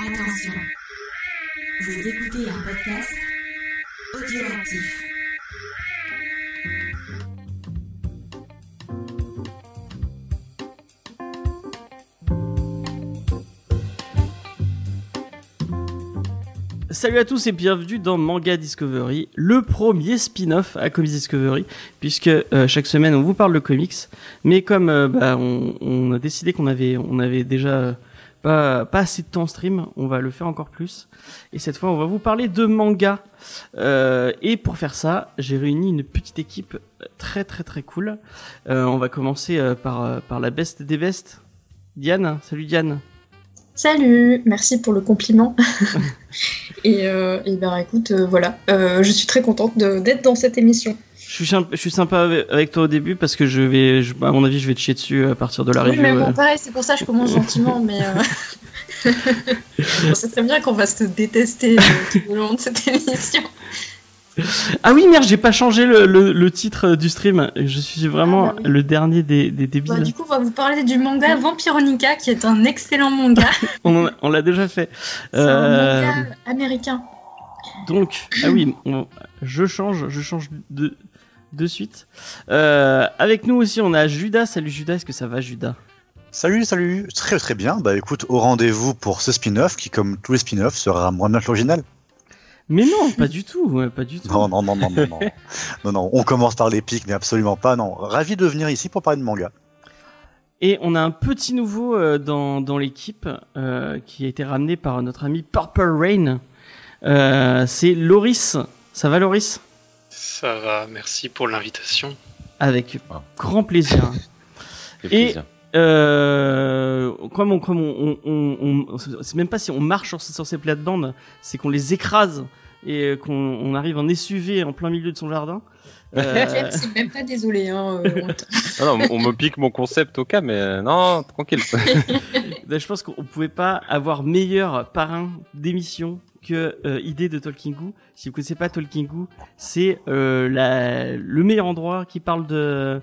Attention, vous écoutez un podcast audioactif. Salut à tous et bienvenue dans Manga Discovery, le premier spin-off à Comics Discovery, puisque euh, chaque semaine on vous parle de comics, mais comme euh, bah, on, a décidé qu'on avait, on avait déjà euh, pas, assez de temps en stream, on va le faire encore plus. Et cette fois on va vous parler de manga. Euh, et pour faire ça, j'ai réuni une petite équipe très très très cool. Euh, on va commencer euh, par, euh, la best des bestes. Diane, salut Diane. Salut, merci pour le compliment. et, euh, ben écoute, euh, voilà, euh, je suis très contente d'être dans cette émission. Je suis, je suis sympa avec- toi au début parce que je vais, je- à mon avis, je vais te chier dessus à partir de la oui, review. mais bon, euh. pareil, c'est pour ça que je commence gentiment, mais euh... on sait très bien qu'on va se détester euh, tout au long de cette émission. Ah oui, merde, j'ai pas changé le, le- le titre du stream. Je suis vraiment Ah bah oui. le dernier des, des débiles. Bah, du coup, on va vous parler du manga Vampironica, qui est un excellent manga. On, l'a déjà fait. C'est Euh, un manga américain. donc, ah oui, on- je change, je change de, de suite. Euh, avec nous aussi, on a Judas. Salut Judas, est-ce que ça va, Judas? Salut, salut, très très bien. Bah écoute, au rendez-vous pour ce spin-off qui, comme tous les spin-offs, sera moins bien que l'original. Mais non, pas du tout, pas du tout. Non, non, non, non, non, non. non, non, on commence par l'épique, mais absolument pas. Non, ravi de venir ici pour parler de manga. Et on a un petit nouveau euh, dans, dans l'équipe euh, qui a été ramené par notre ami Purple Rain. Euh, c'est Loris. Ça va, Loris? Ça va, merci pour l'invitation. Avec Ah. grand plaisir. Et- plaisir. Euh, comme on, comme on, on, on- on- c'est même pas si on marche sur, sur ces plates-bandes, c'est qu'on les écrase et qu'on on arrive en SUV en plein milieu de son jardin. Euh, C'est même pas désolé. Hein, euh, on t- Ah non, on me pique mon concept au cas, mais euh, non, tranquille. ben, je pense qu'on pouvait pas avoir meilleur parrain d'émission euh, idée de Talking Goo. Si vous connaissez pas Talking Goo, c'est euh, la, le meilleur endroit qui parle de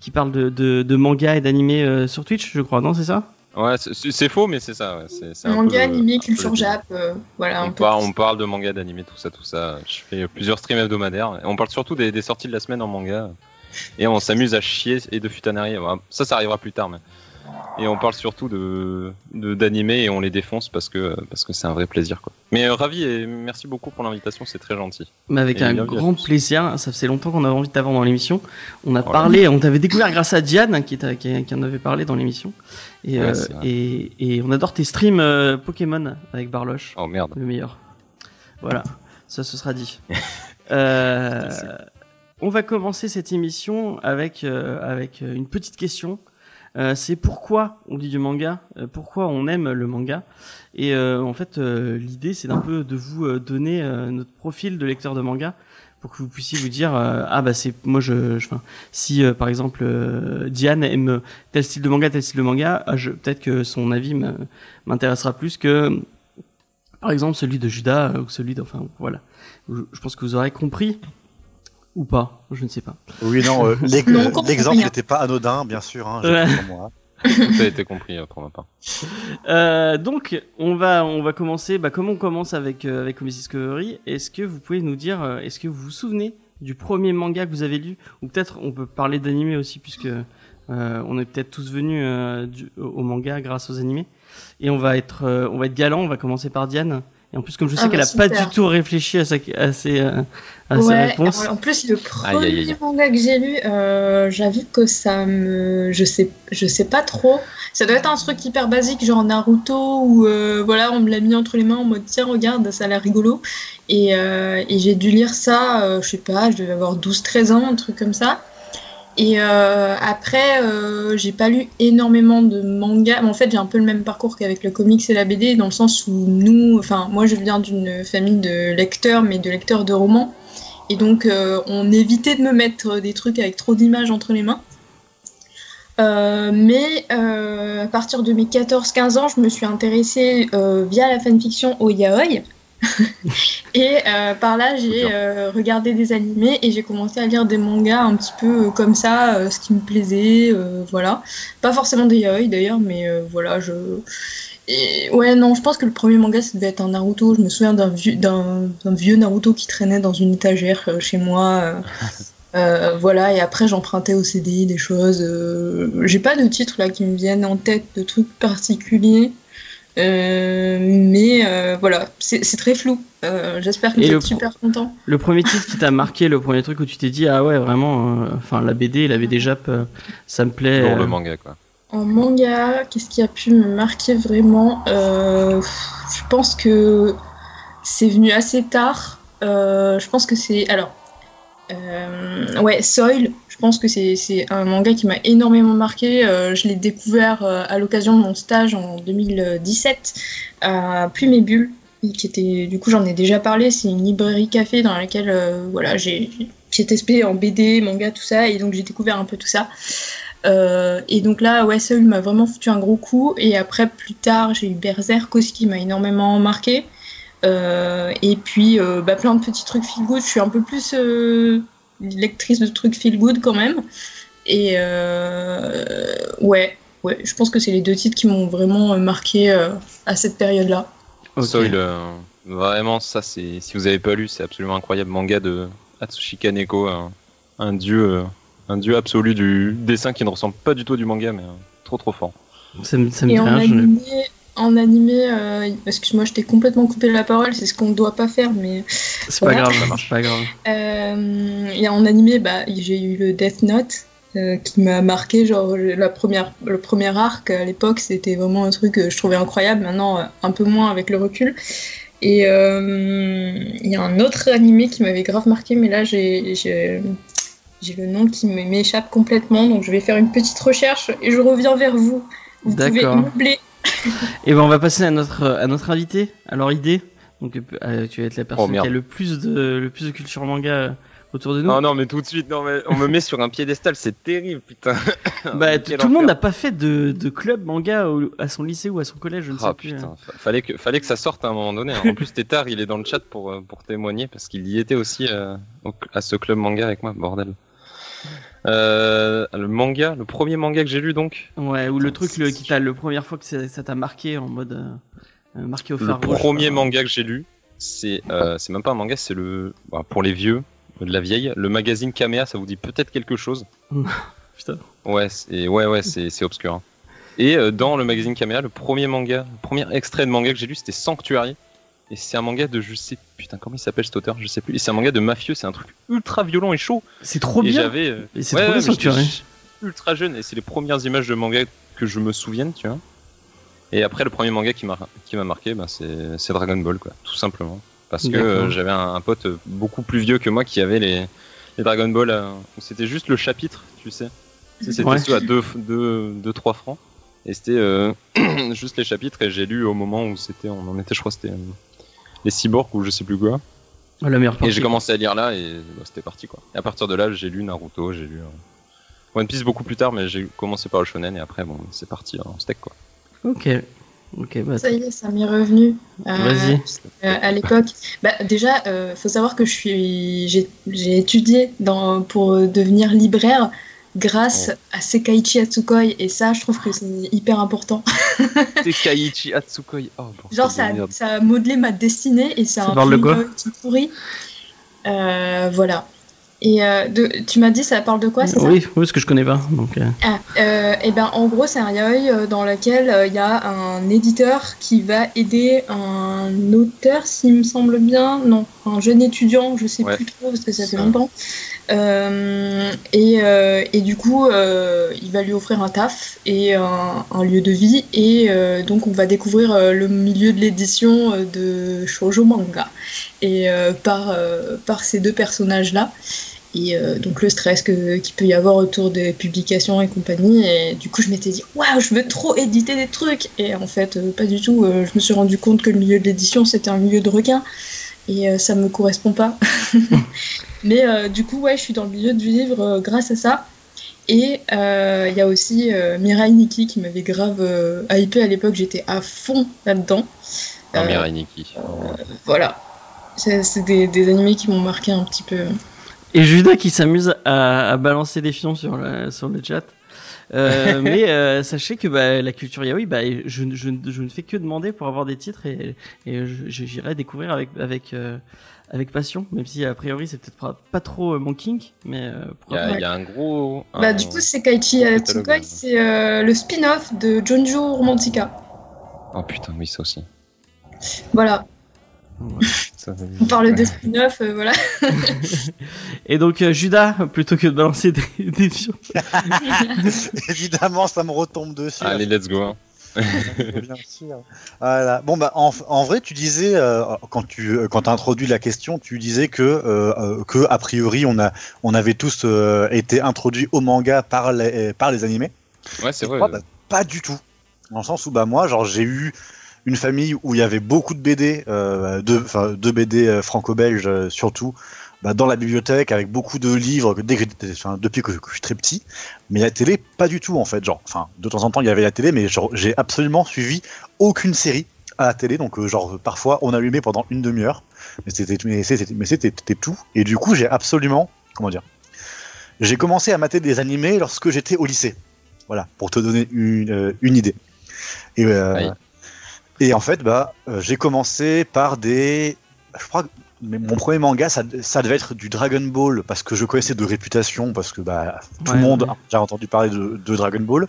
qui parle de, de, de manga et d'animé euh, sur Twitch, je crois, non, c'est ça? Ouais, c'est- faux, mais c'est ça. Ouais. C'est c'est un Manga, peu- animé, culture jap, euh, voilà. un On, peu parle, on parle de manga, d'animé, tout ça, tout ça. Je fais plusieurs streams hebdomadaires. Et on parle surtout des, des sorties de la semaine en manga. Et on s'amuse à chier et de futanari. Ça, ça arrivera plus tard. Mais... Et on parle surtout de de- d'animé et on les défonce parce que parce que c'est un vrai plaisir. Quoi. Mais euh, ravi et merci beaucoup pour l'invitation, c'est très gentil. Mais avec Et un grand plaisir. Ça faisait longtemps qu'on avait envie de t'avoir dans l'émission. On a Voilà. parlé, on t'avait découvert grâce à Diane qui, t'a- qui, qui en avait parlé dans l'émission. Et, Ouais, euh, et, et on adore tes streams euh, Pokémon avec Barloche, Oh merde. le meilleur. Voilà, ça ce sera dit. On va commencer cette émission avec, avec une petite question. Euh, c'est pourquoi on dit du manga, euh, pourquoi on aime le manga. Et euh, en fait, euh, l'idée, c'est d'un peu de vous euh, donner notre profil de lecteur de manga pour que vous puissiez vous dire ah bah c'est moi je, je enfin, si par exemple Diane aime tel style de manga tel style de manga ah, peut-être que son avis m'intéressera plus que par exemple celui de Judas ou celui de enfin voilà je pense que vous aurez compris ou pas je ne sais pas Oui, non, euh, l'exemple n'était pas anodin, bien sûr. Hein, Ouais. moi. Tout a été compris euh, pour ma part. Euh, donc, on va, on va commencer. Bah, comment on commence avec euh, avec Comics Discovery Est-ce que vous pouvez nous dire, euh, est-ce que vous vous souvenez du premier manga que vous avez lu? Ou peut-être, on peut parler d'animé aussi, puisque euh, on est peut-être tous venus euh, du- au manga grâce aux animés. Et on va être, euh, on va être galant. On va commencer par Diane. Et en plus, comme je sais Ah qu'elle bah, a pas du tout réfléchi à sa, à ses, euh, à Ouais, alors, en plus le premier Aïe, aïe, aïe. manga que j'ai lu, euh, j'avoue que ça me, je sais, je sais pas trop. Ça doit être un truc hyper basique, genre Naruto, où euh, voilà, on me l'a mis entre les mains en mode tiens regarde, ça a l'air rigolo. Et, euh, et j'ai dû lire ça, euh, je sais pas, je devais avoir 12-13 ans, un truc comme ça. Et euh, après, euh, j'ai pas lu énormément de mangas. En fait, j'ai un peu le même parcours qu'avec le comics et la BD, dans le sens où nous, enfin, moi je viens d'une famille de lecteurs, mais de lecteurs de romans. Et donc, euh, on évitait de me mettre des trucs avec trop d'images entre les mains. Mais à partir de mes 14-15 ans, je me suis intéressée via la fanfiction au yaoi. Et euh, par là, j'ai euh, regardé des animés et j'ai commencé à lire des mangas un petit peu euh, comme ça, ce qui me plaisait, voilà. Pas forcément des yaoi d'ailleurs, mais voilà, je. et ouais, non, je pense que le premier manga, ça devait être un Naruto. Je me souviens d'un vieux, d'un, d'un vieux Naruto qui traînait dans une étagère euh, chez moi. euh, voilà, et après j'empruntais au CDI des choses. euh, J'ai pas de titres là qui me viennent en tête de trucs particuliers. Euh, mais euh, voilà, c'est très flou. Euh, J'espère que vous êtes super contents. Le premier titre qui t'a marqué, le premier truc où tu t'es dit ah ouais vraiment, euh, enfin la BD, la BD Jap, euh, ça me plaît. Euh, le manga, quoi. En manga, qu'est-ce qui a pu me marquer vraiment Euh, Je pense que c'est venu assez tard. Euh, je pense que c'est. Alors. Euh, ouais, Soil, je pense que c'est un manga qui m'a énormément marqué. Euh, je l'ai découvert euh, à l'occasion de mon stage en 2017 à Plume et Bulle, qui était, du coup, j'en ai déjà parlé. C'est une librairie café dans laquelle voilà, j'ai testé en BD, manga, tout ça, et donc j'ai découvert un peu tout ça. Et donc là, ouais, Soul m'a vraiment foutu un gros coup. Et après, plus tard, j'ai eu Berserk qui m'a énormément marqué. Euh, et puis, euh, bah, plein de petits trucs feel good. Je suis un peu plus euh, lectrice de trucs feel good quand même. Et euh, ouais, ouais, je pense que c'est les deux titres qui m'ont vraiment marqué euh, à cette période-là. ok. Soil, euh, vraiment, ça, c'est si vous avez pas lu, c'est absolument incroyable. Manga de Atsushi Kaneko, un, un dieu, euh, un dieu absolu du dessin qui ne ressemble pas du tout à du manga, mais euh, trop trop fort. Ça me, ça me Et dit en rien. animé, en animé euh, excuse-moi, je t'ai complètement coupé la parole, c'est ce qu'on ne doit pas faire, mais C'est pas grave, ça marche pas grave. Euh, et en animé, bah, j'ai eu le Death Note euh, qui m'a marqué. Genre, la première, le premier arc à l'époque, c'était vraiment un truc que je trouvais incroyable. Maintenant, euh, un peu moins avec le recul. Et euh, il y a un autre animé qui m'avait grave marqué, mais là, j'ai. j'ai- le nom qui m'échappe complètement, donc je vais faire une petite recherche et je reviens vers vous. Vous pouvez D'accord. Et ben on va passer à notre à notre invité, alors idée. Donc euh, tu vas être la personne Oh, qui a le plus de le plus de culture manga euh, autour de nous. Non, non, mais tout de suite, non, mais on me met sur un piédestal, c'est terrible, putain. bah, tout le monde n'a pas fait de, de club manga au- à son lycée ou à son collège, je ne Ah sais plus. putain, fa- fallait que, fallait que ça sorte à un moment donné. hein. En plus, Tétard, il est dans le chat pour, euh, pour témoigner parce qu'il y était aussi euh, au- à ce club manga avec moi, bordel. Euh, le manga, le premier manga que j'ai lu donc, Ouais, ou le truc le, qui t'a le première fois que ça t'a marqué en mode euh, euh, marqué au le fer rouge. premier manga que j'ai lu, c'est euh, c'est même pas un manga, c'est le bah, pour les vieux, de la vieille, le magazine Kamea, ça vous dit peut-être quelque chose Putain. Ouais, c'est ouais ouais, c'est c'est obscur. hein. Et euh, dans le magazine Kamea, le premier manga, le premier extrait de manga que j'ai lu, c'était Sanctuary. Et c'est un manga de, je sais, putain, comment il s'appelle cet auteur, je sais plus. Et c'est un manga de mafieux, c'est un truc ultra violent et chaud. C'est trop et bien. j'avais. euh, c'est ouais, trop ouais, bien j'étais Ultra jeune, et c'est les premières images de manga que je me souvienne, tu vois. Et après, le premier manga qui m'a qui m'a marqué, bah, c'est c'est Dragon Ball, quoi, tout simplement. Parce que euh, j'avais un, un pote beaucoup plus vieux que moi qui avait les, les Dragon Ball. euh, c'était juste le chapitre, tu sais. C'était ceux à 2 deux, deux, 3 francs. Et c'était euh, juste les chapitres, et j'ai lu au moment où c'était, on en était, je crois, c'était euh, les cyborgs ou je sais plus quoi. La meilleure Et j'ai commencé à lire là et bah, c'était parti quoi. Et à partir de là, j'ai lu Naruto, j'ai lu euh, One Piece beaucoup plus tard, mais j'ai commencé par le shonen et après bon, c'est parti en steak quoi. Ok. Ok, bah. Ça y est, ça m'est revenu. Euh, Vas-y. euh, à l'époque. Bah, déjà, euh, faut savoir que je suis, j'ai, j'ai étudié dans, pour devenir libraire grâce à Sekaiichi Atsukoi et ça, je trouve que c'est hyper important. Tekaichi Atsukoi. Oh, bordel Genre, ça, merde. ça a modelé ma destinée et c'est Ça un parle de quoi film qui pourri. Euh, voilà. Et euh, de, tu m'as dit, ça parle de quoi, c'est ça oui, oui, parce que je connais pas. Donc, euh, Ah, euh, et ben en gros c'est un yaoi euh, dans lequel euh, il y a un éditeur qui va aider un auteur s'il me semble bien, non, un jeune étudiant, je sais Ouais. plus trop parce que ça fait longtemps. Euh, et, euh, et du coup euh, il va lui offrir un taf et un, lieu de vie et donc on va découvrir le milieu de l'édition de shoujo manga et par, par ces deux personnages là et donc le stress qu'il peut y avoir autour des publications et compagnie. Et du coup, je m'étais dit, waouh, je veux trop éditer des trucs. Et en fait, pas du tout. Je me suis rendu compte que le milieu de l'édition, c'était un milieu de requin. Et euh, ça me correspond pas. Mais euh, du coup, ouais, je suis dans le milieu du livre euh, grâce à ça. Et euh, il y a aussi euh, Mirai Nikki qui m'avait grave euh, hypé à l'époque. J'étais à fond là-dedans. Euh, Mirai Nikki. voilà. C'est c'est des, des animés qui m'ont marqué un petit peu. Et Judas qui s'amuse à, à balancer des fions sur le, sur le chat. Euh, mais euh, sachez que bah, la culture yaoi, bah, je, je, je ne fais que demander pour avoir des titres et, et j'irai découvrir avec avec euh, avec passion, même si a priori c'est peut-être pas, pas trop euh, mon kink, mais euh, Il y, pourquoi a, pas. il y a un gros. Bah, un- du coup, c'est Kaichi catalogue, Atsukoi, ouais. c'est euh, le spin-off de Jonjo Romantica. Oh putain, oui, ça aussi. Voilà, Ça, on parle des spin-offs, euh, voilà. Et donc euh, Judas, plutôt que de balancer des, des Évidemment, ça me retombe dessus. Allez, let's go. hein. Bien sûr. Voilà. Bon bah en, en vrai, tu disais euh, quand tu euh, quand as introduit la question, tu disais que euh, que a priori on a on avait tous euh, été introduits au manga par les par les animés. Ouais, c'est vrai. bah, pas du tout. Dans le sens où bah moi, genre j'ai eu une famille où il y avait beaucoup de BD, euh, de, BD euh, franco-belges euh, surtout, bah, dans la bibliothèque avec beaucoup de livres depuis que, je suis très petit. Mais la télé, pas du tout en fait. De temps en temps il y avait la télé, mais j'ai absolument suivi aucune série à la télé. Donc euh, genre parfois on allumait pendant une demi-heure, mais c'était tout. Et du coup j'ai absolument comment dire, j'ai commencé à mater des animés lorsque j'étais au lycée. Voilà, pour te donner une, idée. Et en fait, bah, euh, j'ai commencé par des. Je crois que mais mon premier manga, ça, ça devait être du Dragon Ball, parce que je connaissais de réputation, parce que bah, tout Ouais, le monde ouais. déjà entendu parler de, de Dragon Ball.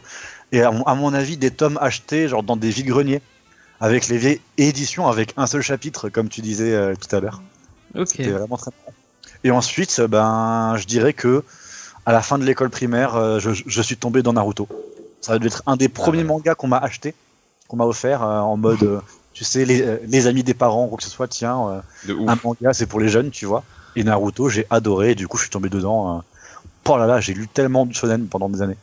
Et à mon, à mon avis, des tomes achetés genre dans des vides-greniers, avec les vieilles éditions, avec un seul chapitre, comme tu disais euh, tout à l'heure. ok. C'était vraiment très marrant. Et ensuite, euh, ben, je dirais que à la fin de l'école primaire, je, je suis tombé dans Naruto. Ça devait être un des premiers ouais. mangas qu'on m'a acheté, qu'on m'a offert euh, en mode, euh, tu sais, les, euh, les amis des parents, ou quoi que ce soit, tiens, un manga, c'est pour les jeunes, tu vois. Et Naruto, j'ai adoré, et du coup, je suis tombé dedans. Oh là là, j'ai lu tellement de shonen pendant des années.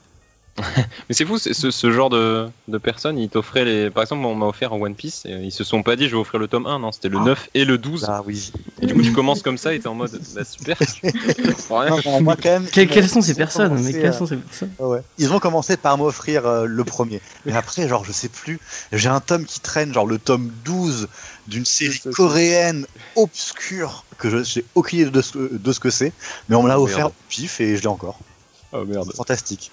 Mais c'est fou, ce, ce genre de, de personnes, ils t'offraient les. Par exemple, on m'a offert un One Piece, et ils se sont pas dit je vais offrir le tome 1, non, c'était le Ah. 9 et le 12. Ah oui. Et du coup, tu commences comme ça et t'es en mode bah super. Non, non, moi, quand même, Quelles, sont ces personnes Mais quelles euh, sont ces personnes? Ouais, ouais. Ils ont commencé par m'offrir euh, le premier. Et après, genre, je sais plus, j'ai un tome qui traîne, genre le tome 12 d'une série coréenne obscure, que je j'ai aucune idée de ce, de ce que c'est, mais on me l'a Oh, offert pif et je l'ai encore. Oh merde. Fantastique.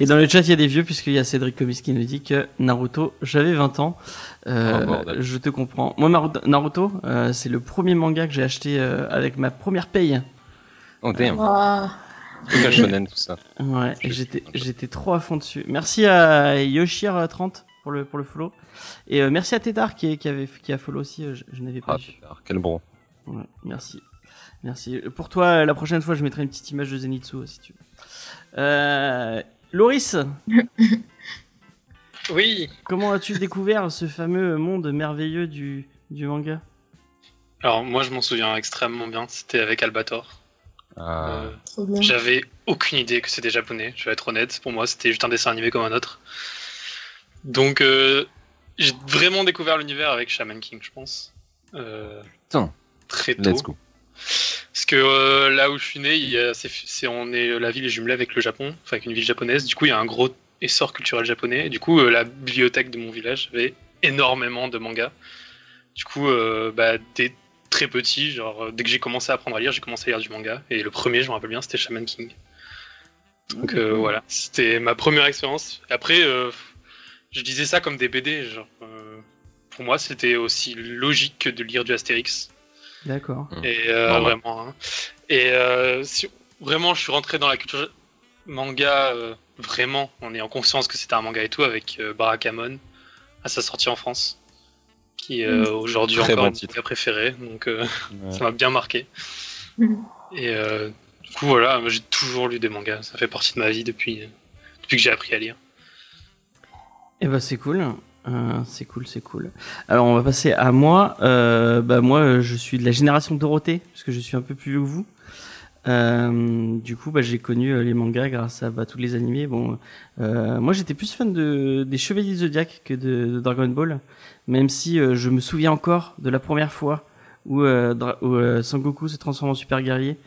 Et dans le chat, il y a des vieux, puisqu'il y a Cédric Comis qui nous dit que Naruto, j'avais 20 ans. Euh, Oh, je te comprends. Moi, Naruto, euh, c'est le premier manga que j'ai acheté euh, avec ma première paye. Oh damn. À shonen, tout ça. Ouais, j'étais, j'étais trop à fond dessus. Merci à Yoshir30 pour le, pour le follow. Et euh, merci à Tétard qui, qui, avait, qui a follow aussi, je, je n'avais pas Ah, vu. quel. Ouais, merci. Merci. Pour toi, la prochaine fois, je mettrai une petite image de Zenitsu, si tu veux. Euh, Loris, Oui. comment as-tu découvert ce fameux monde merveilleux du, du manga? Alors moi je m'en souviens extrêmement bien. C'était avec Albator. Ah. Euh. J'avais aucune idée que c'était japonais. Je vais être honnête. Pour moi c'était juste un dessin animé comme un autre. Donc euh, j'ai vraiment découvert l'univers avec Shaman King, je pense. Euh, Putain. Très tôt. Let's go. Parce que euh, là où je suis né, il y a- c'est, c'est- on est, la ville est jumelée avec le Japon, enfin avec une ville japonaise. Du coup, il y a un gros essor culturel japonais. Et du coup, euh, la bibliothèque de mon village avait énormément de mangas. Du coup, euh, bah, dès très petit, genre dès que j'ai commencé à apprendre à lire, j'ai commencé à lire du manga. Et le premier, je me rappelle bien, c'était Shaman King. Donc euh, voilà, c'était ma première expérience. Après, je disais ça comme des BD. Genre, pour moi, c'était aussi logique que de lire du Astérix. D'accord. Et euh, vraiment. hein. Et euh, si- vraiment, je suis rentré dans la culture manga euh, vraiment en ayant conscience que c'était un manga et tout avec euh, Barakamon à sa sortie en France, qui est euh, aujourd'hui encore mon titre. manga préféré. Donc euh, Ouais. ça m'a bien marqué. Mhm. Et euh, du coup, voilà, j'ai toujours lu des mangas. Ça fait partie de ma vie depuis, depuis que j'ai appris à lire. Eh ben c'est cool. Euh, c'est cool, c'est cool. Alors on va passer à moi. Euh, bah moi, je suis de la génération Dorothée, puisque je suis un peu plus vieux que vous. Euh, du coup, bah, j'ai connu euh, les mangas grâce à bah, tous les animés. Bon, euh, moi j'étais plus fan de des Chevaliers Zodiac que de, Dragon Ball, même si je me souviens encore de la première fois où, où Sangoku se transforme en super guerrier.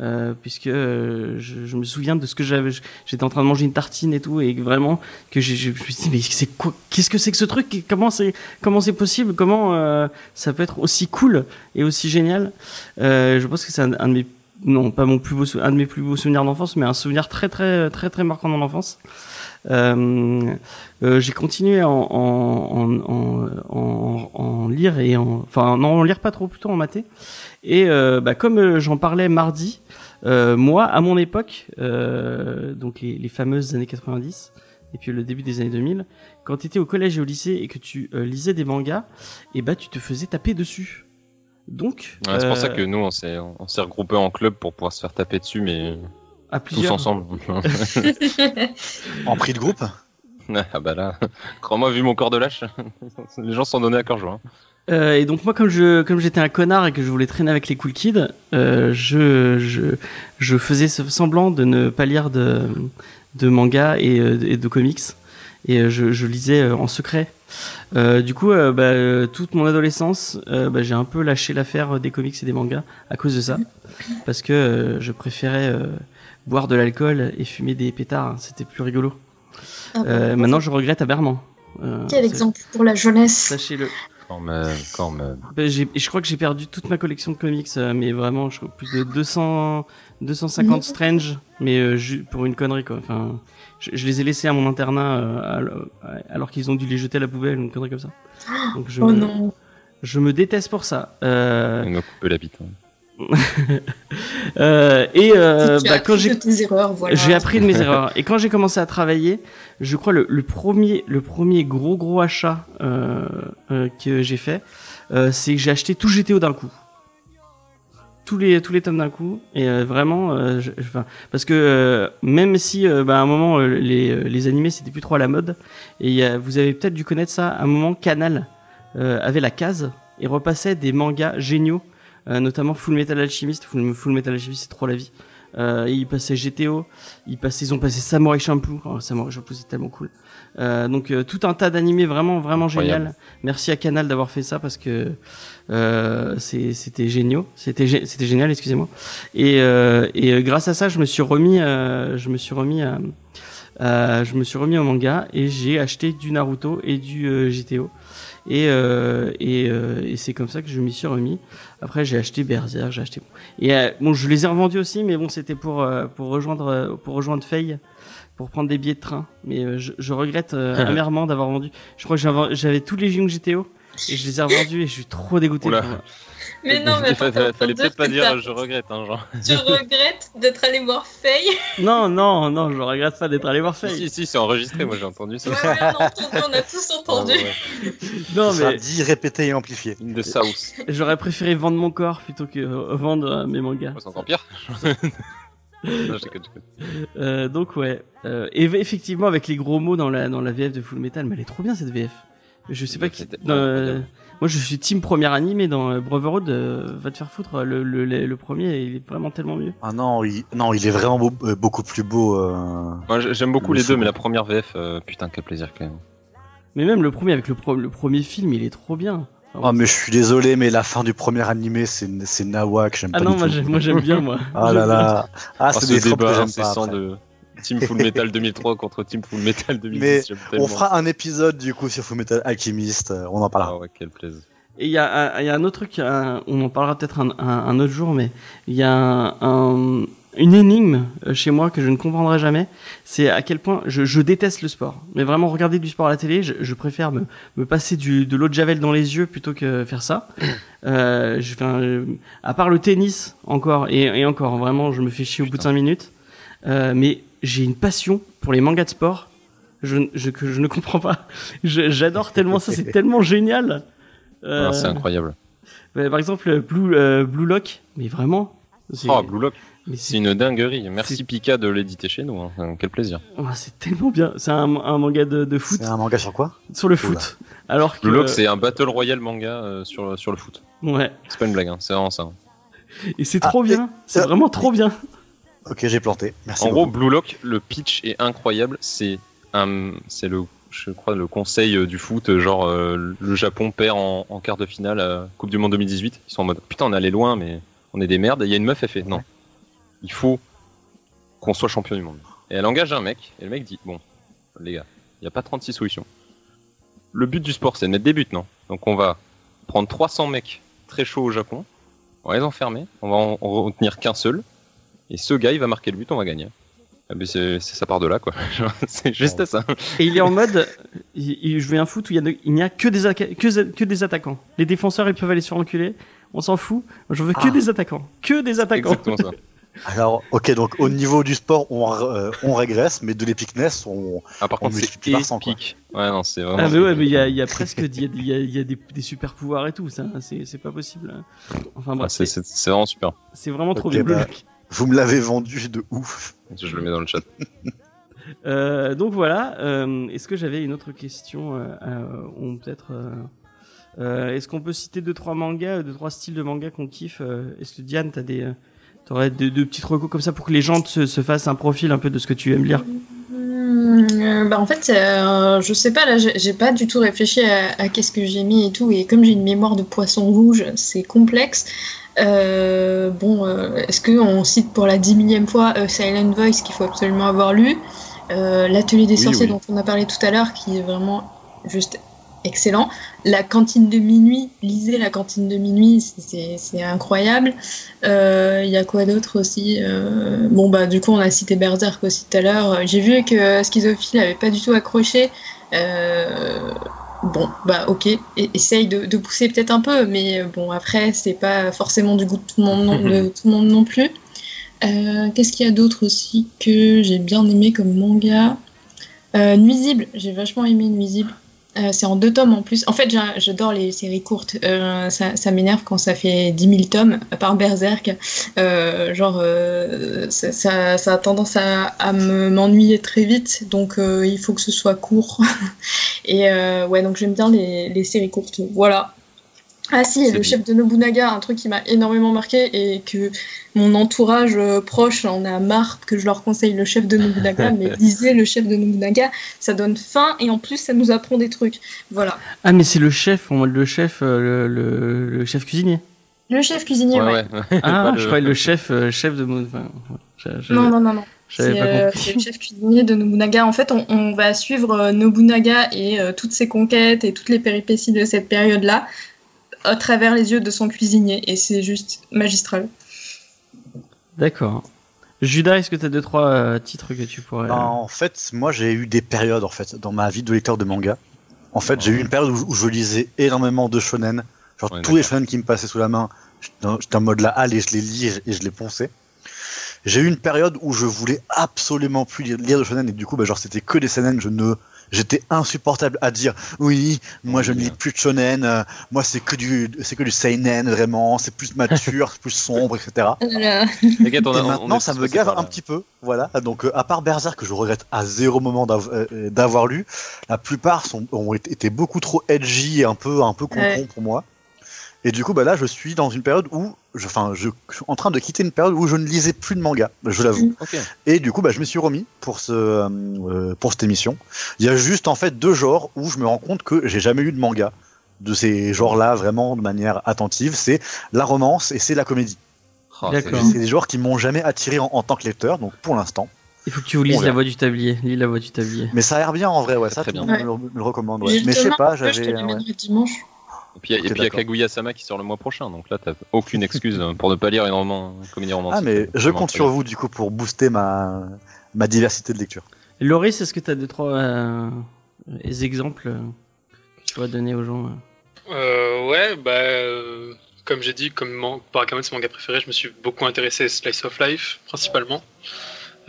Euh, puisque euh, je, je me souviens de ce que j'avais, j'étais en train de manger une tartine et tout, et vraiment que je, je me suis dit mais c'est quoi, qu'est-ce que c'est que ce truc, comment c'est, comment c'est possible, comment euh, ça peut être aussi cool et aussi génial? Euh, je pense que c'est un, un de mes non pas mon plus beau, un de mes plus beaux souvenirs d'enfance, mais un souvenir très très très très marquant dans l'enfance. Euh, euh, j'ai continué en, en, en, en, en lire et en, enfin non, en lire pas trop, plutôt en maths. Et euh, bah, comme j'en parlais mardi, moi, à mon époque, donc les, les fameuses années 90 et puis le début des années 2000, quand tu étais au collège et au lycée et que tu euh, lisais des mangas, et bah tu te faisais taper dessus. Donc, Ouais, c'est pour ça que nous, on s'est, on s'est regroupés en club pour pouvoir se faire taper dessus, mais à tous ensemble. En prix de groupe ah bah là, crois-moi, vu mon corps de lâche, les gens sont donnés à corps joint. Euh, et donc moi, comme je comme j'étais un connard et que je voulais traîner avec les cool kids, euh, je, je je faisais ce- semblant de ne pas lire de de manga et, euh, et de comics et je, je lisais en secret. Euh, du coup, euh, bah, toute mon adolescence, euh, bah, j'ai un peu lâché l'affaire des comics et des mangas à cause de ça, parce que euh, je préférais euh, boire de l'alcool et fumer des pétards. C'était plus rigolo. Ah, Euh, maintenant, je regrette aberrement. Euh, Quel exemple pour la jeunesse. Sachez-le. Quand même, quand même. Ben, je crois que j'ai perdu toute ma collection de comics, euh, mais vraiment, je crois plus de 200, 250 Mhm. Strange, mais euh, pour une connerie quoi. Enfin, je, je les ai laissés à mon internat euh, alors, qu'ils ont dû les jeter à la poubelle, une connerie comme ça. Donc je, Oh me, non. je me déteste pour ça. Euh, Il me coupe la bite. hein. Euh, et euh, bah, quand j'ai voilà. Appris de mes erreurs. Et quand j'ai commencé à travailler, je crois le, le premier, le premier gros gros achat euh, que j'ai fait, c'est que j'ai acheté tout GTO d'un coup. Tous les tous les tomes d'un coup et vraiment je- je- enfin, parce que même si bah, à un moment les les animés c'était plus trop à la mode et vous avez peut-être dû connaître ça à un moment Canal avait la case et repassait des mangas géniaux notamment Full Metal Alchemist Full, Metal Alchemist c'est trop la vie euh, ils passaient GTO, ils, passaient, ils ont passé Samurai Champloo. Oh, Samurai Champloo, c'est tellement cool. Euh, donc euh, tout un tas d'animés vraiment vraiment Incroyable. génial. Merci à Canal d'avoir fait ça parce que euh, c'était génial, c'était gé- c'était génial, excusez-moi. Et, et grâce à ça, je me suis remis, je me suis remis, je me suis remis au manga et j'ai acheté du Naruto et du GTO. Et, et, et c'est comme ça que je m'y suis remis. Après, j'ai acheté Berserk, j'ai acheté. Et bon, je les ai revendus aussi, mais bon, c'était pour pour rejoindre pour rejoindre Faye, pour prendre des billets de train. Mais euh, je, je regrette euh, amèrement d'avoir vendu. Je crois que j'avais tous les Jung GTO et je les ai revendus et je suis trop dégoûté. Oula. Mais non, mais fallait peut-être pas dire je regrette, hein, genre. Tu regrettes d'être allé voir Faye? Non, non, non, je regrette pas d'être allé voir Faye. si, si, c'est enregistré, moi j'ai entendu ça. Ouais, ouais, on a entendu, on a tous entendu. Ah, ouais. Non, Ça mais dit répété et amplifié. The South. j'aurais préféré vendre mon corps plutôt que euh, vendre euh, mes mangas. C'est encore pire. Non, je déconne, je déconne. Euh, donc ouais. Euh, et effectivement, avec les gros mots dans la dans la VF de Full Metal, mais elle est trop bien cette VF. Je sais pas qui. C'était dans, euh, moi, je suis team premier animé dans Brotherhood. euh, va te faire foutre. Le, le, le, le premier, il est vraiment tellement mieux. Ah non, il, non, il est vraiment beau- beaucoup plus beau. euh, Moi j'aime beaucoup Le les deux, mais la première VF, euh, putain, quel plaisir quand même. Mais même le premier avec le, pro- le premier film, il est trop bien. Ah mais je suis désolé, mais la fin du premier animé, c'est c'est Nawak, j'aime ah pas non, du moi tout. j'aime, moi j'aime bien moi. Ah là là, ah Oh, c'est ce des tropes que débat j'aime pas. incessant après. de Team Full Metal 2003 contre Team Full Metal 2010. Mais. On fera un épisode du coup sur Fullmetal Alchemist, euh, on en parlera. Ah ouais, quel plaisir. Et il y, a un- il y a un autre truc, un- on en parlera peut-être un, un, un autre jour, mais il y a un- un- une énigme euh, chez moi que je ne comprendrai jamais. C'est à quel point je, je déteste le sport. Mais vraiment, regarder du sport à la télé, je, je préfère me, me passer du, de l'eau de javel dans les yeux plutôt que faire ça. Euh, je, enfin, euh, à part le tennis, encore, et, et encore, vraiment, je me fais chier au bout de Putain. 5 minutes. Euh, mais j'ai une passion pour les mangas de sport je, je, que je ne comprends pas. J'adore tellement ça, c'est tellement génial. Euh, Alors, C'est incroyable. bah, par exemple, Blue, euh, Blue Lock, mais vraiment. Oh, Blue Lock, c'est une dinguerie. Merci Pika de l'éditer chez nous. hein. Euh, Quel plaisir. oh, c'est tellement bien. C'est un, un manga de, de foot C'est un manga sur quoi? Sur le foot. Alors que. Blue Lock, c'est un Battle Royale manga euh, sur, sur le foot. Ouais. C'est pas une blague, hein. c'est vraiment ça. hein. Et c'est Ah, trop bien. C'est vraiment trop bien. Ok, j'ai planté. Merci. En gros, beaucoup. Blue Lock, le pitch est incroyable. C'est un, c'est le, je crois, le conseil euh, du foot. Genre, euh, le Japon perd en, en quart de finale à Coupe du Monde 2018. Ils sont en mode, putain, on est allé loin, mais on est des merdes. Et il y a une meuf, elle fait, non, il faut qu'on soit champion du monde. Et elle engage un mec, et le mec dit, bon, les gars, il n'y a pas 36 solutions. Le but du sport, c'est de mettre des buts, non? Donc on va prendre 300 mecs très chauds au Japon, on va les enfermer, on va en en retenir qu'un seul, Et ce gars, il va marquer le but, on va gagner. Ah, mais c'est, ça part de là, quoi. c'est juste ça. Et il est en mode, il, il joue un foot où il a n'y a, que, des que, que des attaquants. Les défenseurs, ils peuvent aller se faire enculer. On s'en fout. Je veux que Ah. des attaquants. Que des attaquants. Exactement ça. Alors, ok, donc au niveau du sport, on, euh, on régresse, mais de l'épicness, on. Ah, par On contre, c'est par épique. Ouais, non, c'est vraiment. Ah, mais ouais, mais il y a, il y a presque il y a, il y a- y a des, des super pouvoirs et tout. Ça, c'est c'est pas possible. Enfin Ah, bref, c'est, c'est vraiment super. c'est vraiment trop bien. bah. Vous me l'avez vendu de ouf. Je le mets dans le chat. Euh, donc voilà. euh, Est-ce que j'avais une autre question euh, euh, ou peut-être euh, euh, Est-ce qu'on peut citer deux trois mangas, deux trois styles de mangas qu'on kiffe euh, Est-ce que Diane, t'as des euh, T'aurais deux, deux petites recos comme ça pour que les gens se, se fassent un profil un peu de ce que tu aimes lire. Hmm, euh, bah en fait, euh, je sais pas, là, j'ai j'ai pas du tout réfléchi à, à qu'est-ce que j'ai mis et tout, et comme j'ai une mémoire de poisson rouge, c'est complexe. Euh, bon, euh, est-ce qu'on cite pour la dix millième fois euh, Silent Voice qu'il faut absolument avoir lu? Euh, L'atelier des Oui, sorciers oui. dont on a parlé tout à l'heure, qui est vraiment juste excellent. La cantine de minuit, lisez la cantine de minuit, c'est- incroyable. Euh, Il y a quoi d'autre aussi Euh, Bon, bah, du coup, on a cité Berserk aussi tout à l'heure. J'ai vu que Schizophile avait pas du tout accroché. Euh, Bon, bah, ok, essaye de, de pousser peut-être un peu, mais bon, après, c'est pas forcément du goût de tout le monde non, de tout le monde non plus. Qu'est-ce qu'il y a d'autre aussi que j'ai bien aimé comme manga? Nuisible, j'ai vachement aimé Nuisible. Euh, c'est en deux tomes en plus. En fait, j'a- j'adore les séries courtes. Euh, ça m'énerve quand ça fait 10 000 tomes, à part Berserk. Euh, genre, ça, a tendance à, à me- m'ennuyer très vite, donc il faut que ce soit court. et ouais, donc j'aime bien les séries courtes. Voilà. Ah si, le chef de Nobunaga, un truc qui m'a énormément marqué et que mon entourage euh, proche en a marre que je leur conseille le chef de Nobunaga, mais lisez le chef de Nobunaga, ça donne faim et en plus ça nous apprend des trucs. Voilà. Ah mais c'est le chef, le chef, euh, le, le, le chef cuisinier. Le chef cuisinier, ouais. Ouais, ouais. Ah, je croyais le chef, euh, chef de mon. Enfin, Non, non, non, non. C'est pas euh, le chef cuisinier de Nobunaga. En fait, on, on va suivre euh, Nobunaga et euh, toutes ses conquêtes et toutes les péripéties de cette période-là à travers les yeux de son cuisinier. Et c'est juste magistral. D'accord. Judas, est-ce que tu as deux trois euh, titres que tu pourrais. Ben, en fait, moi j'ai eu des périodes en fait dans ma vie de lecteur de manga. En fait, j'ai eu une période où, où je lisais énormément de shonen. Genre Ouais, tous les shonen qui me passaient sous la main, j'étais en- mode là, allez, je les lis et je- et je les ponçais. J'ai eu une période où je voulais absolument plus lire, lire de shonen et du coup, bah, genre c'était que des shonen. Je ne, j'étais insupportable à dire. Oui, moi je ne lis plus de shonen. euh, moi c'est que du, c'est que du seinen vraiment. C'est plus mature, c'est plus sombre, etc. Et maintenant, ça me gave un petit peu. Voilà. Donc, euh, à part Berserk, que je regrette à zéro moment euh, d'avoir lu, la plupart sont, ont été beaucoup trop edgy et un peu, un peu Ouais. pour moi. Et du coup, bah là, je suis dans une période où, je, enfin, je, je suis en train de quitter une période où je ne lisais plus de manga, je l'avoue. Ok. Et du coup, bah, je me suis remis pour ce, euh, pour cette émission. Il y a juste en fait deux genres où je me rends compte que j'ai jamais lu de manga de ces genres-là vraiment de manière attentive. C'est la romance et c'est la comédie. D'accord. c'est- des genres qui m'ont jamais attiré en, en tant que lecteur, donc pour l'instant. Il faut que tu vous lises la voix du tablier. Lis la voix du tablier. Mais ça a l'air bien en vrai, ouais. Ça, très bien. monde me, le- recommande. Ouais. Mais je sais pas, j'avais. ouais. l'amènerai dimanche. Et puis il y a- et. Kaguya Sama qui sort le mois prochain, donc là t'as aucune excuse euh, pour ne pas lire une, roman, une comédie romantique. Ah, mais je compte sur vous du coup pour booster ma, ma diversité de lecture. Loris, est-ce que tu as deux trois euh, exemples euh, que tu pourrais donner aux gens euh? Ouais, bah, euh, comme j'ai dit, comme man- Barakamon c'est mon manga préféré, je me suis beaucoup intéressé à Slice of Life, principalement,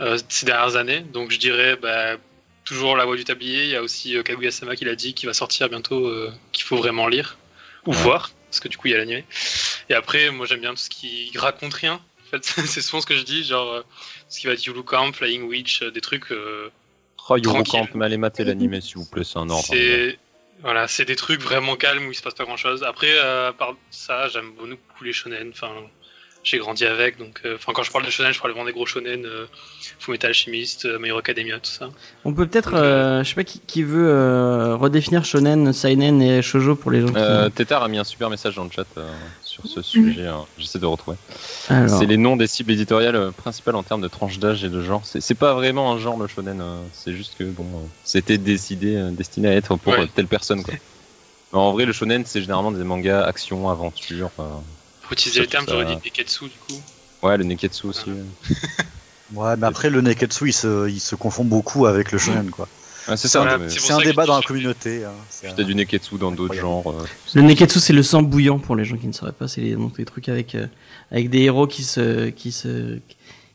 euh, ces dernières années. Donc je dirais, bah, toujours La Voix du Tablier. Il y a aussi Kaguya-sama qui l'a dit, qui va sortir bientôt, euh, qu'il faut vraiment lire ou voir, parce que du coup il y a l'animé. Et après, moi j'aime bien tout ce qui raconte rien. En fait, c'est souvent ce que je dis, genre euh, ce qui va être Yulu Camp, Flying Witch, euh, des trucs. euh, Oh, Tranquille. Camp, mais allez mater l'animé s'il vous plaît, c'est un ordre. C'est voilà, c'est des trucs vraiment calmes où il se passe pas grand chose. Après, euh, à part ça, j'aime beaucoup les shonen. Enfin, j'ai grandi avec, donc euh, enfin quand je parle de shonen, je parle vraiment des gros shonen, euh, Fullmetal Alchemist, euh, My Hero Academia, tout ça. On peut peut-être, euh, je sais pas qui, qui veut euh, redéfinir shonen, seinen et shojo pour les gens. qui- Euh, Tétard a mis un super message dans le chat euh, sur ce sujet, hein. j'essaie de retrouver. Alors, C'est les noms des cibles éditoriales euh, principales en termes de tranche d'âge et de genre. C'est c'est pas vraiment un genre le shonen, euh, c'est juste que bon, euh, c'était décidé, euh, destiné à être pour Ouais. euh, telle personne quoi. En vrai, le shonen c'est généralement des mangas action, aventure. Faut utiliser termes, ça- j'aurais dit Neketsu du coup. Ouais, le Neketsu aussi. Ouais, mais après, le Neketsu, il se, il se confond beaucoup avec le shonen, quoi. Ah, c'est ça, mais c'est un débat dans la communauté. hein. T'as un- du Neketsu dans d'autres genres. euh, Le Neketsu, c'est le sang bouillant pour les gens qui ne sauraient pas. C'est les- donc des trucs avec, euh, avec des héros qui se, qui se,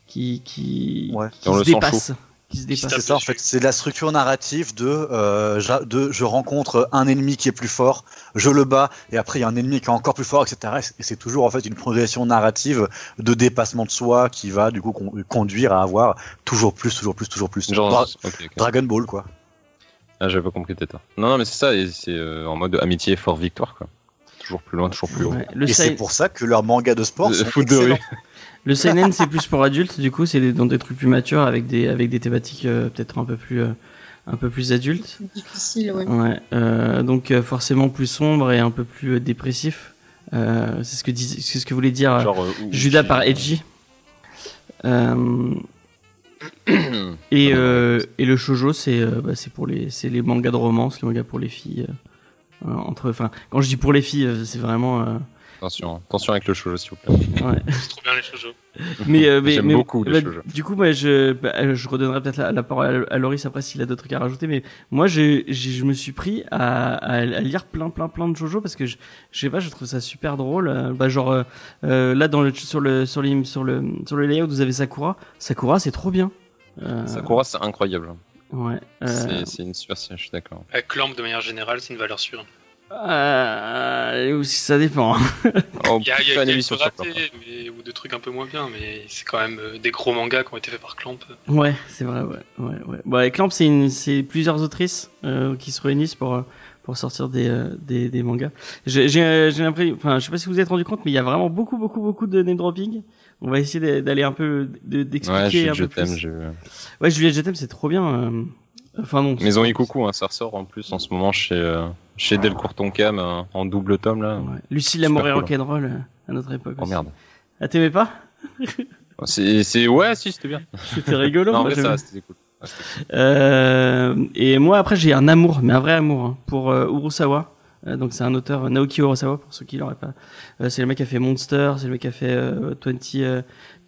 qui, qui, Ouais. qui Dans se le sang dépassent. Qui se C'est ça, en fait, c'est la structure narrative de, euh, j'a- de je rencontre un ennemi qui est plus fort, je le bats, et après il y a un ennemi qui est encore plus fort, etc. Et c'est toujours en fait une progression narrative de dépassement de soi qui va du coup con- conduire à avoir toujours plus, toujours plus, toujours plus. Genre, Dra-. Dragon Ball, quoi. Ah, j'avais pas compris t'étais. Non, non, mais c'est ça, et c'est euh, en mode amitié fort victoire, quoi. Toujours plus loin, toujours plus haut. Ouais. Le, et c'est pour ça que leurs mangas de sport sont foot de rue. le seinen, c'est plus pour adultes. Du coup, c'est dans des trucs plus matures avec des, avec des thématiques euh, peut-être un peu plus, euh, un peu plus adultes. Difficile, ouais. Ouais. euh, donc euh, forcément plus sombre et un peu plus euh, dépressif. Euh, c'est ce que dis- c'est ce que voulait dire Genre, Judas par Edgy. Euh, et, euh, et le shojo, c'est euh, bah, c'est pour les, c'est les mangas de romance, les mangas pour les filles. entre, enfin, quand je dis pour les filles, c'est vraiment. Attention, hein. attention avec le shoujo, s'il vous plaît. ouais. C'est trop bien les shoujo. Mais, euh, mais, J'aime mais- beaucoup les bah, shoujo. Du coup, moi, je, bah, euh, je redonnerai peut-être la, la parole à, à Loris après s'il a d'autres trucs à rajouter. Mais moi, j'ai- j'ai- je me suis pris à, à, à lire plein, plein, plein de shoujo parce que je, je sais pas, je trouve ça super drôle. Euh, Bah, genre euh, là, dans le, sur le, sur les, sur le, sur le layout, vous avez Sakura. Sakura, c'est trop bien. Euh, Sakura, c'est incroyable. Ouais. euh, C'est- C'est une super série, je suis d'accord. La clamp de manière générale, c'est une valeur sûre. Euh, ça dépend. Oh, Il y a, il y a pas une quelques émission sur ratés mais- ou des trucs un peu moins bien, mais c'est quand même euh, des gros mangas qui ont été faits par Clamp. Ouais, c'est vrai, ouais, ouais, ouais. Bon, et Clamp, c'est une, c'est plusieurs autrices euh, qui se réunissent pour euh, pour sortir des euh, des, des mangas. J'ai j'ai j'ai l'impression, enfin, je sais pas si vous vous êtes rendu compte, mais il y a vraiment beaucoup beaucoup beaucoup de name dropping. On va essayer d'a- d'aller un peu de- Ouais, d'expliquer je, un je peu t'aime. plus. je- Ouais, Juliette, je t'aime, c'est trop bien. Enfin non. Maison Ikoku, hein, ça ressort en plus en ce moment chez, euh, chez Delcourt Tonkam euh, en double tome là. Ouais. L'amour et cool. rock'n'roll euh, à notre époque. Oh aussi. merde. Ah t'aimais pas C'est, c'est... Ouais, si, c'était bien. C'était rigolo. non, moi, mais ça, c'était cool. Euh, et moi après j'ai un amour, mais un vrai amour hein, pour euh, Urusawa. Euh, donc c'est un auteur euh, Naoki Urasawa pour ceux qui l'auraient pas. Euh, c'est le mec qui a fait Monster, c'est le mec qui a fait euh, 20 euh,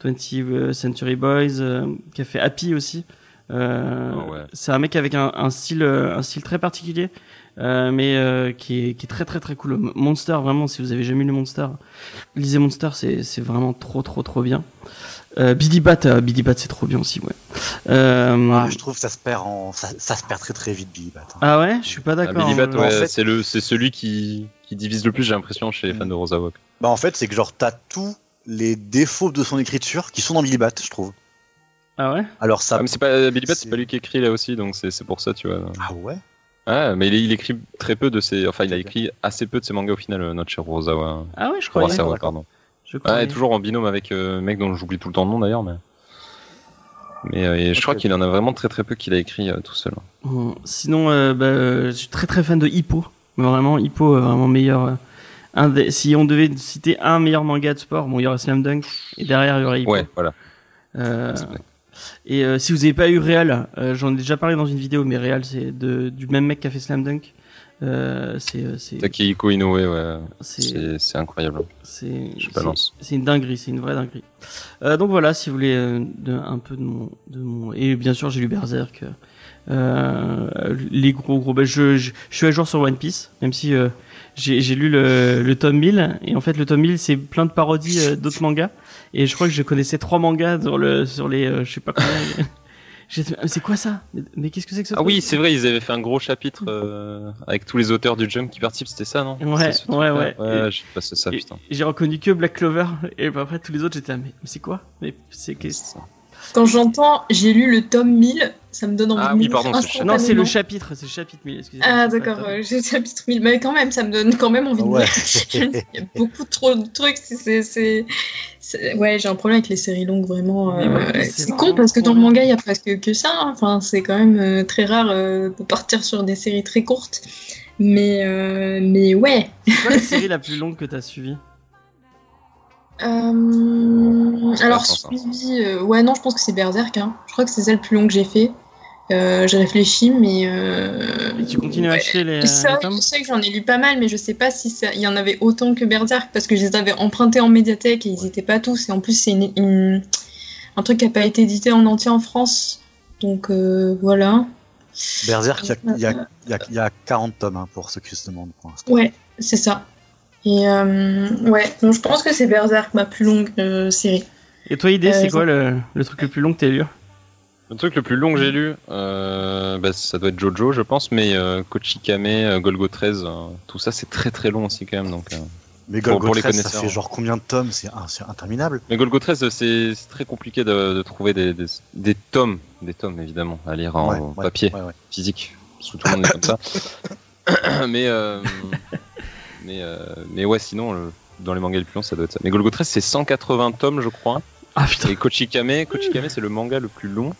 20 Century Boys, euh, qui a fait Happy aussi. Euh, Ah ouais. C'est un mec avec un, un style un style très particulier, euh, mais euh, qui est qui est très très très cool. Monster vraiment si vous avez jamais lu Monster, lisez Monster, c'est c'est vraiment trop trop trop bien. Euh, Billy Bat, euh, Billy Bat c'est trop bien aussi ouais. Euh, Ah, je trouve que ça se perd en, ça, ça se perd très très vite, Billy Bat. hein. ah ouais, je suis pas Ah, d'accord. Billy Bat, ouais, en fait- c'est, le, c'est celui qui, qui divise le plus, j'ai l'impression, chez les fans de Rosawa. Bah en fait, c'est que genre t'as tous les défauts de son écriture qui sont dans Billy Bat, je trouve. Ah ouais? Alors ça. Ah, mais c'est pas, Billy Bat, c'est- c'est pas lui qui écrit là aussi, donc c'est, c'est pour ça, tu vois. Ah ouais? Ah, mais il, il écrit très peu de ses. Enfin, il a écrit assez peu de ses mangas au final, euh, notre cher Rosawa. Ah ouais, je. Urasawa, d'accord. pardon. Je et toujours en binôme avec euh, un mec dont j'oublie tout le temps le nom d'ailleurs, mais. Mais euh, et je crois qu'il en a vraiment très très peu qu'il a écrit euh, tout seul. Bon, Sinon, bah, je suis très très fan de Hippo. Mais Vraiment, Hippo, vraiment meilleur. un des- si on devait citer un meilleur manga de sport, bon, il y aurait Slam Dunk. Et derrière, il y aurait Hippo. Ouais, voilà. Et euh, si vous n'avez pas eu Real, euh, j'en ai déjà parlé dans une vidéo, mais Real, c'est de, du même mec qui a fait Slam Dunk. Euh, c'est euh, c'est Takehiko Inoue, ouais. c'est incroyable. c'est Je balance. c'est une dinguerie, c'est une vraie dinguerie. Euh, donc voilà, si vous voulez euh, de, un peu de mon, de mon et bien sûr j'ai lu Berserk. Euh, les gros gros, ben, je, je, je suis à jour sur One Piece, même si euh, j'ai j'ai lu le, le tome 1000 et en fait le tome 1000 c'est plein de parodies d'autres mangas et je crois que je connaissais trois mangas sur le sur les euh, je sais pas combien. Ah, c'est quoi ça? Mais, mais qu'est-ce que c'est que ça Ah oui, c'est vrai, ils avaient fait un gros chapitre euh, avec tous les auteurs du Jump qui participent, c'était ça, non? Ouais, ce ouais, ouais. Ouais, j'ai passé ça, Et- putain. J'ai reconnu que Black Clover et après tous les autres j'étais mais, mais c'est quoi? Mais c'est qu'est-ce Quand j'entends j'ai lu le tome 1000, ça me donne envie Ah de oui, lire pardon, c'est le chapitre. Non, c'est le chapitre, c'est le chapitre 1000, excusez-moi. Ah d'accord, euh, j'ai le chapitre 1000, mais quand même ça me donne quand même envie de Ouais. lire. Il y a beaucoup trop de trucs, c'est- Ouais, j'ai un problème avec les séries longues, vraiment. Euh, c'est con parce que dans le long. manga, il y a presque que ça. hein. Enfin, c'est quand même euh, très rare euh, de partir sur des séries très courtes. Mais, euh, mais ouais. C'est quoi la série la plus longue que t'as suivie? Euh, alors, suivi. euh, Ouais, non, je pense que c'est Berserk. Hein. Je crois que c'est ça le plus long que j'ai fait. Euh, je réfléchis, mais. euh, Et tu continues à acheter les, Ça, les je sais que j'en ai lu pas mal, mais je sais pas si ça- il y en avait autant que Berserk parce que je les avais empruntés en médiathèque et ils étaient pas tous. Et en plus, c'est une, une- un truc qui a pas été édité en entier en France. Donc euh, voilà. Berserk, il y a, il y a- il y a- il y a 40 tomes hein, pour ceux qui se demandent pour l'instant. Ouais, c'est ça. Et euh, ouais, donc je pense que c'est Berserk, ma plus longue euh, série. Et toi, idée, Euh, c'est quoi le, le truc le plus long que t'as lu? Le truc le plus long que j'ai lu, euh, bah, ça doit être Jojo, je pense, mais euh, Kochikame, euh, Golgo 13, euh, tout ça c'est très très long aussi quand même. Donc, euh. Mais Pour- Golgo pour les 13, ça fait genre combien de tomes? C'est interminable. Mais Golgo 13, euh, c'est très compliqué de, de trouver des, des, des tomes, des tomes évidemment, à lire en Ouais, ouais, papier, ouais, ouais. physique, parce que tout le monde est comme ça. mais, euh, mais, euh, mais ouais, sinon, le- dans les mangas les plus longs, ça doit être ça. Mais Golgo 13, c'est 180 tomes, je crois. Ah putain. Et Kochikame, Kochikame c'est le manga le plus long.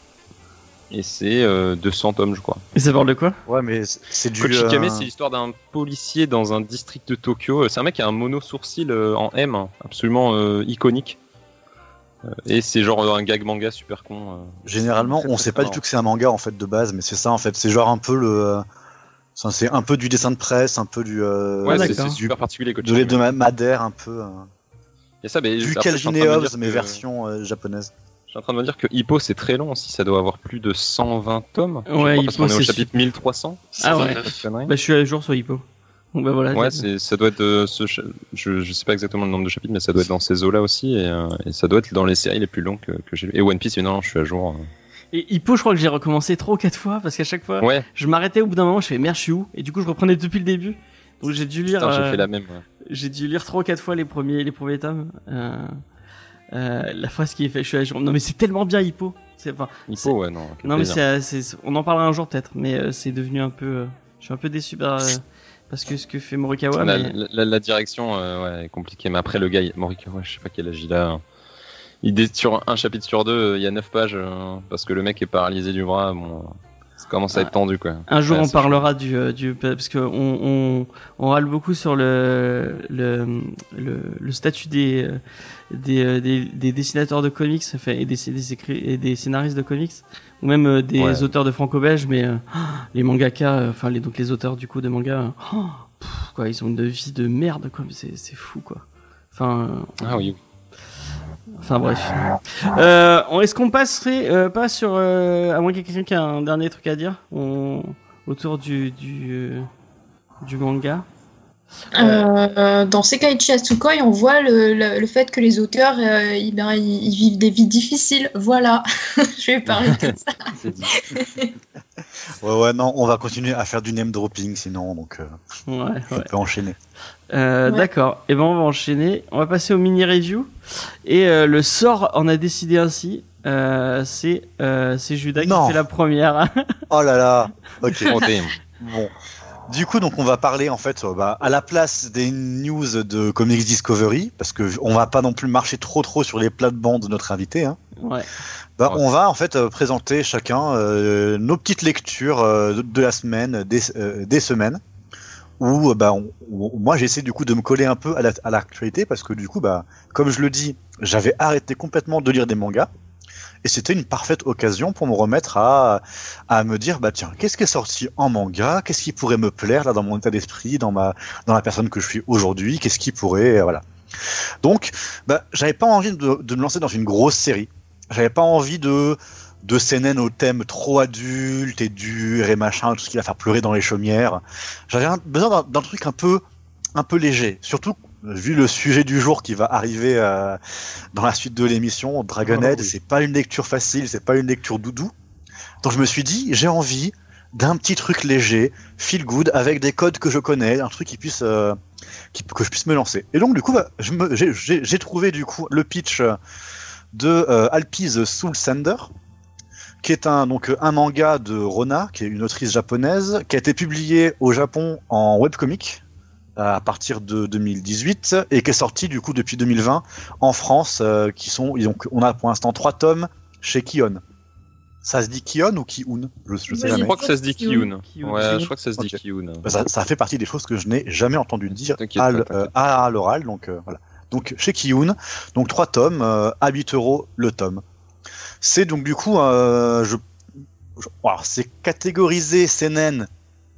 Et c'est euh, 200 tomes, je crois. Et ça parle de quoi? Ouais, mais c'est- du. Kochikame, euh, c'est l'histoire d'un policier dans un district de Tokyo. C'est un mec qui a un mono sourcil euh, en M, hein, absolument euh, iconique. Euh, et c'est genre euh, un gag manga super con. euh. Généralement, on sait pas du tout que c'est un manga en fait de base, mais c'est ça en fait. C'est genre un peu le. Ça, C'est un peu du dessin de presse, un peu du. euh, Ouais, c'est super particulier. de l'hebdomadaire un peu. euh, Il y a ça, mais du après, je suis Calvin en train et de me Hobbes, dire mais que- version euh, japonaise. Je suis en train de me dire que Hippo c'est très long aussi, ça doit avoir plus de 120 tomes. Ouais, crois, Hippo, parce qu'on est au chapitre 1300. Ah ouais. Bah, je suis à jour sur Hippo. Bon, bah voilà. Ouais, ça doit être euh, ce je, je sais pas exactement le nombre de chapitres, mais ça doit être dans ces eaux-là aussi, et, euh, et ça doit être dans les séries les plus longues que, que j'ai lu. Et One Piece, évidemment, je suis à jour. Euh. Et Hippo, je crois que j'ai recommencé trois ou quatre fois parce qu'à chaque fois, Ouais, je m'arrêtais au bout d'un moment, je fais merde, je suis où? Et du coup, je reprenais depuis le début. Donc j'ai dû lire. j'ai euh, fait la même. ouais. J'ai dû lire trois ou quatre fois les premiers, les premiers tomes. Euh, euh, la phrase qui est fait, je suis à jour. Non mais c'est tellement bien Hippo. C'est enfin, Hippo, ouais, non. non mais plaisir. c'est, c'est- on en parlera un jour peut-être, mais euh, c'est devenu un peu. euh, je suis un peu déçu par, euh, parce que ce que fait Morikawa. la, mais... la- la- la direction euh, ouais, est compliquée, mais après le gars, Morikawa, je sais pas quel âge il a. hein. Il dé- sur un chapitre sur deux, euh, il y a 9 pages euh, parce que le mec est paralysé du bras. Bon, ça commence à être tendu quoi. Un jour, Ouais, on parlera du, euh, du parce que on, on, on râle beaucoup sur le le, le, le statut des des, des des dessinateurs de comics, enfin, et des des des scénaristes de comics, ou même des Ouais. auteurs de franco-belge, mais les mangaka, enfin les donc les auteurs du coup de manga, oh, pff, quoi, ils ont une vie de merde quoi, c'est c'est fou quoi. Enfin, Ah oui. Enfin bref. Euh, on- Est-ce qu'on passerait euh, pas sur... euh, à moins qu'il y ait quelqu'un qui a un dernier truc à dire on- autour du, du, euh, du manga? Euh, dans Sekaiichi Atsukoi, on voit le, le, le fait que les auteurs, euh, ils, ben, ils- ils vivent des vies difficiles. Voilà, je vais parler de ça. Ouais, ouais, non, on va continuer à faire du name dropping sinon, donc euh, Ouais, ouais. on peut enchaîner. Euh, Ouais. D'accord. Et ben on va enchaîner. On va passer au mini review. Et euh, le sort en a décidé ainsi. Euh, c'est euh, c'est Judas Non. qui fait la première. Oh là là Ok, Oh, bon. Du coup, donc on va parler en fait bah, à la place des news de Comics Discovery, parce que on va pas non plus marcher trop trop sur les plates-bandes de notre invité. Hein. ouais. Bah, Ouais. On va en fait euh, présenter chacun euh, nos petites lectures euh, de, de la semaine, des, euh, des semaines, où euh, bah, on- moi j'essaie du coup de me coller un peu à la- à l'actualité, parce que du coup, bah, comme je le dis, j'avais arrêté complètement de lire des mangas. Et c'était une parfaite occasion pour me remettre à, à me dire, bah tiens, qu'est-ce qui est sorti en manga? Qu'est-ce qui pourrait me plaire là dans mon état d'esprit, dans ma, dans la personne que je suis aujourd'hui? Qu'est-ce qui pourrait, euh, voilà. Donc, bah, j'avais pas envie de, de me lancer dans une grosse série. J'avais pas envie de de CNN au thème trop adulte et dur et machin, tout ce qui va faire pleurer dans les chaumières. J'avais besoin d'un- truc un peu un peu léger, surtout vu le sujet du jour qui va arriver euh, dans la suite de l'émission, Dragonhead, Oh, oui. c'est pas une lecture facile, c'est pas une lecture doudou. Donc je me suis dit, j'ai envie d'un petit truc léger, feel good, avec des codes que je connais, un truc qui puisse, euh, qui- que je puisse me lancer. Et donc du coup, bah, j'ai- trouvé du coup le pitch de euh, Alpi's Soul Sender, qui est un donc un manga de Rona, qui est une autrice japonaise, qui a été publié au Japon en webcomic à partir de 2018 et qui est sorti du coup depuis 2020 en France, euh, qui sont donc on a pour l'instant trois tomes chez Kion. Ça se dit Kion ou Kiun? Je, je sais Oui, Je jamais. crois que ça se dit. Ouais, je crois que ça se dit. Bah, ça, ça fait partie des choses que je n'ai jamais entendu dire à, euh, à l'oral. Donc euh, voilà. Donc chez Kiyun, donc trois tomes, euh, à 8 euros le tome. C'est donc du coup, euh, je, c'est catégorisé CNN,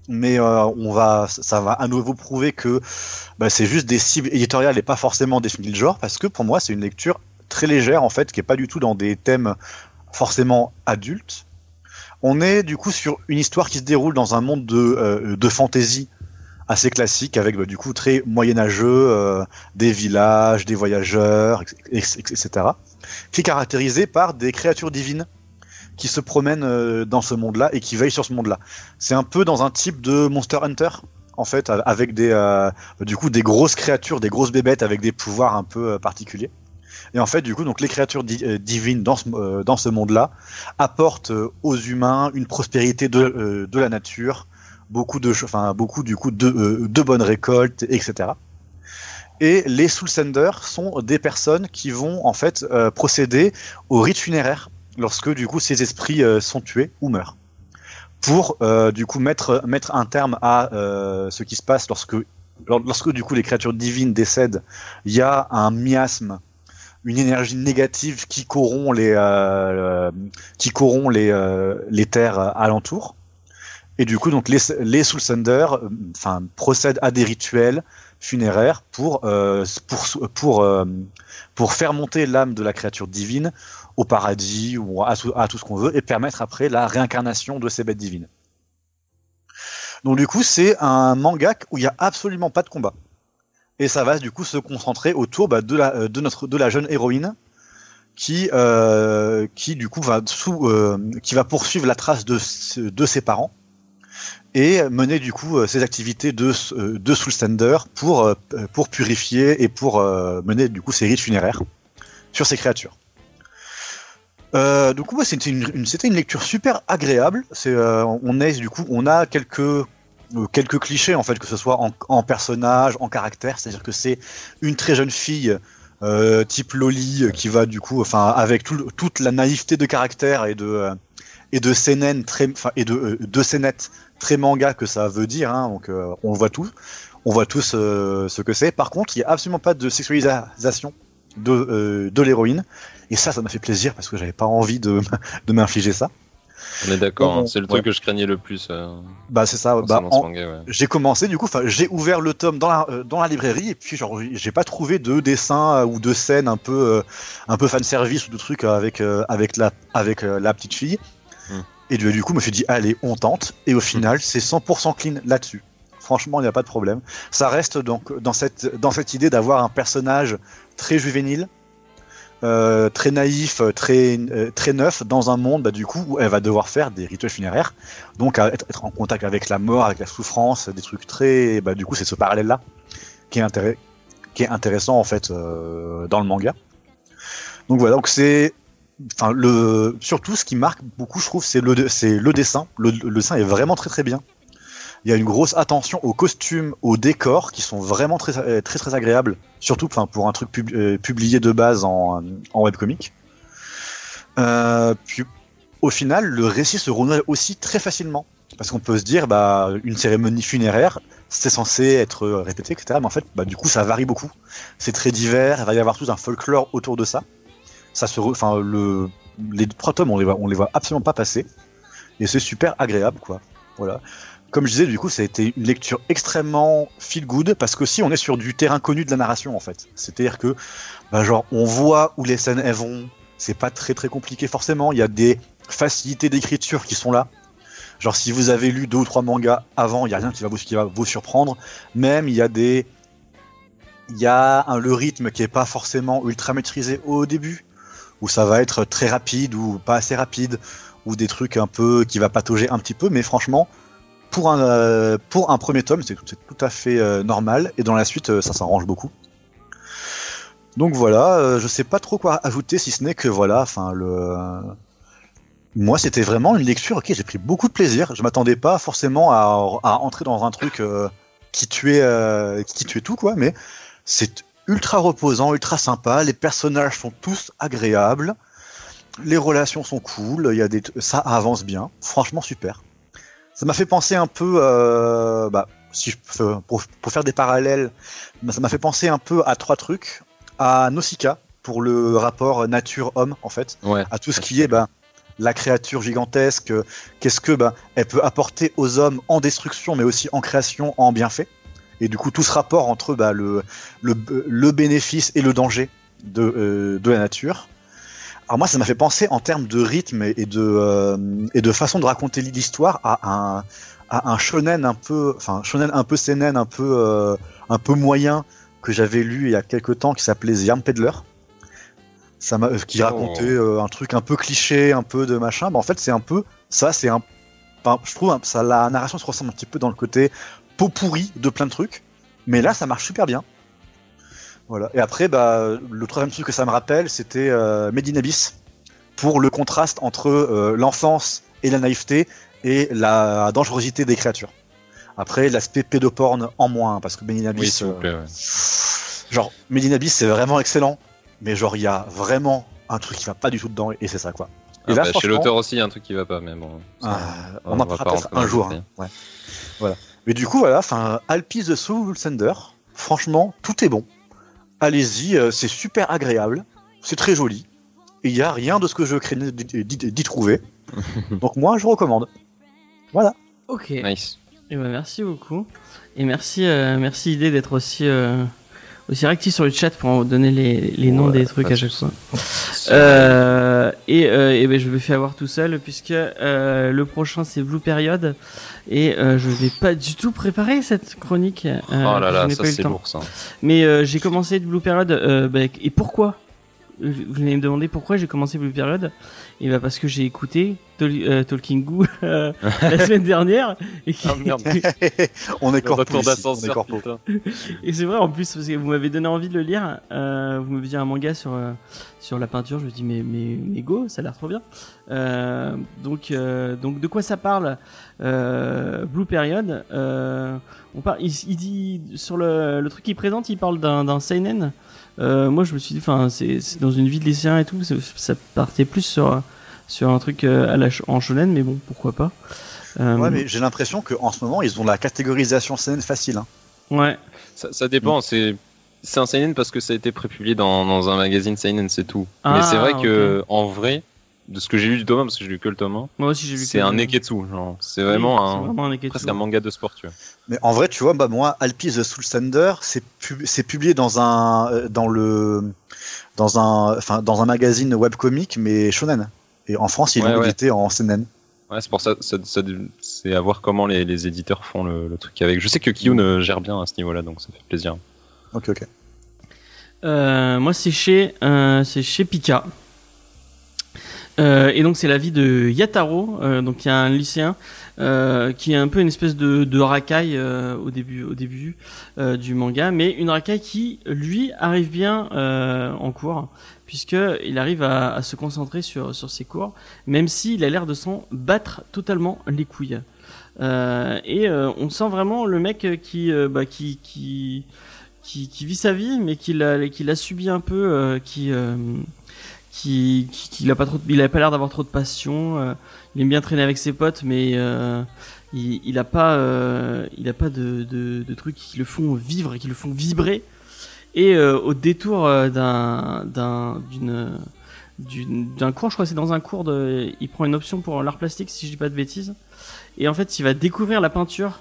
mais euh, on va, ça va à nouveau prouver que bah, c'est juste des cibles éditoriales et pas forcément définir le genre, parce que pour moi c'est une lecture très légère en fait, qui est pas du tout dans des thèmes forcément adultes. On est du coup sur une histoire qui se déroule dans un monde de, euh, de fantasy assez classique avec bah, du coup très moyenâgeux, euh, des villages, des voyageurs, etc. Qui est caractérisé par des créatures divines qui se promènent euh, dans ce monde-là et qui veillent sur ce monde-là. C'est un peu dans un type de Monster Hunter en fait, avec des euh, du coup des grosses créatures, des grosses bébêtes avec des pouvoirs un peu particuliers. Et en fait, du coup, donc les créatures divines dans ce, ce monde-là apportent aux humains une prospérité de, de la nature, beaucoup de, enfin beaucoup euh, de bonnes récoltes, etc. Et les Soul Senders sont des personnes qui vont en fait euh, procéder au rite funéraire lorsque du coup ces esprits euh, sont tués ou meurent, pour du coup mettre un terme à ce qui se passe lorsque du coup les créatures divines décèdent, il y a un miasme une énergie négative qui corrompt les les les terres alentours et du coup, donc les, les Soul Thunder, euh, procèdent à des rituels funéraires pour euh, pour euh, pour faire monter l'âme de la créature divine au paradis ou à tout, ce qu'on veut et permettre après la réincarnation de ces bêtes divines. Donc du coup, c'est un manga où il y a absolument pas de combat et ça va du coup se concentrer autour bah, de la de notre de la jeune héroïne qui qui du coup va qui va poursuivre la trace de de ses parents et mener du coup euh, ces activités de, euh, de Soulstander pour, euh, pour purifier et pour mener du coup ces rites funéraires sur ces créatures. Euh, du coup, c'était une, une, lecture super agréable. C'est, on est du coup, on a quelques quelques clichés en fait, que ce soit en, personnage, en caractère. C'est-à-dire que c'est une très jeune fille euh, type Loli qui va du coup, enfin, avec tout, toute la naïveté de caractère et de et de très, et de de très manga que ça veut dire, hein, donc euh, on voit tout, on voit tous euh, ce que c'est. Par contre, il n'y a absolument pas de sexualisation de, euh, de l'héroïne, et ça, ça m'a fait plaisir parce que j'avais pas envie de, de m'infliger ça. On est d'accord, hein, c'est le truc que je craignais le plus. bah c'est ça. Bah, J'ai commencé du coup, j'ai ouvert le tome dans la dans la librairie et puis genre j'ai pas trouvé de dessin ou de scène un peu un peu fan service ou de trucs avec avec la avec la petite fille. Et du coup, je me suis dit, allez, on tente. Et au final, c'est 100% clean là-dessus. Franchement, il n'y a pas de problème. Ça reste donc dans cette, dans cette idée d'avoir un personnage très juvénile, euh, très naïf, très, euh, très neuf, dans un monde, bah, du coup, où elle va devoir faire des rituels funéraires. Donc, être, être, en contact avec la mort, avec la souffrance, des trucs très. Bah, du coup, c'est ce parallèle-là qui est, intéressant, qui est intéressant, en fait, euh, dans le manga. Donc voilà, donc c'est surtout ce qui marque beaucoup je trouve c'est le dessin. Le, dessin est vraiment très très bien. Il y a une grosse attention aux costumes aux décors qui sont vraiment très très très agréables. Surtout pour un truc euh, publié de base en, en webcomic. Euh, puis au final le récit se renouvelle aussi très facilement. Parce qu'on peut se dire bah une cérémonie funéraire c'est censé être répété etc mais en fait bah du coup ça varie beaucoup. C'est très divers il va y avoir tout un folklore autour de ça ça se, enfin le, les trois tomes on les voit, on les voit absolument pas passer et c'est super agréable quoi. Voilà. Comme je disais, du coup, ça a été une lecture extrêmement feel good parce que si on est sur du terrain connu de la narration en fait, c'est-à-dire que bah, genre on voit où les scènes elles vont, c'est pas très très compliqué forcément. Il y a des facilités d'écriture qui sont là. Genre si vous avez lu deux ou trois mangas avant, il y a rien qui va vous, qui va vous surprendre. Même il y a des il y a un, le rythme qui est pas forcément ultra maîtrisé au début où ça va être très rapide ou pas assez rapide, ou des trucs un peu qui va patauger un petit peu, mais franchement, pour un, euh, pour un premier tome, c'est tout, à fait euh, normal, et dans la suite, euh, ça s'arrange beaucoup. Donc voilà, je sais pas trop quoi ajouter, si ce n'est que voilà, enfin le. Moi, c'était vraiment une lecture, ok, j'ai pris beaucoup de plaisir. Je m'attendais pas forcément à, à, entrer dans un truc qui tuait, qui tuait tout, quoi, mais c'est ultra reposant, ultra sympa. Les personnages sont tous agréables. Les relations sont cool. Il y a des, ça avance bien. Franchement, super. Ça m'a fait penser un peu, euh, bah, si je, pour, pour, faire des parallèles, ça m'a fait penser un peu à trois trucs. À Nausicaa pour le rapport nature-homme en fait, ouais, à tout ce qui est bah, la créature gigantesque, euh, qu'est-ce que bah, elle peut apporter aux hommes en destruction, mais aussi en création, en bienfait. Et du coup, tout ce rapport entre bah, le, le, le bénéfice et le danger de, euh, de la nature. Alors moi, ça m'a fait penser en termes de rythme et de, euh, et de façon de raconter l'histoire à un, à un shonen un peu, enfin shonen un peu seinen, un peu, euh, un peu moyen que j'avais lu il y a quelques temps qui s'appelait The Yarn Peddler. Ça m'a, qui Oh. racontait un truc un peu cliché, un peu de machin. Bah, en fait, c'est un peu ça, c'est un, enfin, je trouve hein, ça, la narration se ressemble un petit peu dans le côté pot pourri de plein de trucs, mais là, ça marche super bien. Voilà. Et après, bah, le troisième truc que ça me rappelle, c'était euh, Made in Abyss, pour le contraste entre euh, l'enfance et la naïveté et la dangerosité des créatures. Après, l'aspect pédoporn en moins, parce que in Oui, euh, plaît. ouais. genre, Made in Abyss, c'est vraiment excellent, mais genre, il y a vraiment un truc qui va pas du tout dedans, et c'est ça, quoi. Et Ah là, bah, chez l'auteur aussi, il y a un truc qui va pas, mais bon. ça, Ah, on, va en parlera un jour. hein. Ouais. Voilà. Mais du coup, voilà, enfin, Alpi the Soul Sender, franchement, tout est bon. Allez-y, euh, c'est super agréable, c'est très joli. Et il n'y a rien de ce que je craignais d'y trouver. Donc moi, je recommande. Ok. Nice. Eh ben, merci beaucoup. Et merci, euh, merci idée d'être aussi, euh, aussi réactif sur le chat pour donner les, les noms Ouais, des trucs à chaque fois. Euh, et euh, eh ben, je me fais avoir tout seul puisque euh, le prochain c'est Blue Period et je vais pas du tout préparer cette chronique. oh là là, ça c'est lourd ça. Mais j'ai commencé Blue Period bah, et pourquoi? Vous allez me demander pourquoi j'ai commencé Blue Period Et bah parce que j'ai écouté Tol- euh, Talking Goo euh, la semaine dernière et, qui- Ah merde. on est corpo on est corpo. et c'est vrai en plus parce que vous m'avez donné envie de le lire. Euh, vous m'avez dit un manga sur euh, sur la peinture. Je me dis mais mais mais go, ça a l'air trop bien. Euh, donc euh, donc de quoi ça parle euh, Blue Period. Euh, on parle. Il, il dit sur le, le truc qu'il présente, il parle d'un d'un seinen. Euh, moi je me suis dit enfin c'est dans une vie de lycéen et tout. Ça partait plus sur sur un truc euh, à la en shonen, mais bon pourquoi pas. Euh, Ouais, mais j'ai l'impression qu'en ce moment, ils ont la catégorisation scène facile. Hein. ouais. Ça, ça dépend, c'est c'est un seinen parce que ça a été prépublié dans, dans un magazine seinen, c'est tout. Mais Ah, c'est vrai que en vrai, de ce que j'ai lu du tome 1, parce que j'ai lu que le tome 1, Moi aussi j'ai vu. c'est que- un neketsu, genre. C'est Oui, vraiment c'est un vraiment un presque un manga de sport, tu vois. Mais en vrai, tu vois, bah moi, Alpi the Soul Sender, c'est pub- c'est publié dans un euh, dans le dans un enfin dans un magazine webcomic mais shonen. Et en France, ils Ouais, l'ont ouais. édité en seinen. Ouais, c'est pour ça, ça, ça- c'est à voir comment les, les éditeurs font le, le truc avec. Je sais que Kiyun euh, gère bien à ce niveau-là, donc ça fait plaisir. Ok, ok. Euh, moi, c'est chez, euh, c'est chez Pika. Euh, et donc, c'est la vie de Yataro. Euh, donc, il y a un lycéen euh, qui est un peu une espèce de, de racaille euh, au début, au début du manga, mais une racaille qui, lui, arrive bien en cours, puisque il arrive à, se concentrer sur sur ses cours, même s'il a l'air de s'en battre totalement les couilles. Et on sent vraiment le mec qui, bah, qui, qui qui, qui vit sa vie, mais qui l'a, qui l'a subi un peu, euh, qui, qui, qui, qui a pas trop, il a pas l'air d'avoir trop de passion. euh, il aime bien traîner avec ses potes, mais euh, il, il a pas, euh, il a pas de, de, de trucs qui le font vivre qui le font vibrer. Et euh, au détour euh, d'un, d'un, d'une- d'un cours, je crois que c'est dans un cours de, il prend une option pour l'art plastique, si je dis pas de bêtises. Et en fait, il va découvrir la peinture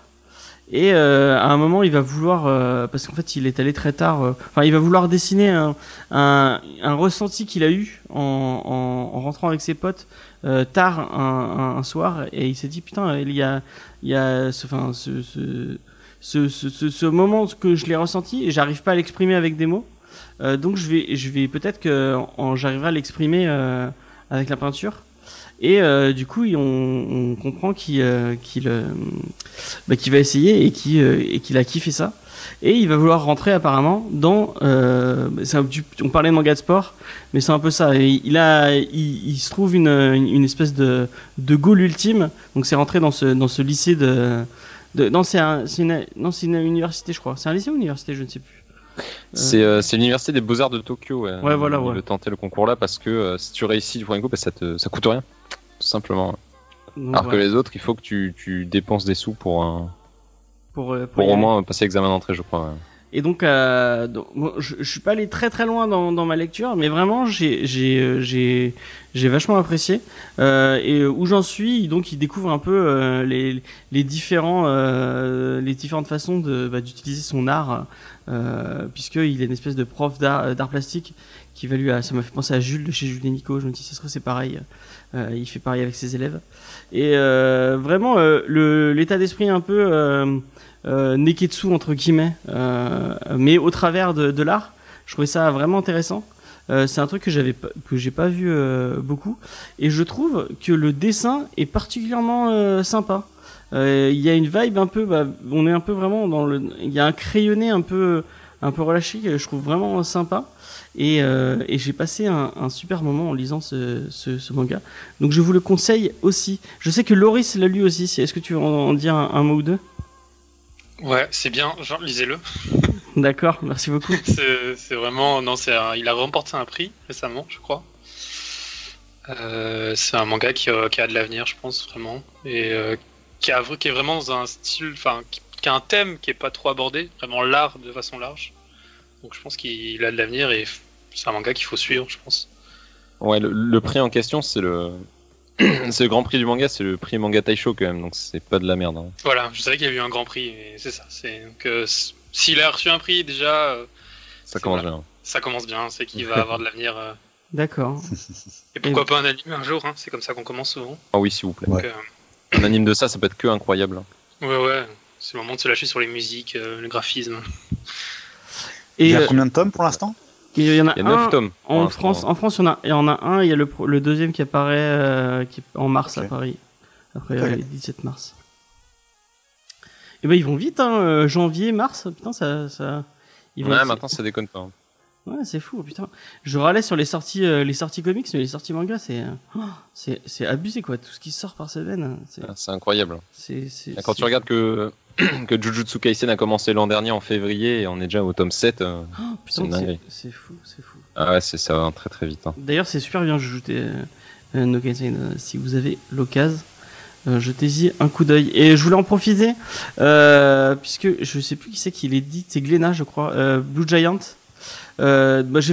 et euh, à un moment, il va vouloir, euh, parce qu'en fait, il est allé très tard. euh, Enfin, il va vouloir dessiner un, un, un ressenti qu'il a eu en, en, en rentrant avec ses potes euh, tard un, un, soir, et il s'est dit putain, il y a, il y a, ce, enfin, ce, ce, ce, ce, moment que je l'ai ressenti et j'arrive pas à l'exprimer avec des mots. Euh, donc, je vais, je vais peut-être que j'arriverai à l'exprimer euh, avec la peinture. Et euh, du coup, on, on comprend qu'il euh, qu'il euh, bah, qu'il va essayer et qui euh, qu'il a kiffé ça. Et il va vouloir rentrer apparemment dans. Euh, c'est un- on parlait de manga de sport, mais c'est un peu ça. Il a, il, il se trouve une, une, espèce de de goal ultime. Donc c'est rentrer dans ce dans ce lycée de. de non, c'est un, une, une université, je crois. C'est un lycée ou une université, je ne sais plus. C'est euh, l'université des beaux-arts de Tokyo. Ouais, Ouais, voilà, Il ouais. veut tenter le concours là parce que euh, si tu réussis du premier coup, bah, ça, te, ça coûte rien. Tout simplement. Donc, Alors que les autres, il faut que tu, tu dépenses des sous pour, un, pour, euh, pour pour y au moins passer l'examen d'entrée, je crois. Et donc, euh, donc, je, je suis pas allé très très loin dans, dans ma lecture, mais vraiment j'ai j'ai vachement apprécié. Euh, et où j'en suis, donc il découvre un peu euh, les les différents les différentes façons de bah, d'utiliser son art, euh, puisqu'il est une espèce de prof d'art d'art plastique qui va lui, à- ça m'a fait penser à Jules de chez Jules et Nico. Je me dis, ça se trouve c'est pareil. Euh, il fait pareil avec ses élèves. Et euh, vraiment, euh, l'état d'esprit un peu euh, euh, neketsu entre guillemets, euh, mais au travers de, de l'art. Je trouvais ça vraiment intéressant. Euh, c'est un truc que j'avais que j'ai pas vu euh, beaucoup et je trouve que le dessin est particulièrement euh, sympa. Euh, Il y a une vibe un peu, bah, on est un peu vraiment dans le, il y a un crayonné un peu un peu relâché que je trouve vraiment sympa et, euh, et j'ai passé un, un super moment en lisant ce, ce, ce manga. Donc je vous le conseille aussi. Je sais que Loris l'a lu aussi. Est-ce que tu veux en, en dire un, un mot ou deux? Ouais, c'est bien, genre, lisez-le. D'accord, merci beaucoup. C'est c'est vraiment. Non, c'est un- il a remporté un prix récemment, je crois. Euh, c'est un manga qui, a- qui a de l'avenir, je pense, vraiment. Et qui, a, qui est vraiment dans un style. Enfin, qui, qui a un thème qui est pas trop abordé, vraiment l'art de façon large. Donc je pense qu'il a de l'avenir et c'est un manga qu'il faut suivre, je pense. Ouais, le, le prix en question, c'est le. c'est le grand prix du manga, c'est le prix manga Taisho quand même, donc c'est pas de la merde. hein. Voilà, je savais qu'il y avait eu un grand prix, et c'est ça. C'est donc euh, s'il a reçu un prix déjà, euh, Ça commence bien. ça commence bien, c'est qu'il va avoir de l'avenir. euh, D'accord. et pourquoi pas un anime un jour, hein, c'est comme ça qu'on commence souvent. Ah oui, s'il vous plaît. Donc, euh, Un anime de ça, ça peut être que incroyable. hein. ouais, ouais, c'est le moment de se lâcher sur les musiques, euh, le graphisme. Il Et y a euh, combien de tomes pour l'instant? il y en a, Il y a 9 un tomes. en. France. En France, il y en a, il y en a un. Il y a le, deuxième qui apparaît euh, qui est en mars à Paris. Après le 17 mars. Et ben ils vont vite, hein. janvier, mars. Putain, ça, ça. Ils vont Ouais, c'est- maintenant ça déconne pas. hein. Ouais, c'est fou, putain. Je râlais sur les sorties, euh, les sorties comics, mais les sorties manga, c'est, oh, c'est, c'est abusé quoi. Tout ce qui sort par semaine, c'est, Ah, C'est incroyable. c'est, c'est. Quand c'est- tu regardes que, que Jujutsu Kaisen a commencé l'an dernier en février et on est déjà au tome 7, euh, Oh, putain, c'est c'est, fou, c'est fou. ah ouais, c'est ça va très très vite. hein. D'ailleurs, c'est super bien ajouté euh, No Kaisen, si vous avez l'occasion. Euh, jetez-y un coup d'œil. Et je voulais en profiter, puisque je sais plus qui c'est qui l'a dit, c'est Glenna, je crois, Blue Giant. Euh, bah, j'ai,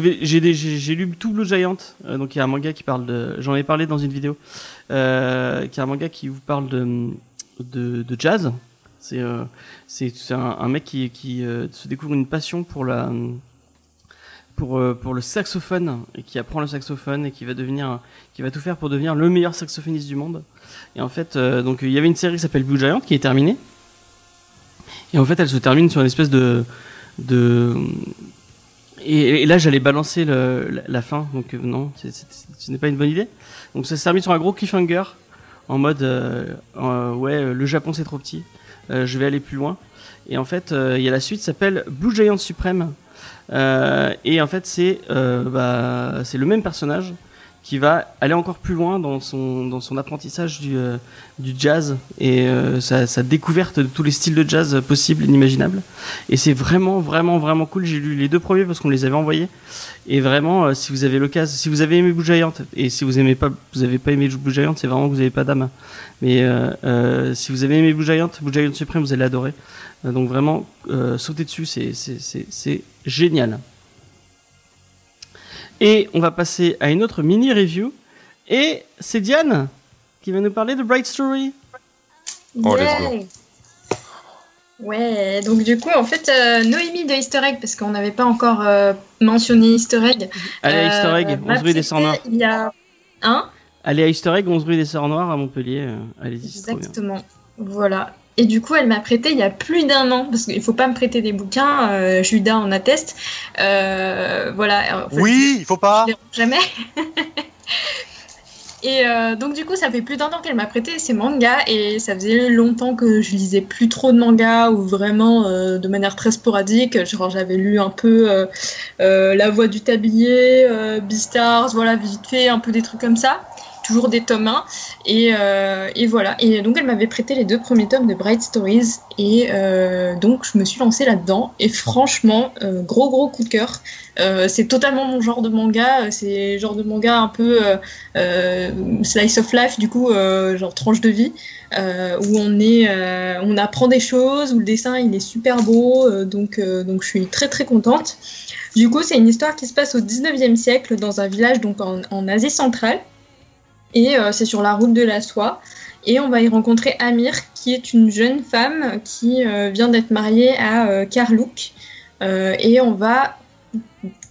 lu tout Blue Giant, euh, donc il y a un manga qui parle de, j'en ai parlé dans une vidéo, euh, qui est un manga qui vous parle de, de, jazz. C'est, un, un mec qui, se découvre une passion pour la, pour, pour le saxophone et qui apprend le saxophone et qui va devenir, qui va tout faire pour devenir le meilleur saxophoniste du monde. Et en fait, donc il y avait une série qui s'appelle Blue Giant qui est terminée. Et en fait, elle se termine sur une espèce de et, là j'allais balancer la, fin, donc euh, non, ce n'est pas une bonne idée. Donc ça se termine sur un gros cliffhanger en mode euh, euh, ouais, le Japon c'est trop petit, je vais aller plus loin. Et en fait, il y a la suite qui s'appelle Blue Giant Supreme. Euh, et en fait, c'est bah, c'est le même personnage qui va aller encore plus loin dans son, dans son apprentissage du, euh, du jazz et euh, sa, sa découverte de tous les styles de jazz possibles et inimaginables. Et c'est vraiment, vraiment, vraiment cool. J'ai lu les deux premiers parce qu'on les avait envoyés. Et vraiment, euh, si vous avez l'occasion, si vous avez aimé Blue et si vous aimez pas, vous avez pas aimé Blue c'est vraiment que vous avez pas d'âme. Mais euh, euh, si vous avez aimé Blue Giant, Blue Giant Supreme, vous allez adorer. Donc vraiment, sautez dessus, c'est génial. Et on va passer à une autre mini review. Et c'est Diane qui va nous parler de Bright Story. Oh, let's go. Yeah. Ouais, donc du coup, en fait, euh, Noémie de Easter Egg, parce qu'on n'avait pas encore euh, mentionné Easter Egg. Allez à Easter Egg, euh, 11 m'a rue des Sœurs Noires. prêté Il y a un, Allez à Easter Egg, 11 rue des Sœurs Noires à Montpellier. euh, Allez-y, c'est trop bien. exactement. Voilà. Et du coup, elle m'a prêté il y a plus d'un an, parce qu'il faut pas me prêter des bouquins, euh, Judas en atteste. Euh, voilà. En fait, Oui, il faut pas. je les rends jamais. Et euh, donc du coup, ça fait plus d'un an qu'elle m'a prêté ces mangas et ça faisait longtemps que je lisais plus trop de mangas ou vraiment de manière très sporadique. Genre j'avais lu un peu La Voix du Tablier, Beastars, voilà vite fait un peu des trucs comme ça. Toujours des tomes 1. Et, euh, et voilà. Et donc, elle m'avait prêté les deux premiers tomes de Bright Stories. Et euh, donc, je me suis lancée là-dedans. Et franchement, euh, gros, gros coup de cœur. C'est totalement mon genre de manga. C'est le genre de manga un peu slice of life, du coup, genre tranche de vie, où on, est, on apprend des choses, où le dessin il est super beau. donc, donc, je suis très, très contente. Du coup, c'est une histoire qui se passe au 19e siècle dans un village donc en, en Asie centrale. Et euh, c'est sur la route de la soie. Et on va y rencontrer Amir, qui est une jeune femme qui euh, vient d'être mariée à euh, Karlouk. Et on va,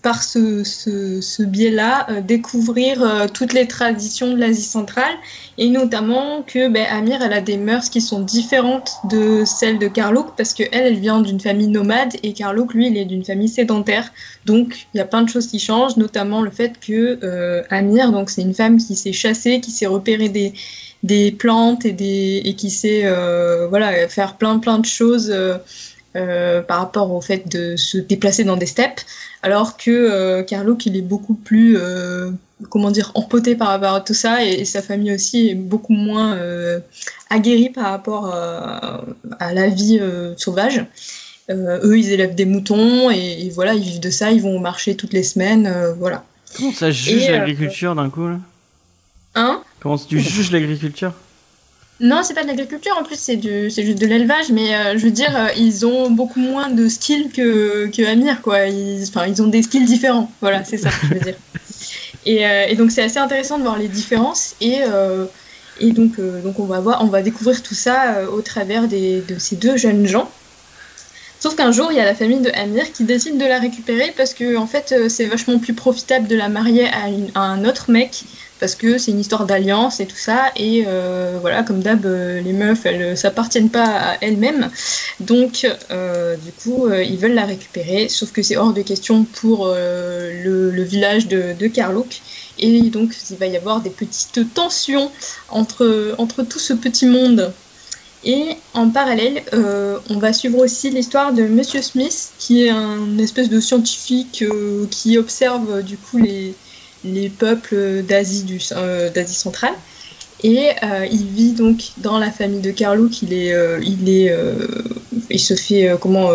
par ce, ce, biais-là, euh, découvrir euh, toutes les traditions de l'Asie centrale. Et notamment que ben, Amir, elle a des mœurs qui sont différentes de celles de Karlouk, parce qu'elle, elle vient d'une famille nomade, et Karlouk, lui, il est d'une famille sédentaire. Donc, il y a plein de choses qui changent, notamment le fait que euh, Amir, donc c'est une femme qui s'est chassée, qui s'est repérée des, des plantes et, des, et qui sait voilà, faire plein plein de choses euh, par rapport au fait de se déplacer dans des steppes, alors que euh, Carlo, qu'il est beaucoup plus euh, comment dire empoté par rapport à tout ça et, et sa famille aussi est beaucoup moins aguerrie par rapport à, à la vie sauvage. Eux, ils élèvent des moutons et, et voilà, ils vivent de ça, ils vont au marché toutes les semaines, voilà. Comment ça juge l'agriculture d'un coup là? Hein? Comment tu juges l'agriculture? Non, c'est pas de l'agriculture, en plus c'est juste de l'élevage, mais euh, je veux dire, euh, ils ont beaucoup moins de skills que, que Amir, quoi. Ils, enfin, ils ont des skills différents, voilà, c'est ça que je veux dire. Et, euh, et donc c'est assez intéressant de voir les différences, et, et donc, donc on, va voir, on va découvrir tout ça au travers des, de ces deux jeunes gens. Sauf qu'un jour, il y a la famille de Amir qui décide de la récupérer parce que en fait, c'est vachement plus profitable de la marier à, une- à un autre mec parce que c'est une histoire d'alliance et tout ça. Et euh, voilà, comme d'hab, euh, les meufs, elles euh, s'appartiennent pas à elles-mêmes. Donc, du coup, ils veulent la récupérer. Sauf que c'est hors de question pour le, village de, de Karlouk. Et donc, il va y avoir des petites tensions entre, entre tout ce petit monde. Et en parallèle, on va suivre aussi l'histoire de Monsieur Smith, qui est un espèce de scientifique qui observe du coup les, les peuples d'Asie euh, centrale. Et euh, il vit donc dans la famille de Carlo, qu'il est, il est, euh, il se fait comment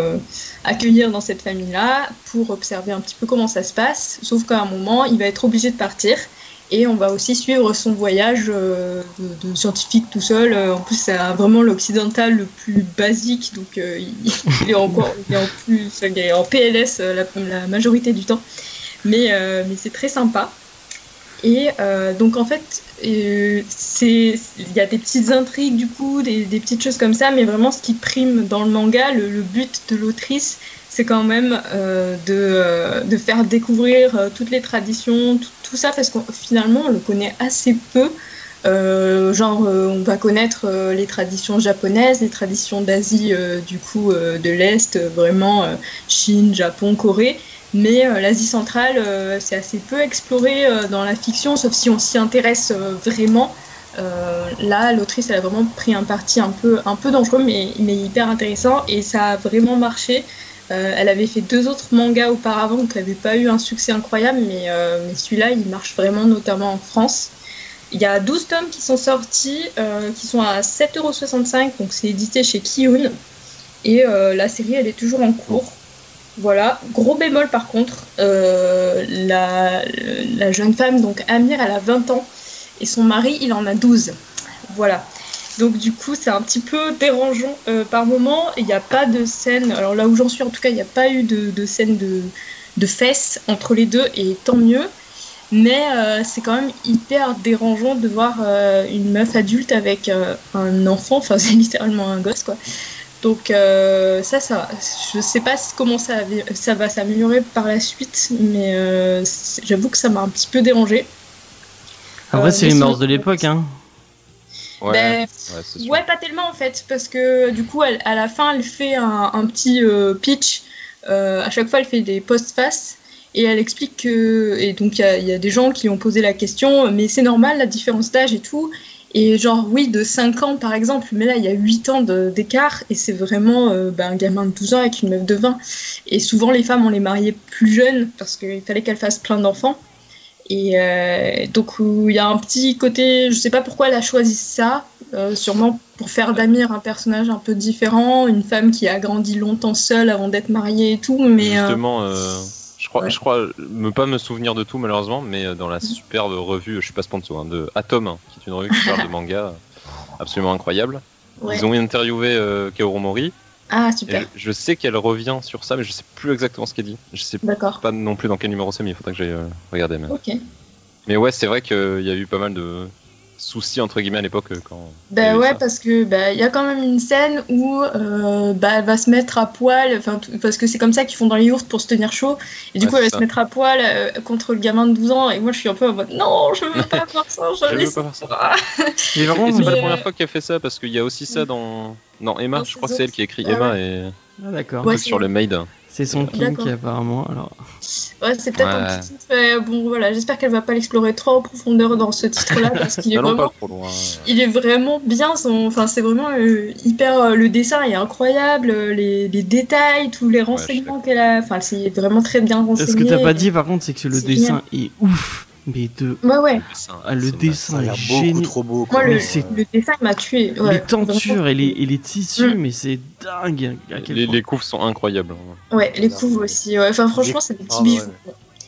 accueillir dans cette famille-là pour observer un petit peu comment ça se passe. Sauf qu'à un moment, il va être obligé de partir. Et on va aussi suivre son voyage de, scientifique tout seul. En plus, c'est vraiment l'occidental le plus basique, donc il, est encore, il est en plus, en PLS la, la majorité du temps. Mais, mais c'est très sympa. Et euh, donc en fait, euh, il y a des petites intrigues du coup, des, petites choses comme ça, mais vraiment ce qui prime dans le manga, le, but de l'autrice, c'est quand même euh, de, de faire découvrir toutes les traditions, tout, tout ça, parce que finalement on le connaît assez peu. Genre, on va connaître les traditions japonaises, les traditions d'Asie, du coup, de l'Est, vraiment Chine, Japon, Corée. Mais euh, l'Asie centrale, euh, c'est assez peu exploré euh, dans la fiction, sauf si on s'y intéresse vraiment. Là, l'autrice, elle a vraiment pris un parti un peu, un peu dangereux, mais, mais hyper intéressant, et ça a vraiment marché. Elle avait fait deux autres mangas auparavant qui n'avaient pas eu un succès incroyable, mais, mais celui-là, il marche vraiment, notamment en France. Il y a 12 tomes qui sont sortis, qui sont à 7,65€, donc c'est édité chez Kiyun. Et la série, elle est toujours en cours. Voilà, gros bémol par contre, euh, la, jeune femme, donc Amir, elle a 20 ans et son mari, il en a 12. Voilà. Donc du coup, c'est un petit peu dérangeant euh, par moment. Il n'y a pas de scène, alors là où j'en suis en tout cas, il n'y a pas eu de, scène de, fesses entre les deux et tant mieux. Mais euh, c'est quand même hyper dérangeant de voir une meuf adulte avec un enfant, enfin c'est littéralement un gosse quoi. Donc euh, ça, ça, je sais pas comment ça, va- ça va s'améliorer par la suite, mais euh, j'avoue que ça m'a un petit peu dérangé. Après, Euh, c'est les mœurs de l'époque, hein. Ouais, Ben, ouais, pas tellement en fait, parce que du coup, elle- à la fin, elle fait un, un petit euh, pitch. Euh, à chaque fois, elle fait des post-face et elle explique que. Et donc, il y y, a des gens qui ont posé la question, mais c'est normal la différence d'âge et tout. Et genre, oui, de 5 ans par exemple, mais là, il y a 8 ans d'écart et c'est vraiment ben, un gamin de 12 ans avec une meuf de 20. Et souvent, les femmes, on les mariait plus jeunes parce qu'il fallait qu'elles fassent plein d'enfants. Et euh, donc il y a un petit côté, je sais pas pourquoi elle a choisi ça, euh, sûrement pour faire d'Amir un personnage un peu différent, une femme qui a grandi longtemps seule avant d'être mariée et tout, mais euh, Justement, crois, ouais. je crois me pas me souvenir de tout malheureusement, mais euh, dans la superbe revue, je suis pas sponsor, hein, de Atom, hein, qui est une revue qui parle de manga absolument incroyable. ouais. Ils ont interviewé euh, Kaoru Mori. ah super, je, je sais qu'elle revient sur ça, mais je sais plus exactement ce qu'elle dit. Je sais pas non plus dans quel numéro c'est, mais il faudra que j'aille euh, regarder. Mais... ok. mais ouais, c'est vrai qu'il y a eu pas mal de soucis entre guillemets à l'époque euh, quand. Bah ouais, ça. parce que bah il y a quand même une scène où euh, bah elle va se mettre à poil, enfin parce que c'est comme ça qu'ils font dans les yurts pour se tenir chaud. Et du Ouais, coup elle va se mettre à poil euh, contre le gamin de 12 ans. Et moi je suis un peu en mode non, je veux pas faire ça, je, Je veux pas faire ça. pas. Mais contre, c'est pas la première fois qu'elle fait ça parce qu'il y a aussi ça dans. Non, Emma, Dans je crois que c'est elle qui a écrit Ouais, Emma et ah, d'accord. Ouais, sur le Maid. C'est son kink apparemment. Alors, Ouais, c'est peut-être un petit titre. mais bon voilà, j'espère qu'elle va pas l'explorer trop en profondeur dans ce titre-là parce qu'il est vraiment il est vraiment bien son enfin c'est vraiment euh, hyper euh, le dessin est incroyable euh, les, les détails tous les renseignements qu'elle a enfin c'est vraiment très bien renseigné ce que t'as pas dit par contre, c'est que le dessin est ouf. Mais de ouais ouais ah, le dessin a est l'air beaucoup génial. trop beau. moi le, le dessin il m'a tué ouais, les tentures et les, et les tissus, Mm. mais c'est dingue. À quel Les, point. les couves sont incroyables. ouais les couves aussi ouais. enfin franchement c'est des petits Ah, ouais. bijoux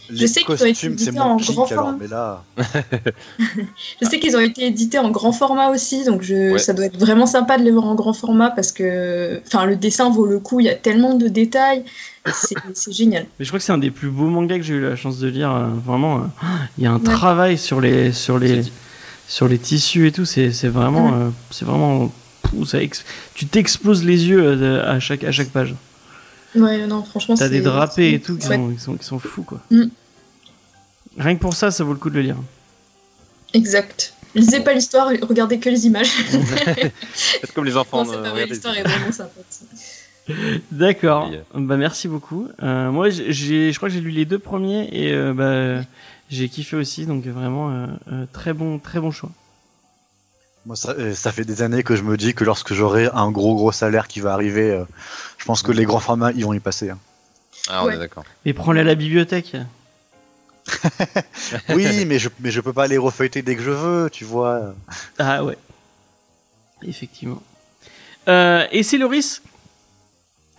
Les je sais qu'ils ont été édités en grand alors, format. mais là, je sais qu'ils ont été édités en grand format aussi donc je Ouais. ça doit être vraiment sympa de les voir en grand format parce que enfin le dessin vaut le coup il y a tellement de détails c'est génial Mais je crois que c'est un des plus beaux mangas que j'ai eu la chance de lire. euh, Vraiment, euh, il y a un Ouais. travail sur les sur les C'est- sur les tissus et tout. C'est vraiment Ouais. euh, c'est vraiment Pouh, ça ex- tu t'exploses les yeux de- à chaque à chaque page. Ouais non franchement T'as c'est des drapés et tout qui ouais. sont, qui sont qui sont fous quoi. Mm. Rien que pour ça, ça vaut le coup de le lire. Exact. Lisez pas l'histoire, regardez que les images. Faites comme les enfants. Non, c'est euh, pas vrai, regardez. l'histoire est vraiment sympa. D'accord. Euh, Bah merci beaucoup. Euh, moi, j'ai- je crois que j'ai lu les deux premiers et euh, bah j'ai kiffé aussi. Donc vraiment très bon, très bon choix. Moi, ça, euh, ça fait des années que je me dis que lorsque j'aurai un gros gros salaire qui va arriver, euh, je pense que les grands formats, ils vont y passer. hein. Ah, on Ouais. est d'accord. Mais prends-les à la bibliothèque. Oui, mais je, mais je peux pas les refeuilleter dès que je veux, tu vois. Ah ouais. Effectivement. Euh, et c'est Loris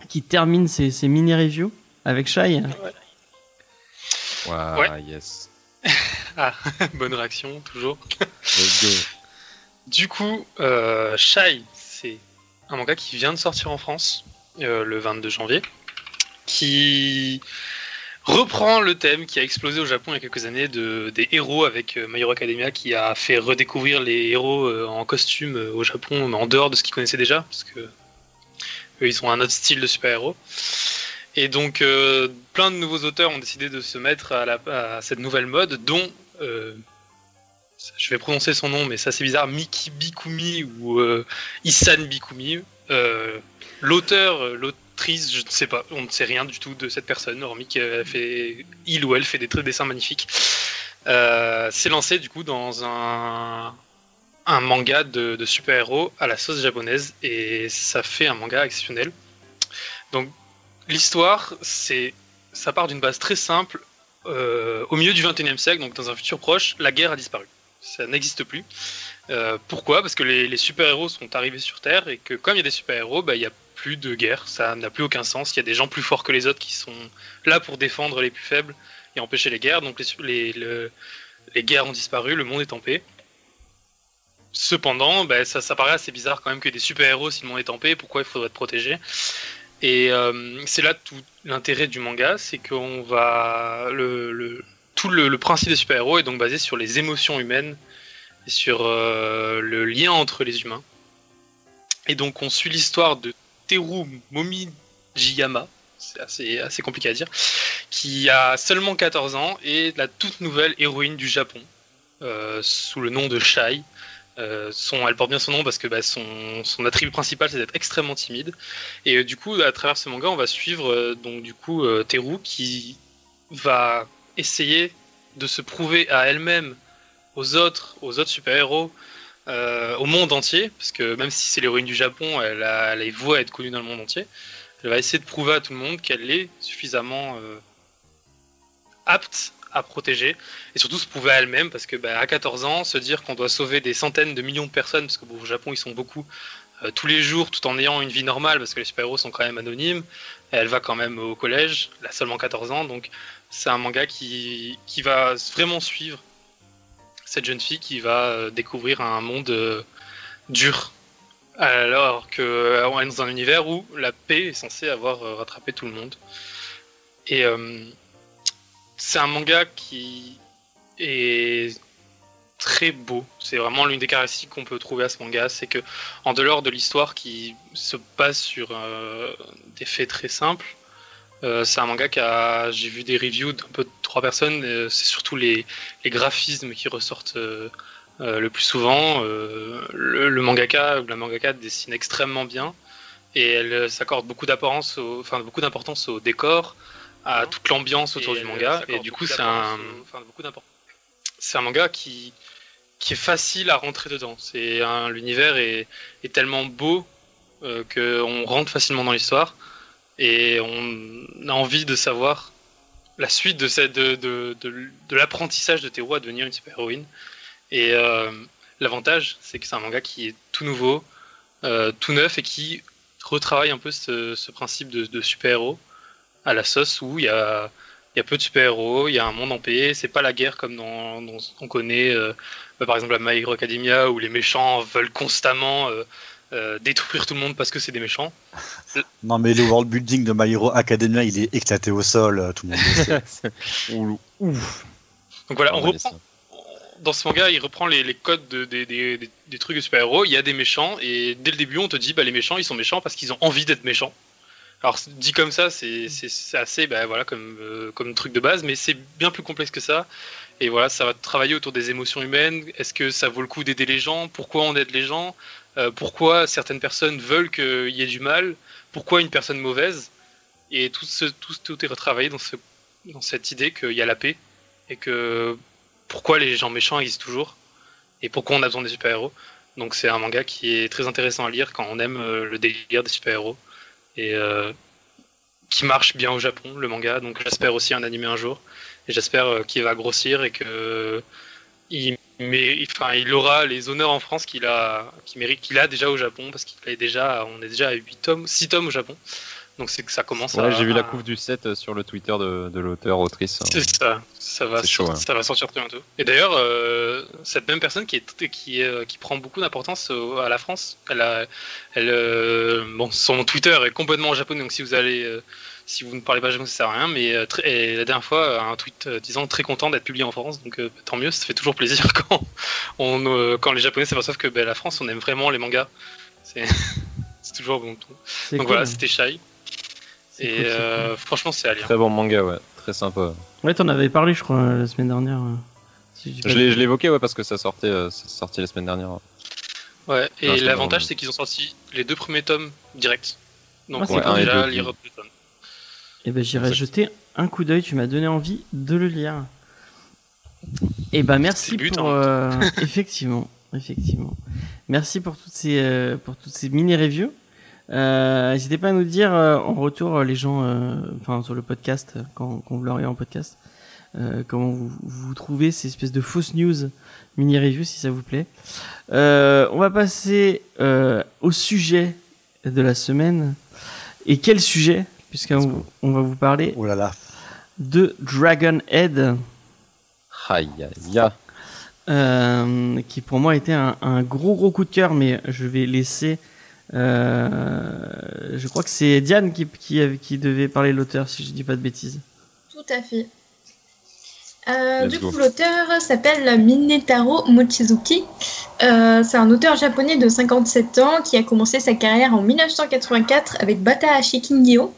qui termine ses, ses mini-reviews avec Shai. Waouh, Ouais. yes. Ah, bonne réaction, toujours. Let's go. Du coup, euh, Shy, c'est un manga qui vient de sortir en France euh, le 22 janvier, qui reprend le thème qui a explosé au Japon il y a quelques années de, des héros avec euh, My Hero Academia, qui a fait redécouvrir les héros euh, en costume au Japon, mais en dehors de ce qu'ils connaissaient déjà, parce que eux, ils ont un autre style de super-héros. Et donc, plein de nouveaux auteurs ont décidé de se mettre à, la- à cette nouvelle mode, dont je vais prononcer son nom, mais ça c'est bizarre, Miki Bikumi ou euh, Isan Bikumi. Euh, L'auteur, euh, l'autrice, je ne sais pas, on ne sait rien du tout de cette personne, hormis qu'elle ou elle fait des dessins magnifiques. Euh, s'est lancé du coup dans un, un manga de, de super-héros à la sauce japonaise et ça fait un manga exceptionnel. Donc l'histoire, c'est, ça part d'une base très simple. Euh, au milieu du 21e siècle, donc dans un futur proche, la guerre a disparu ça n'existe plus. Euh, pourquoi? Parce que les, super-héros sont arrivés sur Terre et que comme il y a des super-héros, bah, il n'y a plus de guerre, ça n'a plus aucun sens. Il y a des gens plus forts que les autres qui sont là pour défendre les plus faibles et empêcher les guerres. Donc les, les, le- les guerres ont disparu, le monde est en paix. Cependant, bah, ça, paraît assez bizarre quand même que des super-héros, si le monde est en paix, pourquoi il faudrait être protégé Et euh, c'est là tout l'intérêt du manga, c'est qu'on va... Le- tout le, principe des super-héros est donc basé sur les émotions humaines et sur euh, le lien entre les humains. Et donc on suit l'histoire de Teru Momijiyama, c'est assez, compliqué à dire, qui a seulement 14 ans et la toute nouvelle héroïne du Japon, euh, sous le nom de Shai. Euh, son, elle porte bien son nom parce que bah, son, son attribut principal c'est d'être extrêmement timide. Et du coup, à travers ce manga, on va suivre donc du coup Teru qui va essayer de se prouver à elle-même, aux autres, aux autres super-héros, euh, au monde entier, parce que même si c'est l'héroïne du Japon, elle a, elle a voix à être connue dans le monde entier. Elle va essayer de prouver à tout le monde qu'elle est suffisamment euh, apte à protéger et surtout se prouver à elle-même parce que bah, à 14 ans, se dire qu'on doit sauver des centaines de millions de personnes parce que bon, au Japon ils sont beaucoup euh, tous les jours tout en ayant une vie normale parce que les super-héros sont quand même anonymes. Elle va quand même au collège, elle a seulement 14 ans donc c'est un manga qui, va vraiment suivre cette jeune fille qui va euh, découvrir un monde euh, dur alors qu'on est dans un univers où la paix est censée avoir euh, rattrapé tout le monde. Et euh, c'est un manga qui est très beau. C'est vraiment l'une des caractéristiques qu'on peut trouver à ce manga, c'est que en dehors de l'histoire qui se passe sur euh, des faits très simples, euh, c'est un manga qui a, j'ai vu des reviews d'un peu de trois personnes. euh, c'est surtout les, les graphismes qui ressortent le plus souvent. Le, le mangaka, la mangaka dessine extrêmement bien et elle s'accorde beaucoup d'importance, au, enfin beaucoup d'importance au décor, à toute l'ambiance autour Et du manga. Et du coup, c'est un, d'importance au- enfin, beaucoup d'importance. C'est un manga qui qui est facile à rentrer dedans. C'est un- l'univers est, tellement beau euh, qu'on rentre facilement dans l'histoire et on a envie de savoir la suite de, de, de, l'apprentissage de Théo à devenir une super-héroïne. Et euh, l'avantage, c'est que c'est un manga qui est tout nouveau, euh, tout neuf et qui retravaille un peu ce, ce principe de super-héros à la sauce où il y a, il y a peu de super-héros, il y a un monde en paix, c'est pas la guerre comme dans, dans ce qu'on connaît, euh, bah, par exemple à My Hero Academia où les méchants veulent constamment euh, euh, détruire tout le monde parce que c'est des méchants. Non, mais le world building de My Hero Academia, il est éclaté au sol, tout le monde le ouf. Donc voilà, on reprend, dans ce manga, il reprend les, les codes de- des- des- des- des trucs de super-héros. Il y a des méchants, et dès le début, on te dit bah, les méchants, ils sont méchants parce qu'ils ont envie d'être méchants. Alors, dit comme ça, c'est assez bah, voilà, comme, euh, comme truc de base, mais c'est bien plus complexe que ça. Et voilà, ça va travailler autour des émotions humaines. Est-ce que ça vaut le coup d'aider les gens? Pourquoi on aide les gens? Euh, Pourquoi certaines personnes veulent qu'il y ait du mal? Pourquoi une personne mauvaise? Et tout, ce, tout, est retravaillé dans, dans cette idée qu'il y a la paix et que pourquoi les gens méchants existent toujours et pourquoi on a besoin des super-héros. Donc c'est un manga qui est très intéressant à lire quand on aime euh, le délire des super-héros et euh, qui marche bien au Japon, le manga. Donc j'espère aussi un animé un jour et j'espère euh, qu'il va grossir et que il, mais, il aura les honneurs en France qu'il a, qu'il mérite, qu'il a déjà au Japon parce qu'il est déjà, on est déjà à 8 tomes, 6 tomes au Japon. Donc c'est que ça commence à. J'ai vu la couve du set euh, sur le Twitter de, de l'auteur, autrice. hein. c'est ça, ça va, C'est chaud, sortir, hein. ça va sortir très bientôt. Et d'ailleurs, euh, cette même personne qui est qui est, euh, qui prend beaucoup d'importance à la France, elle a, elle, euh, bon, son Twitter est complètement en japonais, donc si vous allez, euh, si vous ne parlez pas japonais, ça sert à rien. Mais euh, très- et la dernière fois, un tweet euh, disant très content d'être publié en France, donc euh, tant mieux, ça fait toujours plaisir quand on, euh, quand les Japonais s'aperçoivent que ben, la France, on aime vraiment les mangas. C'est toujours bon. Donc cool. voilà, c'était Shy. Et cool, euh, franchement, c'est à lire. Très bon manga, ouais, très sympa. Ouais, t'en avais parlé, je crois, la semaine dernière. euh, si Je l'ai je l'ai évoqué, ouais, parce que ça sortait, euh, ça sortait la semaine dernière. Ouais, et Ah, l'avantage bon. c'est qu'ils ont sorti les deux premiers tomes direct. Donc Ah, c'est on cool. peut Un et déjà deux. lire deux tomes. Eh ben, j'irai Exact. jeter un coup d'œil. Tu m'as donné envie de le lire. Et ben, merci C'est le but, pour. en euh, effectivement, effectivement. Merci pour toutes ces, euh, pour toutes ces mini reviews. Euh, N'hésitez pas à nous dire euh, en retour euh, les gens, enfin sur le podcast quand, quand vous l'aurez en podcast, comment vous, vous trouvez ces espèces de fausses news mini reviews si ça vous plaît. On va passer au sujet de la semaine. Et quel sujet? Puisqu'on on va vous parler Oh là là. de Dragon Head, Aïe, aïe, aïe. euh, qui pour moi était un, un gros gros coup de cœur, mais je vais laisser. Euh, je crois que c'est Diane qui, qui, qui devait parler de l'auteur, si je dis pas de bêtises. Tout à fait. Euh, du go. coup, l'auteur s'appelle Minetaro Mochizuki. Euh, c'est un auteur japonais de 57 ans qui a commencé sa carrière en 1984 avec Batahashi Kingyo,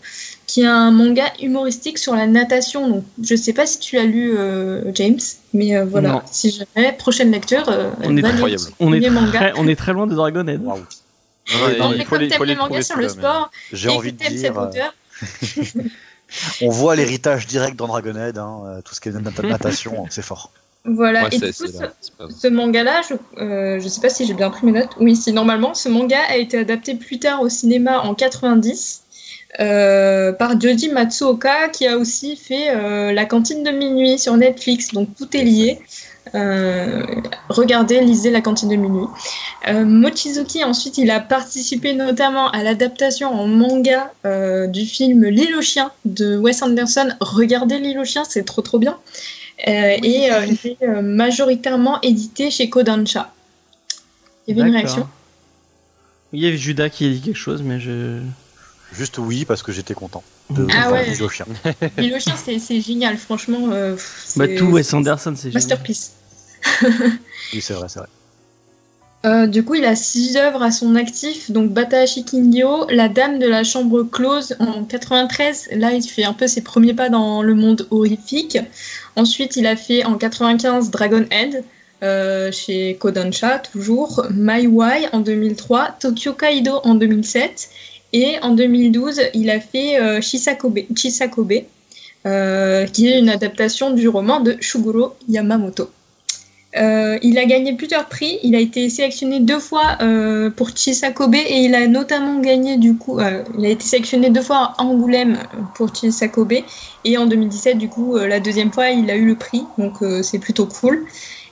qui est un manga humoristique sur la natation. Donc, je sais pas si tu l'as lu, euh, James, mais euh, voilà. Non. Si jamais, prochaine lecture, euh, On est incroyable. On est, premier manga. très, on est très loin de Dragon Head. Waouh. Non, mais comme les- il faut t'aimes les mangas sur le sport, J'ai et envie de dire, euh, on voit l'héritage direct dans Dragonhead, hein, euh, tout ce qui est nat- natation, c'est fort. voilà. Ouais, et du coup, ce- manga-là, je, euh, je sais pas si j'ai bien pris mes notes. Oui, si normalement, ce manga a été adapté plus tard au cinéma en 90 euh, par Joji Matsuoka, qui a aussi fait euh, La cantine de minuit sur Netflix. Donc tout est lié. Euh, regardez, lisez La cantine de minuit. Euh, Mochizuki, ensuite, il a participé notamment à l'adaptation en manga euh, du film L'île aux chiens de Wes Anderson. Regardez L'île aux chiens, c'est trop trop bien. Euh, et euh, il est majoritairement édité chez Kodansha. Il y avait une réaction? Il y avait Judas qui a dit quelque chose, mais je. Juste oui, parce que j'étais content de Ah voir ouais. L'île aux chiens. L'île aux chiens, c'est c'est génial, franchement. euh, pff, Bah, c'est- tout Wes Anderson, c'est génial. Masterpiece. Oui, c'est vrai, c'est vrai. Euh, du coup, il a six œuvres à son actif, donc Batahashi Kingyo, La Dame de la Chambre Close en 93. Là, il fait un peu ses premiers pas dans le monde horrifique. Ensuite, il a fait en 95 Dragon Head euh, chez Kodansha, toujours. My Why en 2003, Tokyo Kaido en 2007. Et en 2012, il a fait euh, Chisakobe, euh, qui est une adaptation du roman de Shuguro Yamamoto. Euh, il a gagné plusieurs prix. Il a été sélectionné deux fois pour Chisakobe et il a notamment gagné du coup. il a été sélectionné deux fois à Angoulême pour Chisakobe et en 2017 du coup la deuxième fois il a eu le prix donc c'est plutôt cool.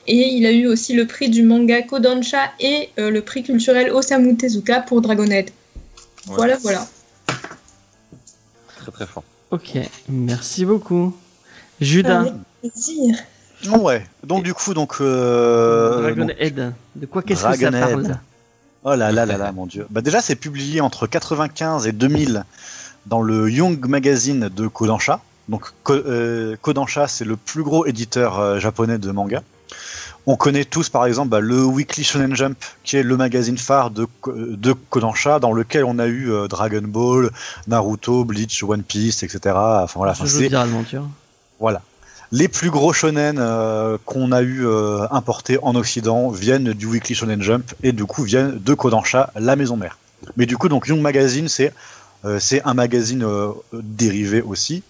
Et il a eu aussi le prix du manga Kodansha et le prix culturel Osamu Tezuka pour Dragonhead. Ouais. Voilà voilà. Très très fort. Ok, merci beaucoup. Judas, Avec plaisir. Ouais. Donc du coup, donc. Euh, Dragon donc- Head. De quoi qu'est-ce que ça parle. Oh là là là là, mon dieu. Bah déjà, c'est publié entre 95 et 2000 dans le Young Magazine de Kodansha. Donc euh, Kodansha, c'est le plus gros éditeur euh, japonais de manga. On connaît tous, par exemple, bah, le Weekly Shonen Jump, qui est le magazine phare de, de Kodansha, dans lequel on a eu euh, Dragon Ball, Naruto, Bleach, One Piece, etc. Enfin voilà, enfin, c'est voilà. Les plus gros shonen euh, qu'on a eu euh, importés en Occident viennent du Weekly Shonen Jump et du coup viennent de Kodansha, la maison mère. Mais du coup, donc Young Magazine, c'est c'est un magazine dérivé aussi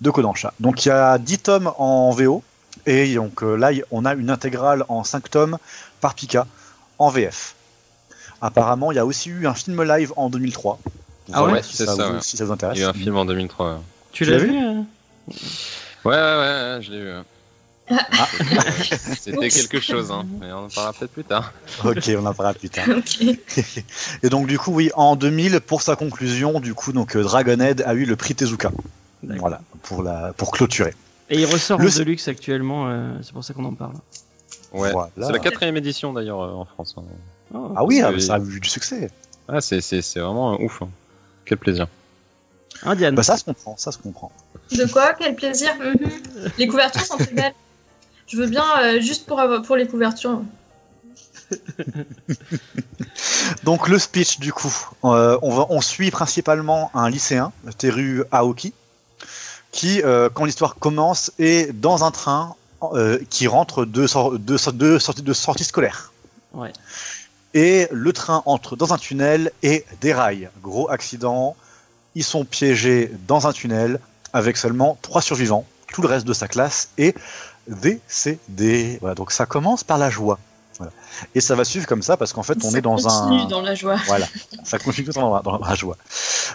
de Kodansha. Donc il y a 10 tomes en VO et donc euh, là on a une intégrale en 5 tomes par Pika en VF. Apparemment, il y a aussi eu un film live en 2003. Ah ouais si C'est ça, ça, vous, ouais. si ça vous intéresse. Il y a eu un film en 2003. ouais. Tu Tu l'as vu vu euh Ouais, ouais, ouais, ouais, je l'ai vu. Ah. C'était quelque chose, hein. mais on en parlera peut-être plus tard. Ok, on en parlera plus tard. Et donc du coup, oui, en 2000, pour sa conclusion, du coup, donc euh, Dragonhead a eu le prix Tezuka. Voilà, pour la pour clôturer. Et il ressort Le- en Deluxe actuellement, euh, c'est pour ça qu'on en parle. Ouais. Voilà. C'est la quatrième édition d'ailleurs euh, en France. hein. Oh. Ah oui, ah, que- ça a eu du succès. Ah, c'est, c'est, c'est vraiment euh, ouf. hein. Quel plaisir. Hein, Diane Bah ça se comprend, ça se comprend. De quoi? Quel plaisir. Les couvertures sont très belles. Je veux bien euh, juste pour, avoir- pour les couvertures. Donc le speech du coup, euh, on va on suit principalement un lycéen, Teru Aoki, qui euh, quand l'histoire commence est dans un train euh, qui rentre de, sor- de, sor- de sortie de sortie scolaire. Ouais. Et le train entre dans un tunnel et déraille. Gros accident. Ils sont piégés dans un tunnel avec seulement trois survivants. Tout le reste de sa classe est décédé. Voilà, donc ça commence par la joie. Voilà. Et ça va suivre comme ça parce qu'en fait on Ça est dans continue un. dans la joie. Voilà, ça continue dans la, dans la joie.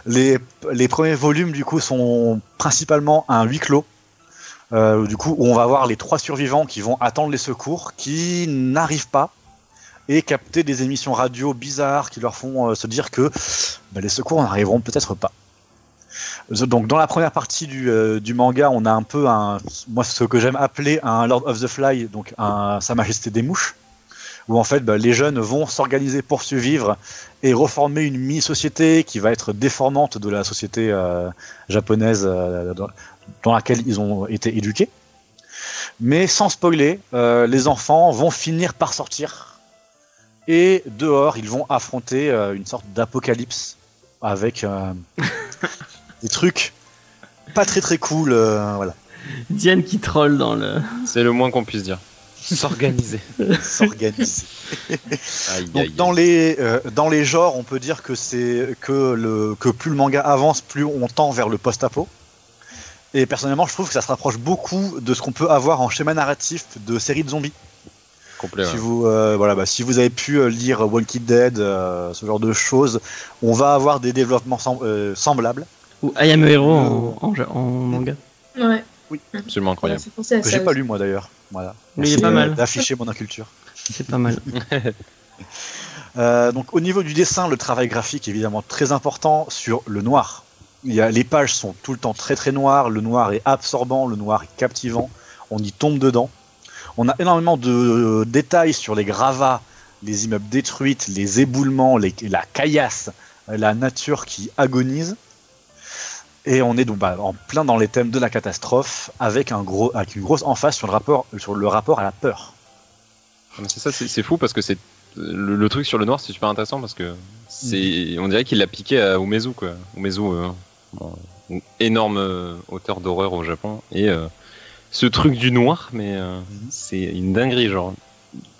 Les, les premiers volumes du coup sont principalement un huis clos. Euh, du coup, où on va voir les trois survivants qui vont attendre les secours, qui n'arrivent pas, et capter des émissions radio bizarres qui leur font euh, se dire que bah, les secours n'arriveront peut-être pas. Donc dans la première partie du, euh, du manga, on a un peu un, moi ce que j'aime appeler un Lord of the Fly, donc un Sa Majesté des Mouches, où en fait bah, les jeunes vont s'organiser pour survivre et reformer une mini-société qui va être déformante de la société euh, japonaise euh, dans, dans laquelle ils ont été éduqués. Mais sans spoiler, euh, les enfants vont finir par sortir et dehors ils vont affronter euh, une sorte d'apocalypse avec euh, des trucs pas très très cool. euh, voilà. Diane qui troll dans le. C'est le moins qu'on puisse dire. S'organiser. s'organiser. Donc aïe, dans les euh, dans les genres, on peut dire que c'est que le que plus le manga avance, plus on tend vers le post-apo. Et personnellement, je trouve que ça se rapproche beaucoup de ce qu'on peut avoir en schéma narratif de séries de zombies. Complet. Si ouais. vous, euh, voilà, bah, si vous avez pu euh, lire Walking Dead, euh, ce genre de choses, on va avoir des développements sem- euh, semblables. Ou I Am a Hero Euh, en, en manga. Ouais. Absolument Ça m'a incroyable. ça j'ai pas lu moi d'ailleurs. Voilà. Mais il est pas mal. D'afficher mon inculture. C'est pas mal. Euh, donc au niveau du dessin, le travail graphique est évidemment très important sur le noir. Il y a, les pages sont tout le temps très très noires, le noir est absorbant, le noir est captivant, on y tombe dedans. On a énormément de euh, détails sur les gravats, les immeubles détruits, les éboulements, les- la caillasse, euh, la nature qui agonise. Et on est donc bah, en plein dans les thèmes de la catastrophe, avec, un gros, avec une grosse emphase sur le rapport, sur le rapport à la peur. Ah, C'est ça, c'est fou parce que c'est le, le truc sur le noir, c'est super intéressant parce que c'est, on dirait qu'il l'a piqué à Umezu quoi. Umezu, euh, bon, énorme euh, auteur d'horreur au Japon et euh, ce truc du noir, mais Mhm. c'est une dinguerie genre.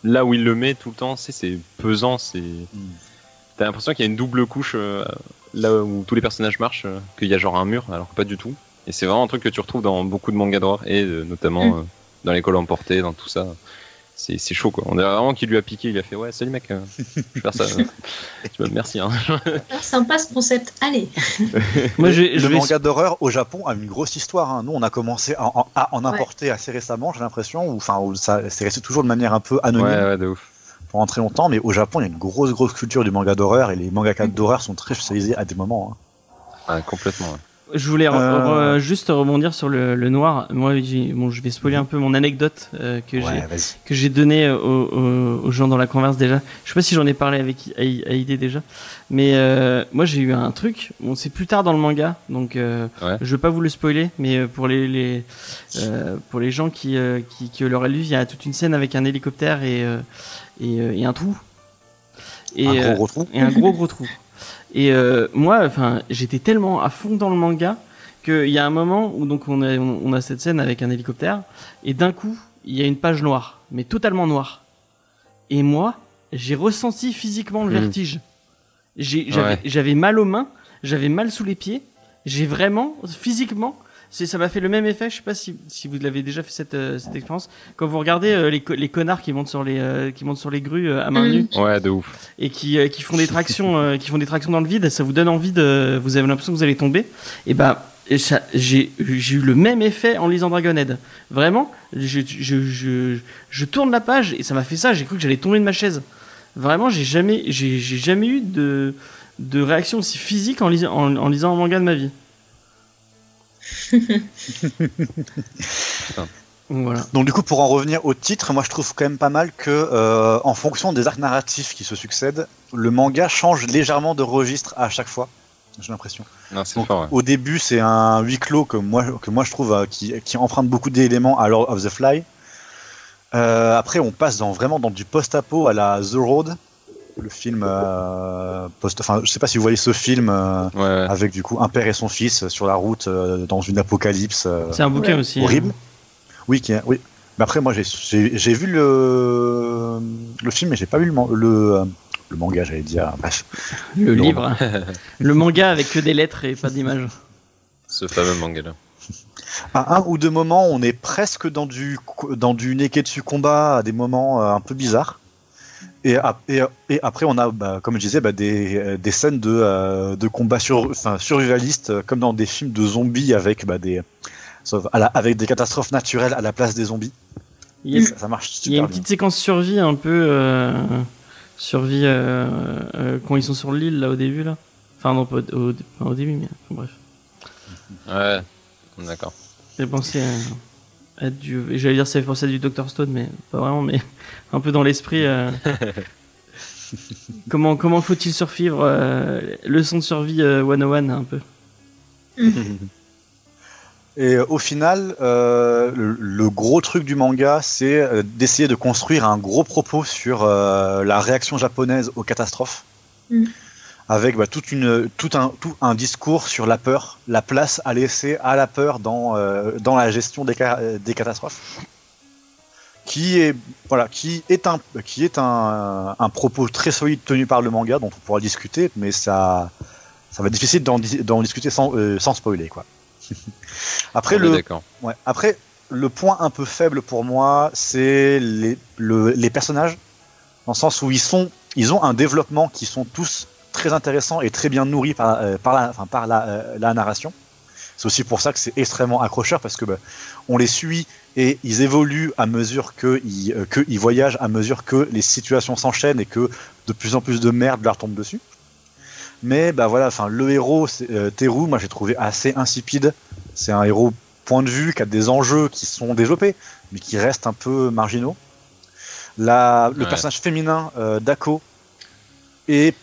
Là où il le met tout le temps, c'est pesant, c'est. T'as l'impression qu'il y a une double couche là où tous les personnages marchent, euh, qu'il y a genre un mur, alors que pas du tout. Et c'est vraiment un truc que tu retrouves dans beaucoup de mangas d'horreur et euh, notamment Mm. euh, dans l'école emportée, dans tout ça. C'est c'est chaud quoi. On dirait vraiment qu'il lui a piqué, il a fait ouais salut mec, euh, je vais faire ça. Tu vois, merci hein. Ah, sympa ce concept. Allez. Moi, je, le je vais. manga d'horreur au Japon a une grosse histoire. hein. Nous, on a commencé à, en- à en importer assez récemment, j'ai l'impression, ou enfin, ça c'est resté toujours de manière un peu Ouais anonyme ouais de ouf. Pendant très longtemps. Mais au Japon, il y a une grosse, grosse culture du manga d'horreur et les mangaka d'horreur sont très spécialisés à des moments. hein. Complètement. ouais. Je voulais re- Euh. re- juste rebondir sur le, le noir. Moi, bon, je vais spoiler un peu mon anecdote euh, que j'ai Ouais, vas-y. que j'ai donné aux, aux- aux gens dans la converse déjà. Je sais pas si j'en ai parlé avec I- Aïdé déjà, mais euh, moi j'ai eu un truc. Bon, c'est plus tard dans le manga, donc euh, Ouais. je veux pas vous le spoiler, mais pour les, les euh, pour les gens qui euh, qui, qui l'auraient lu, il y a toute une scène avec un hélicoptère et et, euh, et un trou. Et, un euh, gros gros trou. et un gros gros trou. Et euh, moi, enfin, j'étais tellement à fond dans le manga qu'il y a un moment où donc on a, on a cette scène avec un hélicoptère et d'un coup il y a une page noire, mais totalement noire. Et moi, j'ai ressenti physiquement le Mhm. vertige. J'avais Ouais. mal aux mains, j'avais mal sous les pieds. J'ai vraiment, physiquement, ça m'a fait le même effet. Je sais pas si, si vous l'avez déjà fait cette, euh, cette expérience. Quand vous regardez euh, les, co- les connards qui montent sur les, euh, qui montent sur les grues à main nue Ouais de ouf. et qui, qui font des tractions, qui font des tractions dans le vide, ça vous donne envie de, vous avez l'impression que vous allez tomber. Et ben, ça- j'ai j'ai eu le même effet en lisant Dragonhead. Vraiment, je, je, je, je tourne la page et ça m'a fait ça. J'ai cru que j'allais tomber de ma chaise. Vraiment, j'ai jamais, j'ai j'ai jamais eu de, de réaction aussi physique en, lisant en, en lisant un manga de ma vie. Donc voilà. Donc du coup, pour en revenir au titre, moi je trouve quand même pas mal que, euh, en fonction des arcs narratifs qui se succèdent, le manga change légèrement de registre à chaque fois. J'ai l'impression. Ouais. Au début, c'est un huis clos que moi, que moi je trouve euh, qui, qui emprunte beaucoup d'éléments à Lord of the Fly. Euh, après, on passe dans, vraiment dans du post-apo à la The Road, le film euh, post. Enfin, je sais pas si vous voyez ce film euh, Ouais, ouais. avec du coup un père et son fils sur la route euh, dans une apocalypse. euh, C'est un bouquin Ouais. aussi. hein. horrible. Oui, qui est- oui. Mais après, moi, j'ai- vu le, le film, mais j'ai pas vu le, le, le manga, j'allais dire. Bref. Le Non. livre. le manga avec que des lettres et pas d'images. Ce fameux manga là. À un ou deux moments, on est presque dans du, dans du Neketsu combat à des moments un peu bizarres. Et, ap- et, et après, on a, bah, comme je disais, bah, des, des scènes de, euh, de combat sur, enfin, survivalistes, euh, comme dans des films de zombies avec, bah, des, sauf à la- avec des catastrophes naturelles à la place des zombies. Il y a- Ça, ça marche Il y a super une bien. petite séquence survie un peu euh, survie euh, euh, quand ils sont sur l'île là au début là. Enfin non pas au, au, pas au début mais enfin, bref. Ouais. D'accord. J'ai pensé à du j'allais dire ça fait penser à du Dr Stone mais pas vraiment mais un peu dans l'esprit. euh, comment comment faut-il survivre euh, leçon de survie euh, 101 un peu? Et euh, au final, euh, le, le gros truc du manga, c'est euh, d'essayer de construire un gros propos sur euh, la réaction japonaise aux catastrophes, Mm. Avec bah, toute une, tout, un, tout un discours sur la peur, la place à laisser à la peur dans, euh, dans la gestion des, ca- des catastrophes, qui est, voilà, qui est, un, qui est un, un propos très solide tenu par le manga, dont on pourra discuter, mais ça, ça va être difficile d'en dis- d'en discuter sans, euh, sans spoiler. Quoi. Après, le. Ouais. Après, le point un peu faible pour moi, c'est les, le- les personnages, dans le sens où ils sont, ils ont un développement qui sont tous très intéressants et très bien nourris par, euh, par, la, enfin, par la, euh, la narration. C'est aussi pour ça que c'est extrêmement accrocheur parce que bah, on les suit et ils évoluent à mesure qu'ils euh, que ils voyagent, à mesure que les situations s'enchaînent et que de plus en plus de merde leur tombe dessus. Mais bah voilà, enfin le héros, c'est, euh, Teru, moi j'ai trouvé assez insipide. C'est un héros point de vue qui a des enjeux qui sont développés, mais qui restent un peu marginaux. La, le Ouais. personnage féminin d'Ako est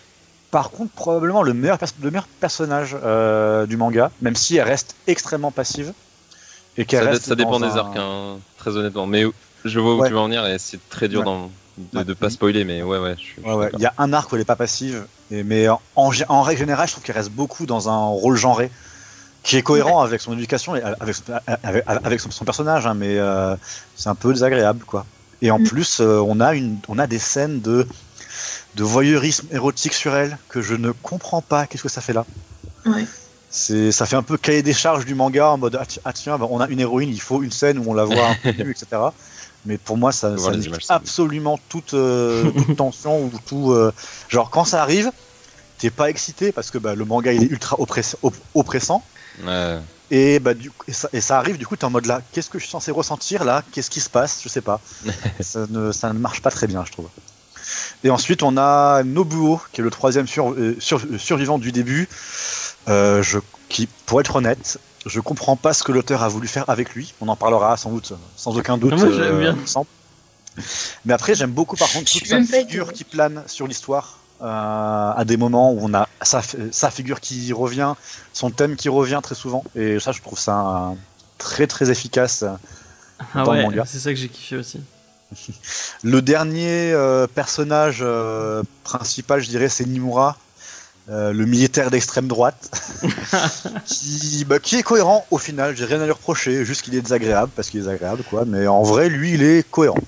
par contre probablement le meilleur, pers- le meilleur personnage euh, du manga, même si elle reste extrêmement passive. Et Ça, reste ça dépend des arcs, hein, très honnêtement. Mais je vois où Ouais. tu veux en venir et c'est très dur Ouais. de, Ouais. de pas spoiler, mais ouais, ouais. Il y a un arc où elle est pas passive, et, mais en, en, en règle générale, je trouve qu'elle reste beaucoup dans un rôle genré, qui est cohérent avec son éducation et avec, avec, avec son, son personnage, hein, mais euh, c'est un peu désagréable, quoi. Et en Mm. plus, euh, on, a une, on a des scènes de, de voyeurisme érotique sur elle que je ne comprends pas. Qu'est-ce que ça fait là Ouais. c'est, ça fait un peu cahier des charges du manga en mode ah, ti- ah, tiens, bah, on a une héroïne, il faut une scène où on la voit un peu etc. Mais pour moi, ça, ça images, absolument toute, euh, toute tension ou tout. euh, genre quand ça arrive, t'es pas excité parce que bah, le manga il est ultra oppress- op- oppressant. Ouais. Et, bah, du, et, ça, et ça arrive, du coup, t'es en mode là, qu'est-ce que je suis censé ressentir là? Qu'est-ce qui se passe? Je sais pas. ça, ne, ça ne marche pas très bien, je trouve. Et ensuite, on a Nobuo, qui est le troisième sur- euh, sur- euh, survivant du début. Euh, je, qui, pour être honnête, je comprends pas ce que l'auteur a voulu faire avec lui. On en parlera sans doute, sans aucun doute. Moi, j'aime bien. ensemble. Mais après, j'aime beaucoup par contre toute sa figure qui plane sur l'histoire. euh, à des moments où on a sa, sa figure qui revient, son thème qui revient très souvent. Et ça, je trouve ça un- très très efficace. Ah ouais, c'est ça que j'ai kiffé aussi. Le dernier euh, personnage euh, principal, je dirais, c'est Nimura, euh, le militaire d'extrême droite, qui, bah, qui est cohérent au final. J'ai rien à lui reprocher, juste qu'il est désagréable parce qu'il est désagréable, quoi. Mais en vrai, lui, il est cohérent.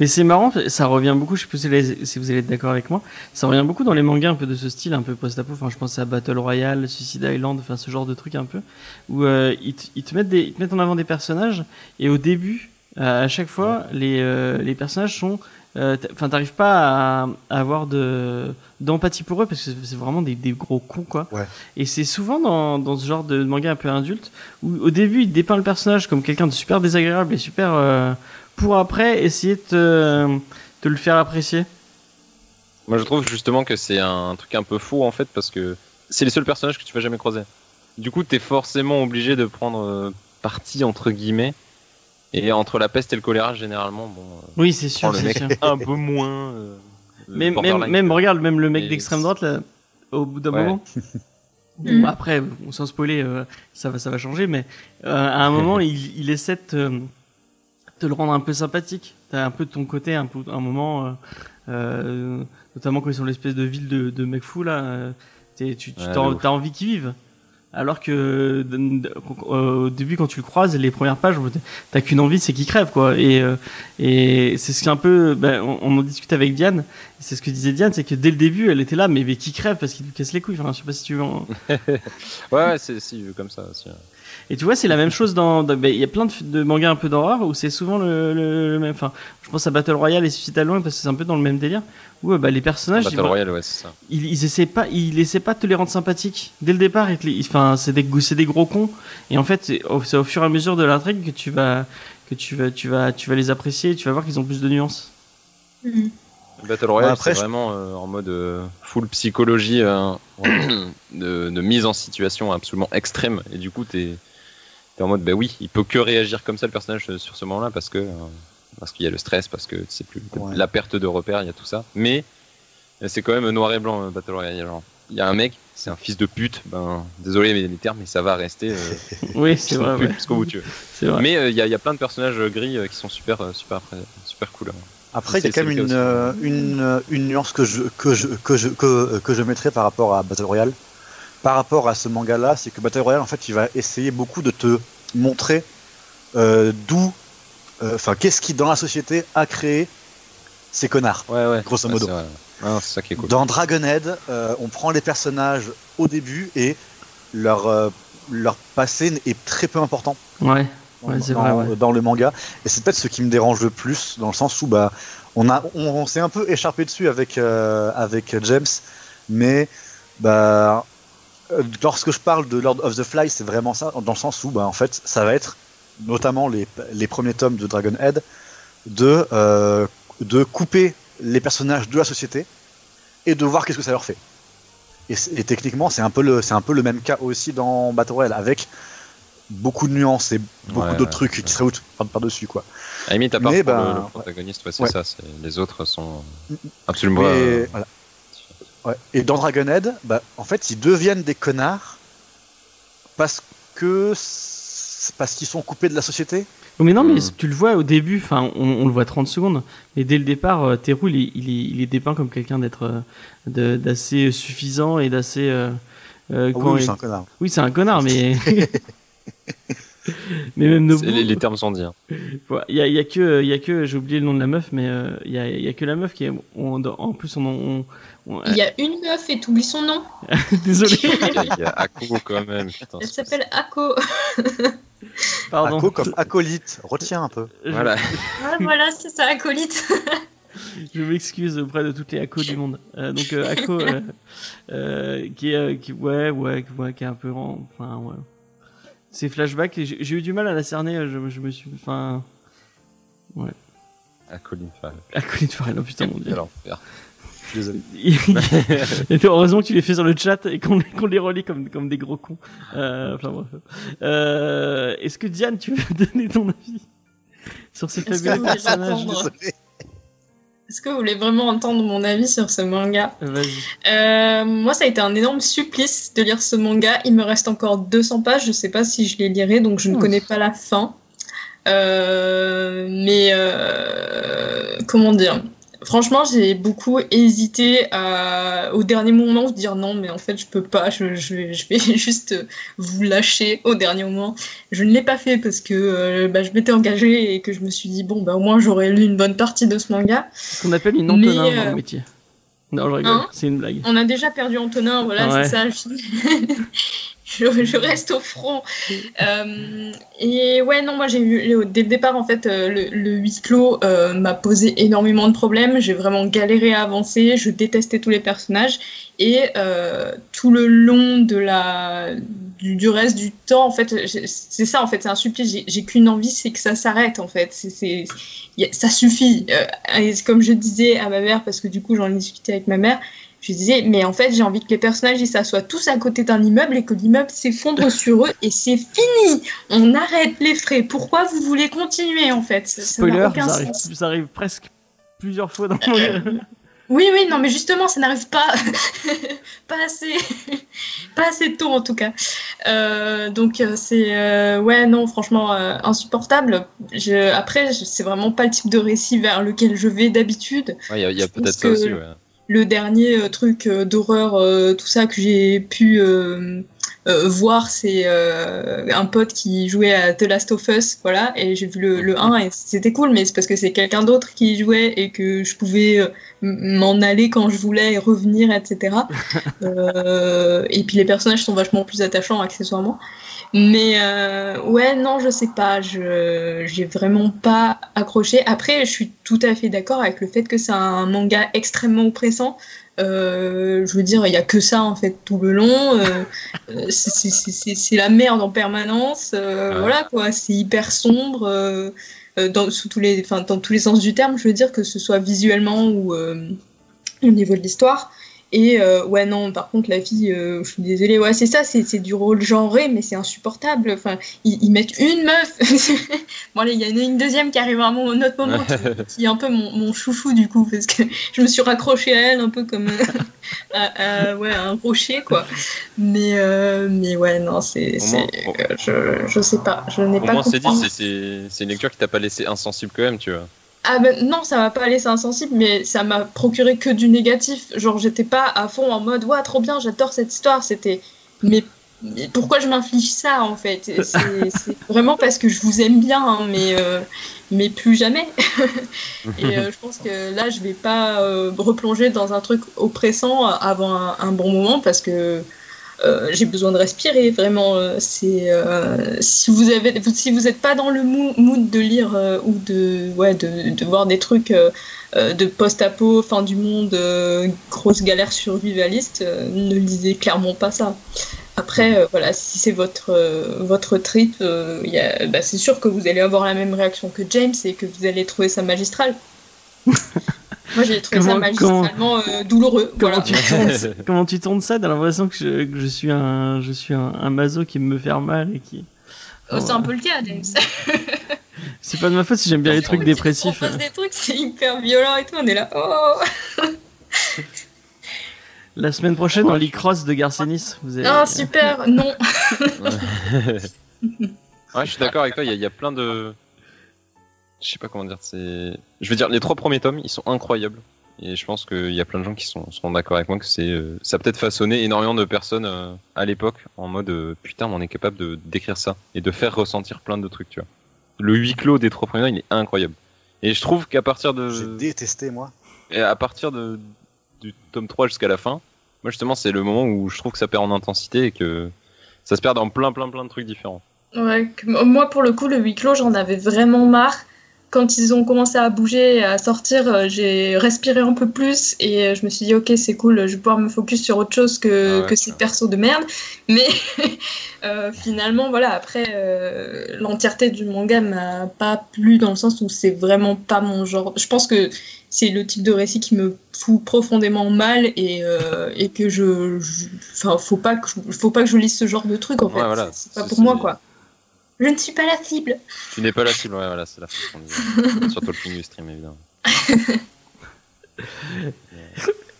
Mais c'est marrant, ça revient beaucoup, je sais pas si vous allez- être d'accord avec moi, ça revient beaucoup dans les mangas un peu de ce style, un peu post-apo, enfin je pense à Battle Royale, Suicide Island, enfin ce genre de truc un peu, où ils, te, ils te mettent des, ils te mettent en avant des personnages, et au début, à chaque fois, les, euh, les personnages sont... euh, Enfin, t'arrives pas à, à avoir de d'empathie pour eux parce que c'est vraiment des, des gros cons quoi. Ouais. Et c'est souvent dans, dans ce genre de manga un peu adulte où au début il dépeint le personnage comme quelqu'un de super désagréable et super euh, pour après essayer de te, te le faire apprécier. Moi, je trouve justement que c'est un truc un peu faux en fait parce que c'est les seuls personnages que tu vas jamais croiser. Du coup, t'es forcément obligé de prendre euh, parti entre guillemets. Et entre la peste et le choléra, généralement, bon, euh, Oui, c'est sûr, c'est sûr. un peu moins. euh, Même, même, même regarde, même le mec Mais d'extrême droite, là, au bout d'un Ouais. moment. Bon, Mm. après, bon, sans spoiler, euh, ça va, ça va changer, mais euh, à un moment, il, il essaie de te, te le rendre un peu sympathique. T'as un peu de ton côté, un, peu, un moment, euh, euh, notamment quand ils sont l'espèce de ville de, de mecs fous là, euh, t'es- tu, Ouais, t'as envie qu'ils vivent. Alors que au début, quand tu le croises, les premières pages, t'as qu'une envie, c'est qu'il crève, quoi. Et, euh, et c'est ce qui est un peu, ben, on, on en discute avec Diane. C'est ce que disait Diane, c'est que dès le début, elle était là, mais, mais qui crève parce qu'il lui casse les couilles. Enfin, je sais pas si tu veux. en- Ouais, ouais, c'est vu comme ça aussi. Et tu vois, c'est la même chose dans. ben, Il y a plein de, de mangas un peu d'horreur où c'est souvent le, le- le même. Enfin, je pense à Battle Royale et Suicide Island parce que c'est un peu dans le même délire. Où euh, bah, les personnages, Battle ils, Royale, ouais, c'est ça. ils, ils essaient pas, ils essaient pas de te les rendre sympathiques. Dès le départ, enfin, c'est des, c'est des gros cons. Et en fait, c'est au, c'est au fur et à mesure de l'intrigue que tu vas, que tu vas, tu vas, tu vas les apprécier. et Tu vas voir qu'ils ont plus de nuances. Mhm. Battle Royale, Ouais, après, c'est je- vraiment euh, en mode euh, full psychologie euh, de, de mise en situation absolument extrême. Et du coup, t'es en mode, bah oui, il peut que réagir comme ça le personnage euh, sur ce moment-là parce que euh, parce qu'il y a le stress, parce que c'est plus Ouais. la perte de repères, il y a tout ça. Mais euh, c'est quand même noir et blanc Battle Royale. Il y a genre, Il y a un mec, c'est un fils de pute. Ben désolé mais les termes, mais ça va rester. Euh, Oui, c'est vrai. ouais. jusqu'au bout, tu veux. C'est vrai. Mais euh, il y, a- il y a plein de personnages gris euh, qui sont super super super cool. hein. Après, il y a quand même une, une, une nuance que je, que, je, que, je, que, que je mettrais par rapport à Battle Royale. Par rapport à ce manga-là, c'est que Battle Royale, en fait, il va essayer beaucoup de te montrer euh, d'où, euh, enfin, qu'est-ce qui, dans la société, a créé ces connards. Ouais ouais. Grosso modo. Ah, ça qui est cool. Dans Dragonhead, euh, on prend les personnages au début et leur, euh, leur passé est très peu important. Ouais. dans, Ouais, c'est dans- vrai, ouais. dans le manga. Et c'est peut-être ce qui me dérange le plus, dans le sens où bah, on, a, on, on s'est un peu écharpé dessus avec, euh, avec James, mais bah, lorsque je parle de Lord of the Fly, c'est vraiment ça, dans le sens où bah, en fait, ça va être, notamment les, les premiers tomes de Dragon Head, de, euh, de couper les personnages de la société et de voir qu'est-ce que ça leur fait. Et, techniquement, c'est un, peu le- un peu le même cas aussi dans Battle Royale, avec beaucoup de nuances et beaucoup Ouais, d'autres ouais, trucs qui se rajoutent par- par-dessus. quoi. À limite, à part Mais pour ben, le, le protagoniste, ouais, c'est ouais. ça. Les autres sont absolument. Mais, euh, voilà. Ouais. Et dans Dragonhead, bah, en fait, ils deviennent des connards parce que parce qu'ils sont coupés de la société. Mais non, mais Hmm. tu le vois au début, enfin, on, on le voit 30 secondes, mais dès le départ, euh, Teru, il est, il est, il est dépeint comme quelqu'un d'être euh, d'assez suffisant et d'assez. euh, euh, Ah oui, il- c'est un connard. Oui, c'est un connard, mais. mais même c'est- les, les termes sont dits. hein. Ouais, Il y a, y a que, il y a que, j'ai oublié le nom de la meuf, mais euh, il y, a, il y a que la meuf qui est. on- en plus, on. on- Il y a une meuf et t'oublies son nom. désolé, Il y a Ako quand même. Putain, Elle s'appelle Ako. pardon. Ako comme acolyte, retiens un peu. Je- Voilà. Ah, voilà, c'est ça, acolyte. Je m'excuse auprès de toutes les Ako du monde. Euh, donc euh, Ako, euh, euh, qui est, euh, qui, ouais, ouais, qui- ouais, qui est un peu, en- enfin, ouais. Ces flashbacks, j'ai eu du mal à la cerner. Je, je me suis, enfin, Ako Linfal. Acolyte Farrell, oh putain mon dieu. Je suis désolé. Et heureusement que tu les fais sur le chat et qu'on les relit comme, comme des gros cons. Euh, enfin bref. Euh, Est-ce que Diane, tu veux donner ton avis sur que fabuleux Désolé. Est-ce que vous voulez vraiment entendre mon avis sur ce manga? Euh, Vas-y. Euh, Moi, ça a été un énorme supplice de lire ce manga. Il me reste encore 200 pages. Je sais pas si je les lirai, donc je ne connais pas la fin. Euh, mais euh, comment dire? Franchement, j'ai beaucoup hésité à, au dernier moment de dire non, mais en fait, je peux pas. Je, je- je vais juste vous lâcher au dernier moment. Je ne l'ai pas fait parce que euh, bah, je m'étais engagée et que je me suis dit bon, bah au moins j'aurais lu une bonne partie de ce manga. C'est ce qu'on appelle une Antonin Mais, dans euh, le métier. Non, je rigole. Hein C'est une blague. On a déjà perdu Antonin, voilà, Ouais. c'est ça. Je, reste au front. Euh, et ouais, non, moi j'ai eu, dès le départ, en fait, euh, le, le huis clos euh, m'a posé énormément de problèmes. J'ai vraiment galéré à avancer. Je détestais tous les personnages. Et euh, tout le long de la, du, du reste du temps, en fait, c'est ça, en fait, c'est un supplice. J'ai- qu'une envie, c'est que ça s'arrête, en fait. C'est, ça suffit. Euh, et comme je disais à ma mère, parce que du coup, j'en ai discuté avec ma mère, je disais, mais en fait, j'ai envie que les personnages ils s'assoient tous à côté d'un immeuble et que l'immeuble s'effondre sur eux et c'est fini. On arrête les frais. Pourquoi vous voulez continuer en fait? Ça- ça n'a Spoiler, aucun ça arrive, sens. ça arrive presque plusieurs fois dans le Oui, oui, non, mais justement, ça n'arrive pas, pas assez, pas assez tôt en tout cas. Euh, donc euh, c'est, euh, ouais, non, franchement euh, insupportable. Je, après, c'est vraiment pas le type de récit vers lequel je vais d'habitude. Ouais, Il y a, peut-être ça que- aussi. Ouais. Le dernier euh, truc euh, d'horreur, euh, tout ça que j'ai pu voir, c'est un pote qui jouait à The Last of Us, voilà, et j'ai vu le, le 1 et c'était cool, mais c'est parce que c'est quelqu'un d'autre qui jouait et que je pouvais m'en aller quand je voulais et revenir, etc. Euh, et puis les personnages sont vachement plus attachants accessoirement. Mais euh, ouais, non, je sais pas, je j'ai vraiment pas accroché. Après, je suis tout à fait d'accord avec le fait que c'est un manga extrêmement oppressant. Euh, je veux dire, il y a que ça en fait tout le long. Euh, c'est- la merde en permanence. Voilà quoi, c'est hyper sombre. dans, sous tous les, enfin, dans tous les sens du terme, je veux dire que ce soit visuellement ou au niveau de l'histoire. Et euh, ouais, non, par contre, la fille, euh, je suis désolée, ouais, c'est ça, c'est du rôle genré, mais c'est insupportable. Enfin, ils, ils mettent une meuf. bon, allez, il y en a une deuxième qui arrive à un autre moment, qui, qui est un peu mon, mon chouchou, du coup, parce que je me suis raccrochée à elle un peu comme euh, à, à- ouais, à un rocher, quoi. Mais, euh, mais ouais, non, c'est. Au je, je sais pas, je n'ai Au pas moins, c'est dit, c'est une lecture qui t'a pas laissé insensible quand même, tu vois. Ah ben non, ça m'a pas laissé insensible, mais ça m'a procuré que du négatif. Genre, j'étais pas à fond en mode, ouais, trop bien, j'adore cette histoire. C'était, mais, mais pourquoi je m'inflige ça en fait? C'est vraiment parce que je vous aime bien, hein, mais, euh, mais plus jamais. Et euh, je pense que là, je vais pas euh, replonger dans un truc oppressant avant un, un bon moment parce que euh, j'ai besoin de respirer vraiment. euh, euh, si vous avez, si n'êtes pas dans le mood de lire ou de, ouais, de, de voir des trucs de post-apo, fin du monde, grosse galère survivaliste, ne lisez clairement pas ça. Après, voilà, si c'est votre, votre trip, bah, c'est sûr que vous allez avoir la même réaction que James et que vous allez trouver ça magistral. Moi, j'ai trouvé ça Comment- magistralement euh, douloureux. Comment, Voilà. tu tournes, comment tu tournes ça T'as l'impression que je, que je suis un, je suis un, un maso qui me faire mal et qui. Oh, c'est un peu le cas, James. C'est pas de ma faute si j'aime bien les trucs On dépressifs. passe des trucs, c'est hyper violent et tout, on est là. Oh La semaine prochaine, on lit Cross de Garcenis. Vous avez... Non, super, non. Ouais, je suis d'accord avec toi, il y, y a plein de. Je sais pas comment dire, c'est. Je veux dire, les trois premiers tomes, ils sont incroyables. Et je pense qu'il y a plein de gens qui sont, seront d'accord avec moi que c'est, euh, ça a peut-être façonné énormément de personnes euh, à l'époque en mode euh, putain, on est capable de d'écrire ça et de faire ressentir plein de trucs, tu vois. Le huis clos des trois premiers tomes, il est incroyable. Et je trouve qu'à partir J'ai de, détesté, moi. et à partir de du tome 3 jusqu'à la fin, moi justement, c'est le moment où je trouve que ça perd en intensité et que ça se perd dans plein, plein, plein de trucs différents. Ouais, moi pour le coup, le huis clos, j'en avais vraiment marre. Quand ils ont commencé à bouger et à sortir, euh, j'ai respiré un peu plus et euh, je me suis dit, ok, c'est cool, je vais pouvoir me focus sur autre chose que, Ah ouais, que ces persos de merde. Mais euh, finalement, voilà, après, euh, l'entièreté du manga m'a pas plu dans le sens où c'est vraiment pas mon genre. Je pense que c'est le type de récit qui me fout profondément mal et, euh, et que je. Enfin, faut pas que, faut pas que je lise ce genre de truc en Ouais, fait. voilà. C'est- pas pour moi quoi. Je ne suis pas la cible. Tu n'es pas la cible, ouais, voilà, c'est la façon de dire. Sur Talking du stream, évidemment.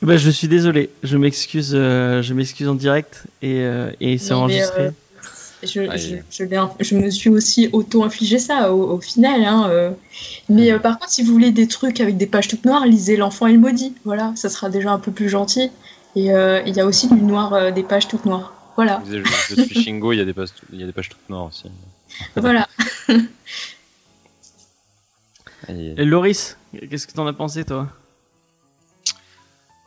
Bah, je suis désolé. Je m'excuse. euh, je m'excuse en direct et, euh, et c'est enregistré. euh, Je, Aïe. je, me suis aussi auto-infligé ça au, au final. Hein, euh. Mais euh, par contre, si vous voulez des trucs avec des pages toutes noires, lisez L'enfant et le maudit. Voilà, ça sera déjà un peu plus gentil. Et euh, il y a aussi du noir, euh, des pages toutes noires. Voilà, Je, suis Shingo, il y, a des pages, il y a des pages toutes noires aussi. Voilà. Et- Loris, qu'est-ce que t'en as pensé toi?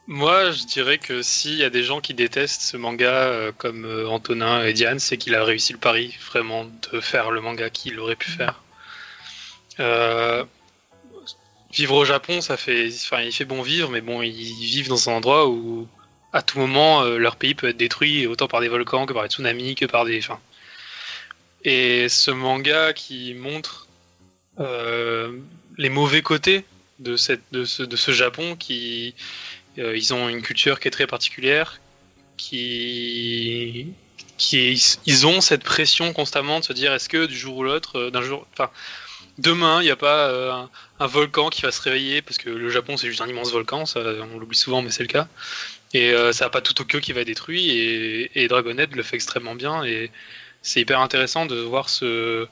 Moi, je dirais que s'il y a des gens qui détestent ce manga euh, comme euh, Antonin et Diane, c'est qu'il a réussi le pari vraiment de faire le manga qu'il aurait pu faire. Euh, vivre au Japon, ça fait, enfin, il fait bon vivre, mais bon, ils vivent dans un endroit où à tout moment leur pays peut être détruit autant par des volcans que par des tsunamis que par des, enfin. Et ce manga qui montre euh, les mauvais côtés de cette, de ce, de ce Japon qui euh, ils ont une culture qui est très particulière, qui, qui ils ont cette pression constamment de se dire est-ce que du jour ou l'autre, euh, d'un jour, enfin, demain, il n'y a pas un, volcan qui va se réveiller parce que le Japon c'est juste un immense volcan, on l'oublie souvent, mais c'est le cas. Et ça n'a pas tout Tokyo qui va être détruit et, et Dragonhead le fait extrêmement bien et c'est hyper intéressant de voir ce,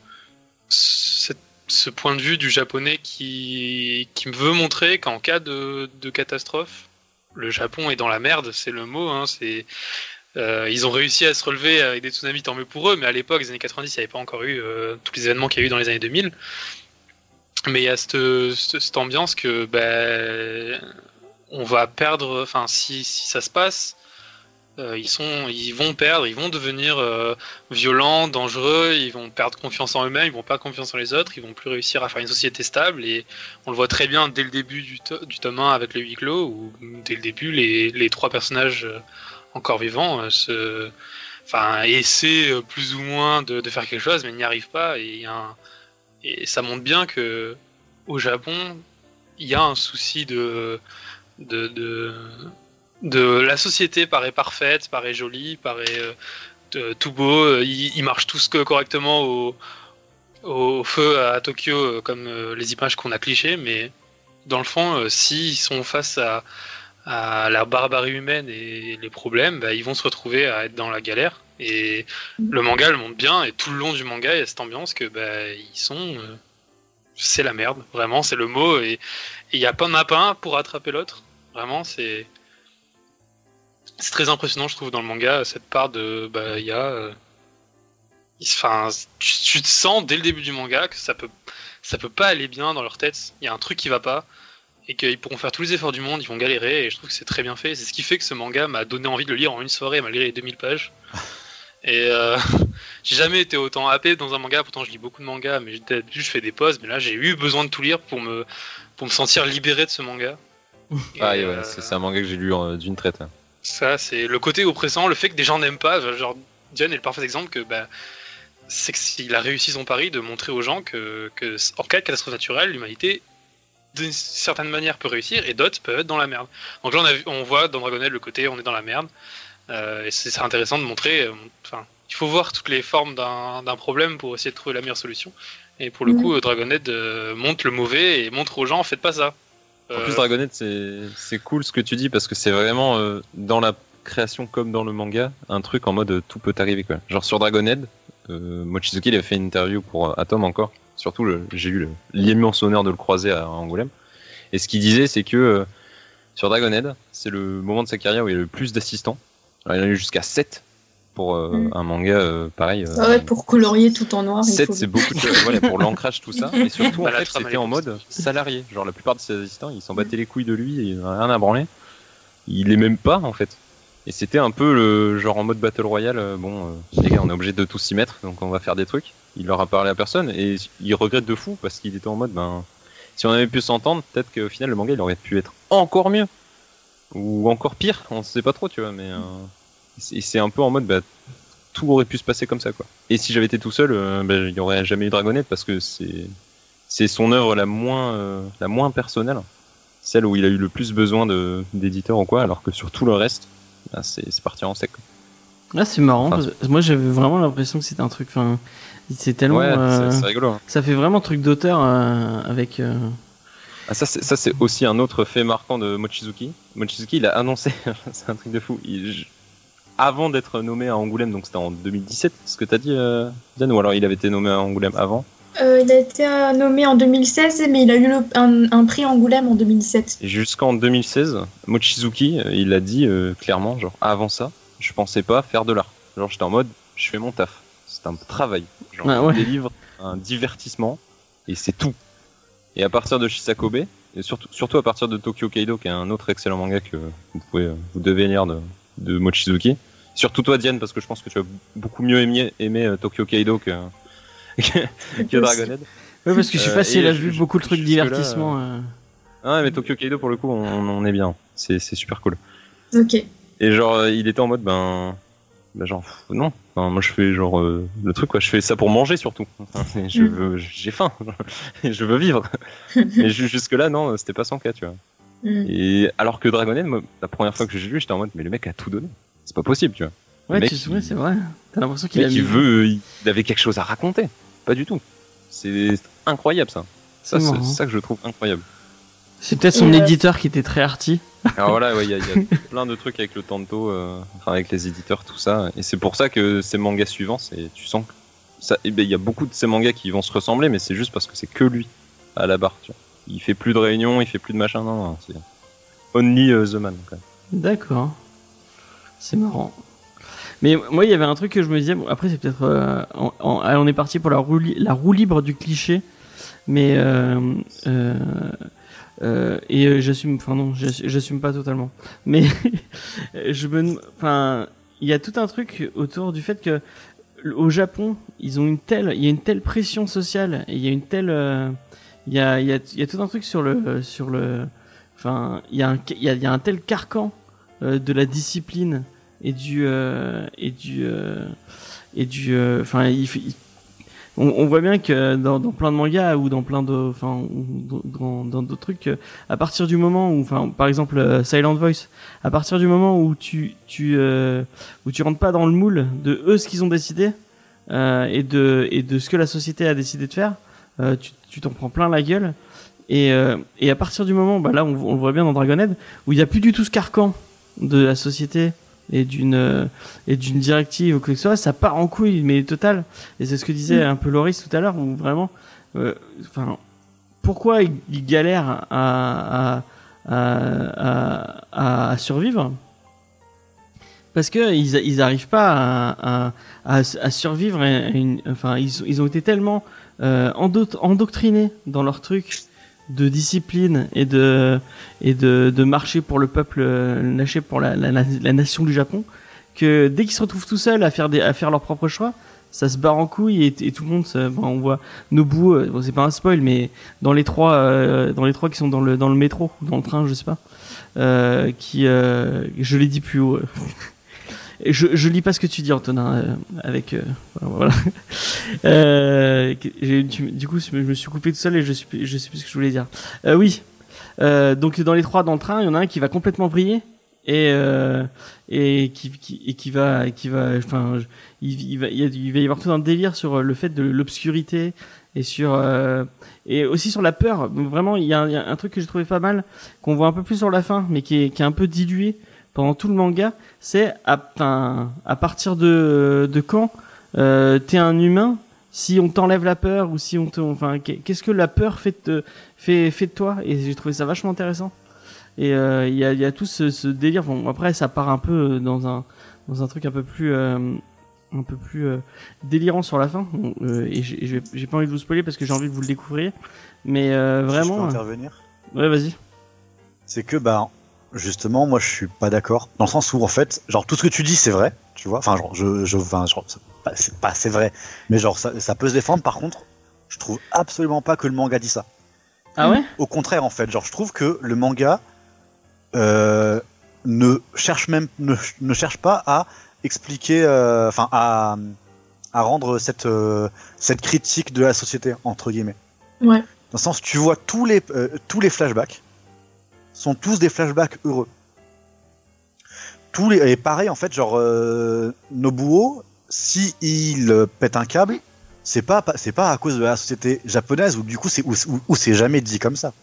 ce point de vue du japonais qui, qui me veut montrer qu'en cas de, de catastrophe, le Japon est dans la merde, c'est le mot. Hein, c'est, euh, ils ont réussi à se relever avec des tsunamis, tant mieux pour eux, mais à l'époque, les années 90, il n'y avait pas encore eu euh, tous les événements qu'il y a eu dans les années 2000. Mais il y a cette, cette, ambiance que ben, on va perdre, enfin, si, si ça se passe, euh, ils, sont, ils vont perdre, ils vont devenir euh, violents, dangereux, ils vont perdre confiance en eux-mêmes, ils vont perdre confiance en les autres, ils vont plus réussir à faire une société stable. Et on le voit très bien dès le début du, to tome 1 avec le huis clos, où dès le début, les, trois personnages euh, encore vivants se, enfin, essaient plus ou moins de, faire quelque chose, mais n'y arrivent pas. Et, ça montre bien que au Japon, il y a un souci de de la société paraît parfaite, paraît jolie, paraît euh, tout beau, ils, ils, marchent tous correctement au, au feu à Tokyo euh, comme euh, les images qu'on a clichés, mais dans le fond, euh, s'ils sont face à, à, la barbarie humaine et les problèmes, bah, ils vont se retrouver à être dans la galère. Et le manga le montre bien, et tout le long du manga, il y a cette ambiance que bah, ils sont. c'est la merde, vraiment, c'est le mot, et il n'y a pas un pour attraper l'autre. Vraiment, c'est c'est très impressionnant, je trouve, dans le manga, cette part de. Bah, il y a. Euh, enfin, tu, tu, te sens dès le début du manga que ça peut, ça peut pas aller bien dans leur tête. Il y a un truc qui va pas. et qu'ils pourront faire tous les efforts du monde, ils vont galérer, et je trouve que c'est très bien fait. C'est ce qui fait que ce manga m'a donné envie de le lire en une soirée, malgré les 2000 pages. Et euh, j'ai jamais été autant happé dans un manga, pourtant je lis beaucoup de mangas, mais d'habitude je fais des pauses, mais là j'ai eu besoin de tout lire pour me, pour me sentir libéré de ce manga. Ah, ouais, euh, c'est un manga que j'ai lu d'une traite. hein. Ça, c'est le côté oppressant, le fait que des gens n'aiment pas. Genre, Diane est le parfait exemple que bah, c'est qu'il a réussi son pari de montrer aux gens que, que en cas de catastrophe naturelle, l'humanité, d'une certaine manière, peut réussir et d'autres peuvent être dans la merde. Donc là, on, a vu- on voit dans Dragon Ball le côté on est dans la merde. Euh, et c'est intéressant de montrer. euh, Enfin, il faut voir toutes les formes d'un problème pour essayer de trouver la meilleure solution. Et pour le Mhm. coup, Dragonhead euh, montre le mauvais et montre aux gens faites pas ça. En Euh, plus, Dragonhead, c'est cool ce que tu dis parce que c'est vraiment euh, dans la création comme dans le manga un truc en mode euh, tout peut arriver quoi. Genre sur Dragonhead, euh, Mochizuki il avait fait une interview pour Atom encore. Surtout, j'ai eu le- l'immense honneur de le croiser à Angoulême. Et ce qu'il disait, c'est que sur Dragonhead, c'est le moment de sa carrière où il y a le plus d'assistants. Alors, Il en a eu jusqu'à 7 pour euh, Mm. un manga euh, pareil. euh, Ah ouais, pour colorier tout en noir. il 7 faut- c'est beaucoup de choses voilà, pour l'ancrage tout ça et surtout en Bah, fait c'était en mode salarié genre la plupart de ses assistants ils s'en battaient les couilles de lui et il en a rien à branler il les même pas en fait et c'était un peu le genre en mode battle royale euh, bon euh, les gars on est obligé de tous s'y mettre donc on va faire des trucs il leur a parlé à personne et il regrette de fou parce qu'il était en mode ben si on avait pu s'entendre peut-être qu'au final le manga il aurait pu être encore mieux ou encore pire on sait pas trop tu vois mais euh, c'est c'est un peu en mode bah tout aurait pu se passer comme ça quoi. Et si j'avais été tout seul, euh, ben, il n'y aurait jamais eu Dragonette parce que c'est c'est son œuvre la moins euh, la moins personnelle, celle où il a eu le plus besoin de d'éditeurs ou quoi, alors que sur tout le reste, ben, c'est c'est parti en sec. quoi. Là, c'est marrant. Enfin, parce que moi, j'avais vraiment l'impression que c'était un truc. Enfin, c'est tellement. Ouais, euh, c'est- rigolo. hein. ça fait vraiment truc d'auteur euh, avec. euh, Ah, ça c'est ça c'est aussi un autre fait marquant de Mochizuki. Mochizuki il a annoncé, c'est un truc de fou. Il- avant d'être nommé à Angoulême, donc c'était en 2017, ce que t'as dit, euh, Diane, ou alors il avait été nommé à Angoulême avant. Euh, il a été euh, nommé en 2016, mais il a eu le- un, un prix Angoulême en 2017. Et jusqu'en 2016, Mochizuki, euh, il a dit euh, clairement, genre, avant ça, je pensais pas faire de l'art. Genre, j'étais en mode, je fais mon taf. C'est un travail. Genre, Ah ouais. des livres, un divertissement, et c'est tout. Et à partir de Shisakobe, et surtout, surtout à partir de Tokyo Kaido, qui est un autre excellent manga que vous pouvez, vous devez lire de, de Mochizuki. Surtout toi, Diane, parce que je pense que tu as beaucoup mieux aimé, aimé euh, Tokyo Kaido que, que, Dragonhead. Ouais, parce que je sais Euh, pas si et elle a je- vu beaucoup le truc jusque-là, divertissement. euh. Ah, ouais, mais Tokyo Kaido, pour le coup, on, on est bien. C'est c'est super cool. Ok. Et genre, il était en mode, ben, ben genre, non. Enfin, moi, je fais genre euh, le truc, quoi. Je fais ça pour manger surtout. Enfin, je Mm. veux, j'ai faim. je veux vivre. Et ju- jusque là, non, c'était pas son cas, tu vois. Mm. Et alors que Dragonhead, moi, la première fois que j'ai lu, j'étais en mode, mais le mec a tout donné. C'est pas possible, tu vois. Ouais, mec, tu sais, il- ouais, c'est vrai. T'as l'impression qu'il a mis. il veut, il avait quelque chose à raconter. Pas du tout. C'est incroyable, ça. Ça, C'est ça que je trouve incroyable. C'est peut-être son euh, éditeur qui était très arty. Alors voilà, ouais, il y, a- il y a plein de trucs avec le Tanto, euh, enfin avec les éditeurs, tout ça. Et c'est pour ça que ces mangas suivants, c'est, tu sens que ça, eh ben, il y a beaucoup de ces mangas qui vont se ressembler, mais c'est juste parce que c'est que lui à la barre. Tu vois. Il fait plus de réunions, il fait plus de machin, non, non only euh, the man. D'accord. C'est marrant. Mais moi, il y avait un truc que je me disais. après, c'est peut-être. euh, on est parti pour la roue, libre du cliché. Mais. Euh, et j'assume. Enfin, non, j'ass- j'assume pas totalement. Mais. je me. Enfin. Il y a tout un truc autour du fait que. Au Japon, ils ont une telle. Il y a une telle pression sociale. Il y a une telle. Il y a, y, y a tout un truc sur le. Sur le Enfin, il y, a y, a, un tel carcan euh, de la discipline et du euh, et du euh, et du enfin on, voit bien que dans, plein de mangas ou dans plein de enfin dans d'autres trucs à partir du moment où enfin par exemple Silent Voice à partir du moment où tu tu où tu rentres pas dans le moule de eux ce qu'ils ont décidé et de et de ce que la société a décidé de faire euh, tu tu t'en prends plein la gueule et, euh, et à partir du moment, bah là on, le voit bien dans Dragonhead, où il n'y a plus du tout ce carcan de la société et d'une euh, et d'une directive ou quoi que ce soit, ça part en couille, mais total. Et c'est ce que disait un peu Loris tout à l'heure, où vraiment, euh, enfin, pourquoi ils, galèrent à, à, à, à, survivre? Parce que ils, ils arrivent pas à, à, survivre enfin ils, ils ont été tellement euh, endo- endoctrinés dans leur truc de discipline et de et de, de marcher pour le peuple, euh, lâcher pour la, la, la nation du Japon, que dès qu'ils se retrouvent tout seuls à faire des à faire leurs propres choix, ça se barre en couille et, tout le monde, se, bon, on voit Nobuo, euh, bon, c'est pas un spoil, mais dans les trois euh, dans les trois qui sont dans le dans le métro, dans le train, je sais pas, euh, qui euh, je l'ai dit plus haut. Je, je lis pas ce que tu dis, Antonin, euh, avec euh, voilà. Euh, tu- du coup, je me suis coupé tout seul et je suis, je sais plus ce que je voulais dire. Euh, oui. Euh, donc dans les trois dans le train, il y en a un qui va complètement vriller et et qui, qui et qui va qui va enfin il, va il, va y avoir tout un délire sur le fait de l'obscurité et sur euh, et aussi sur la peur. Vraiment, il y, y a un truc que j'ai trouvé pas mal qu'on voit un peu plus sur la fin, mais qui est qui est un peu dilué pendant tout le manga. C'est à partir de de quand euh, t'es un humain si on t'enlève la peur ou si on te enfin qu'est- qu'est-ce que la peur fait de fait fait de toi? Et j'ai trouvé ça vachement intéressant. Et euh, il y a il y a tout ce, ce délire. Bon après ça part un peu dans un dans un truc un peu plus euh, un peu plus euh, délirant sur la fin. Bon, et j'ai pas envie de vous spoiler parce que j'ai envie que vous le découvriez mais euh, Si je peux vraiment intervenir. ouais vas-y. C'est que bah justement moi je suis pas d'accord dans le sens où en fait genre tout ce que tu dis c'est vrai tu vois. Enfin genre je je enfin, genre, c'est pas c'est vrai. Mais genre ça, ça peut se défendre. Par contre je trouve absolument pas que le manga dit ça. Ah ouais? Au contraire en fait. Genre je trouve que le manga euh, ne cherche même ne, ne cherche pas à expliquer euh, enfin à à rendre cette euh, cette critique de la société entre guillemets. Ouais. dans le sens tu vois tous les euh, tous les flashbacks sont tous des flashbacks heureux. Tous les et pareil en fait genre euh, Nobuo si il euh, pète un câble c'est pas c'est pas à cause de la société japonaise où du coup c'est où, où- où c'est jamais dit comme ça.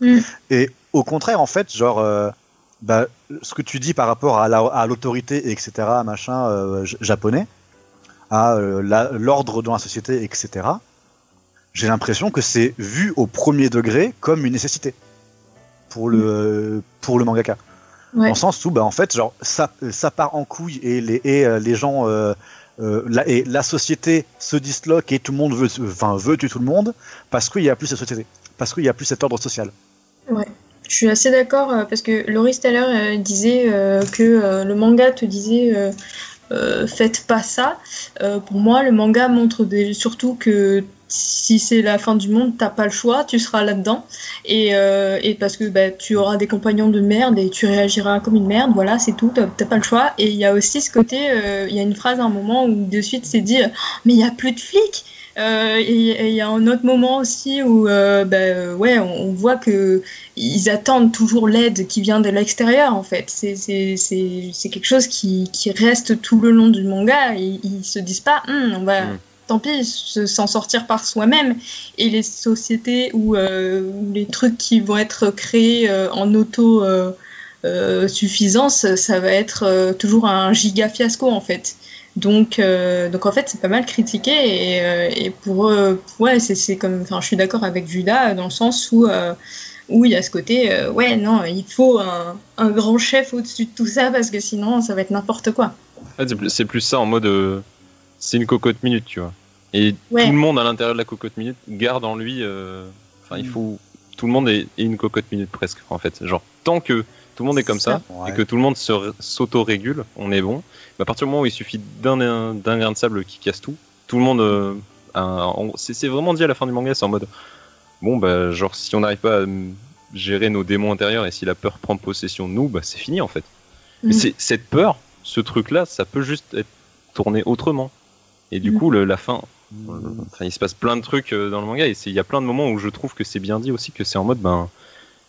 Mm. et au contraire en fait genre euh, bah, ce que tu dis par rapport à la- à l'autorité etc machin euh, japonais à euh, la- l'ordre dans la société etc j'ai l'impression que c'est vu au premier degré comme une nécessité pour le pour le mangaka Ouais. dans le sens où bah en fait genre ça ça part en couille et les et euh, les gens euh, euh, la, et la société se disloque et tout le monde veut enfin veut tuer tout le monde parce qu'il y a plus cette société parce qu'il y a plus cet ordre social Je suis assez d'accord euh, parce que Laurie tout à l'heure disait euh, que le manga te disait faites pas ça. Pour moi, le manga montre des- surtout que si c'est la fin du monde, t'as pas le choix, tu seras là-dedans. Et, euh, parce que bah, tu auras des compagnons de merde et tu réagiras comme une merde, voilà, c'est tout, t'as pas le choix. Et il y a aussi ce côté, euh, il y a une phrase à un moment où de suite c'est dit, mais il y a plus de flics. Euh, et il y a un autre moment aussi où bah, ouais, on, voit que ils attendent toujours l'aide qui vient de l'extérieur en fait. C'est quelque chose qui, reste tout le long du manga. Ils, ils se disent pas, Hum, on va, Mm. Tant pis, se- s'en sortir par soi-même. Et les sociétés ou euh, les trucs qui vont être créés euh, en auto euh, suffisance, ça va être toujours un giga fiasco en fait. Donc, donc en fait, c'est pas mal critiqué et, pour eux, ouais, c'est comme, enfin, je suis d'accord avec Judas dans le sens où où il y a ce côté, ouais, non, il faut un, grand chef au-dessus de tout ça parce que sinon, ça va être n'importe quoi. C'est plus ça en mode. C'est une cocotte minute, tu vois. Et Ouais. tout le monde à l'intérieur de la cocotte minute garde en lui. euh, Enfin, il faut. Tout le monde est, est une cocotte minute presque, en fait. Genre, tant que tout le monde est comme ça, Ouais. et que tout le monde se- s'auto-régule, on est bon. Mais à partir du moment où il suffit d'un grain de sable qui casse tout, tout le monde. euh, c'est vraiment dit à la fin du manga, c'est en mode. Bon, bah, genre, si on n'arrive pas à gérer nos démons intérieurs et si la peur prend possession de nous, bah, c'est fini en fait. Mais c'est cette peur, ce truc-là, ça peut juste être tourné autrement. Et du coup, le- la fin. Enfin, il se passe plein de trucs euh, dans le manga et il y a plein de moments où je trouve que c'est bien dit aussi, que c'est en mode, ben,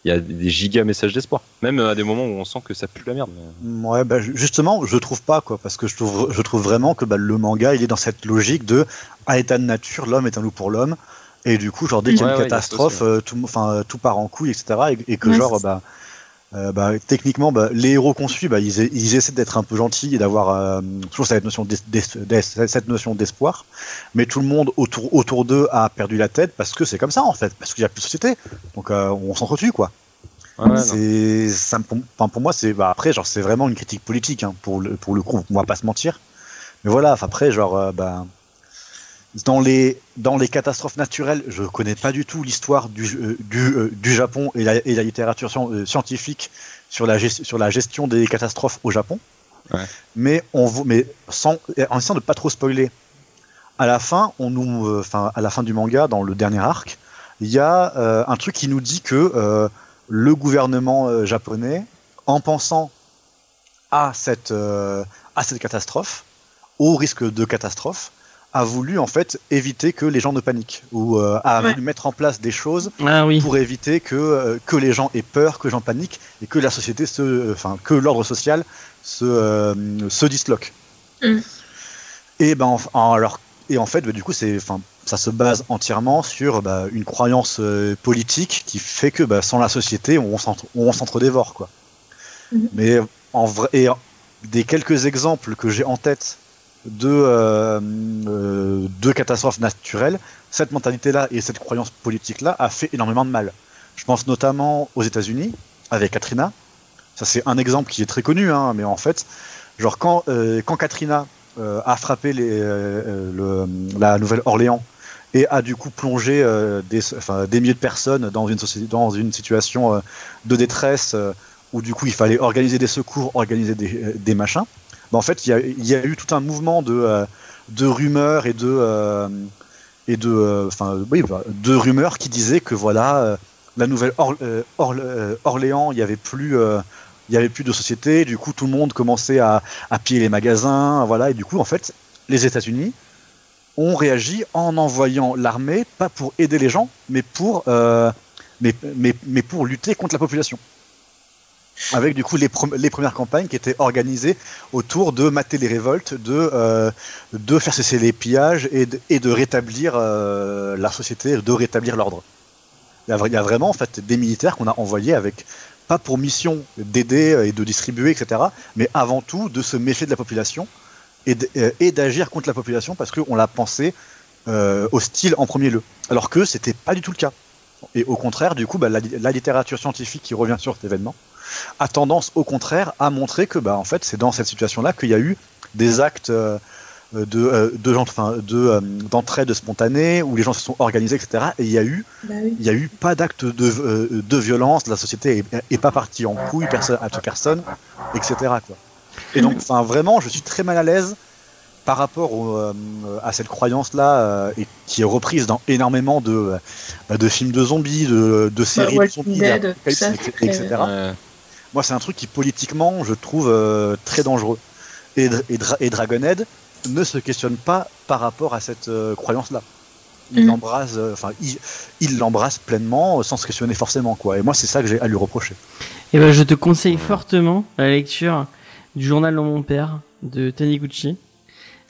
il y a des giga messages d'espoir. Même euh, à des moments où on sent que ça pue la merde. mais- Ouais, bah, ju- justement, je trouve pas quoi, parce que je trouve, je trouve vraiment que bah, le manga, il est dans cette logique de à état de nature, l'homme est un loup pour l'homme, et du coup, genre dès qu'il y a Ouais, une ouais, a catastrophe, aussi, euh, tout, enfin, euh, tout part en couille, etc., et, et que Ouais, genre, bah, euh, bah, techniquement, bah, les héros qu'on suit, bah, ils, ils essaient d'être un peu gentils et d'avoir euh, toujours cette notion d'espoir, mais tout le monde autour, autour d'eux a perdu la tête parce que c'est comme ça en fait, parce qu'il y a plus de société, donc euh, on s'entretue quoi. Ouais, c'est ça pour moi c'est bah, après genre c'est vraiment une critique politique hein, pour le pour le coup. On va pas se mentir. Mais voilà après genre bah dans les, dans les catastrophes naturelles, je connais pas du tout l'histoire du, euh, du, euh, du Japon et la, et la littérature euh, scientifique sur la, gest- sur la gestion des catastrophes au Japon. Ouais. Mais, on, vous- mais sans, en essayant de pas trop spoiler, à la fin, on nous, enfin, à la fin du manga, dans le dernier arc, il y a euh, un truc qui nous dit que euh, le gouvernement euh, japonais, en pensant à cette, à cette catastrophe, au risque de catastrophe, a voulu en fait éviter que les gens ne paniquent ou euh, a Ouais. voulu mettre en place des choses Ah oui. pour éviter que euh, que les gens aient peur, que les gens paniquent et que la société se, enfin que l'ordre social se euh, se disloque. Mm. Et ben en- en- alors et en fait bah, du coup c'est enfin ça se base entièrement sur bah, une croyance euh, politique qui fait que bah, sans la société on s'entre- on s'entre-dévore quoi. Mhm. Mais en vrai et des quelques exemples que j'ai en tête de euh, euh, catastrophes naturelles cette mentalité-là et cette croyance politique-là a fait énormément de mal. Je pense notamment aux États-Unis avec Katrina. Ça c'est un exemple qui est très connu, hein, mais en fait, genre quand euh, quand Katrina euh, a frappé la Nouvelle-Orléans et a du coup plongé des, milliers de personnes dans une situation de détresse où du coup il fallait organiser des secours, organiser des machins. En fait, il y, a, eu tout un mouvement de, euh, rumeurs et de euh, euh, de rumeurs qui disaient que voilà la nouvelle Orléans, il y avait plus de société, du coup tout le monde commençait à, piller les magasins, voilà, et du coup en fait les États-Unis ont réagi en envoyant l'armée pas pour aider les gens, mais pour lutter contre la population. Avec du coup les, pre- les premières campagnes qui étaient organisées autour de mater les révoltes, de, euh, faire cesser les pillages et de, rétablir euh, la société, de rétablir l'ordre. Il y, a, vraiment en fait des militaires qu'on a envoyés avec pas pour mission d'aider et de distribuer, etc., mais avant tout de se méfier de la population et euh, d'agir contre la population parce qu'on l'a pensé euh, hostile en premier lieu. Alors que c'était pas du tout le cas. Et au contraire, du coup, bah, la littérature scientifique qui revient sur cet événement a tendance, au contraire, à montrer que, bah, en fait, c'est dans cette situation-là qu'il y a eu des actes euh, de, euh, de, gens- enfin, de, euh, d'entraide spontanée où les gens se sont organisés, etc. Et il y a eu, Bah oui. il y a eu pas d'acte de, euh, de violence, la société est, est pas partie en couille, personne à personne, etc. Quoi. Et donc, enfin, vraiment, je suis très mal à l'aise par rapport au, euh, à cette croyance-là, euh, et qui est reprise dans énormément de, euh, bah, de films de zombies, de, de séries de zombies, Dead, etc. etc. Ouais. Moi, c'est un truc qui politiquement, je trouve euh, très dangereux. Et, et, Dra- et Dragonhead ne se questionne pas par rapport à cette euh, croyance-là. Il Mhm. l'embrasse, euh, enfin, il il l'embrasse pleinement, sans se questionner forcément, quoi. Et moi, c'est ça que j'ai à lui reprocher. Et ben, je te conseille fortement la lecture du journal de mon père de Taniguchi.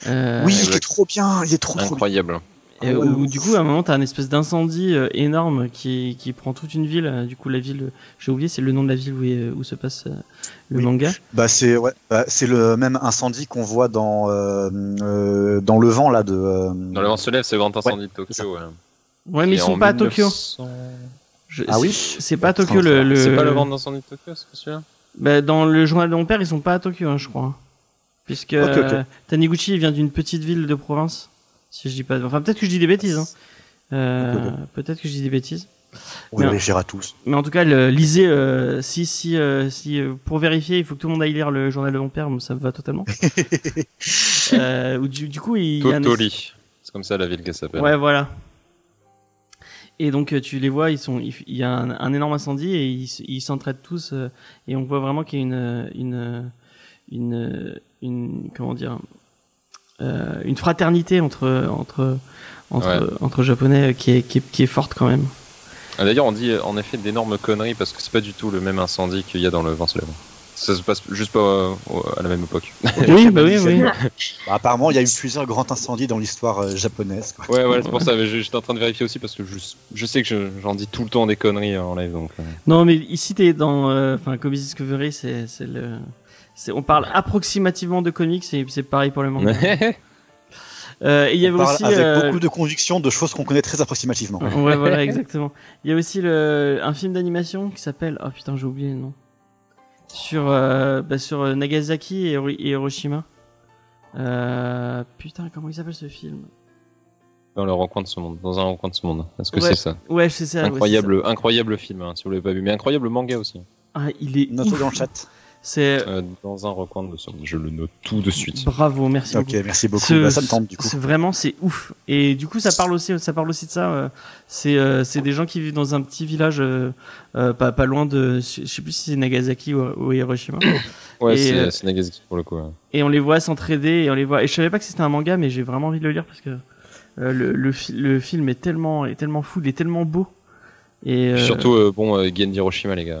Euh, oui, il est trop bien, il est trop, trop bien. Et ouais, où, ouf. du coup, à un moment, t'as un espèce d'incendie euh, énorme qui, qui prend toute une ville. Euh, Du coup, la ville, j'ai oublié, c'est le nom de la ville où, est- où se passe euh, le Oui. manga. Bah, c'est ouais, bah, c'est le même incendie qu'on voit dans euh, euh, dans le vent là de. euh, Dans le vent se lève, c'est le grand incendie de Tokyo. ouais. Ouais, mais Et ils sont pas à Tokyo. 1900 Je- Ah c'est- oui C'est pas à Tokyo le. le... C'est pas le grand incendie de Tokyo, c'est celui-là Bah, dans le journal de mon père, ils sont pas à Tokyo, hein, je crois. Puisque euh, Taniguchi vient d'une petite ville de province. Si je dis pas. Enfin, peut-être que je dis des bêtises. Hein. Euh, Peut-être que je dis des bêtises. on Mais- vérifiera tous. Mais en tout cas, le, lisez. euh, si, si, euh, si, pour vérifier, il faut que tout le monde aille lire le journal de mon père. Ça me va totalement. euh, du, du coup, il un-. C'est comme ça la ville qu'elle s'appelle. Ouais, voilà. Et donc tu les vois, ils sont, il y a un, un énorme incendie et ils s'entraident tous et on voit vraiment qu'il y a une, une, une, une comment dire, une fraternité entre entre entre, Ouais. entre japonais euh, qui est, qui est qui est forte quand même. Ah, D'ailleurs, on dit euh, en effet d'énormes conneries parce que c'est pas du tout le même incendie qu'il y a dans le vent. Ça se passe juste pas euh, à la même époque. oui, bah oui, oui. Bah, apparemment, il y a eu plusieurs grands incendies dans l'histoire euh, japonaise. Quoi. Ouais, ouais, c'est pour ça. mais je- J'étais en train de vérifier aussi parce que je, je sais que je- j'en dis tout le temps des conneries en live. Donc, euh. Non, mais ici t'es dans, euh, enfin, Comics Discovery, c'est c'est le, on parle approximativement de comics, et c'est pareil pour le manga. Euh, et il y avait parle aussi avec euh, beaucoup de conviction de choses qu'on connaît très approximativement. Ouais, voilà, exactement. Il y a aussi le, un film d'animation qui s'appelle. Oh putain, j'ai oublié le nom. Sur, euh, bah, sur euh, Nagasaki et, Hiro- et Hiroshima. Euh, putain, comment il s'appelle ce film? Dans le recoin de ce monde, dans un recoin de ce monde. Est-ce que Ouais. c'est ça Ouais, c'est ça. ouais, Incroyable, incroyable film, hein, si vous l'avez pas vu, mais incroyable manga aussi. Ah, il est. Ouf. dans le chat. C'est. Euh, dans un recoin de ce monde, je le note tout de suite. Bravo, merci Ok, beaucoup. merci beaucoup. Ce- Bah, ça me tente du coup. c'est vraiment c'est ouf et du coup ça parle aussi ça parle aussi de ça euh, c'est euh, c'est des gens qui vivent dans un petit village pas pas loin de je sais plus si c'est Nagasaki ou, ou Hiroshima Ouais, Et, c'est euh, Nagasaki pour le coup. ouais. et on les voit s'entraider et on les voit et je savais pas que c'était un manga mais j'ai vraiment envie de le lire parce que euh, le le, fi- le film est tellement est tellement fou il est tellement beau et euh, Surtout, euh, bon, euh, Gen Hiroshima, les gars.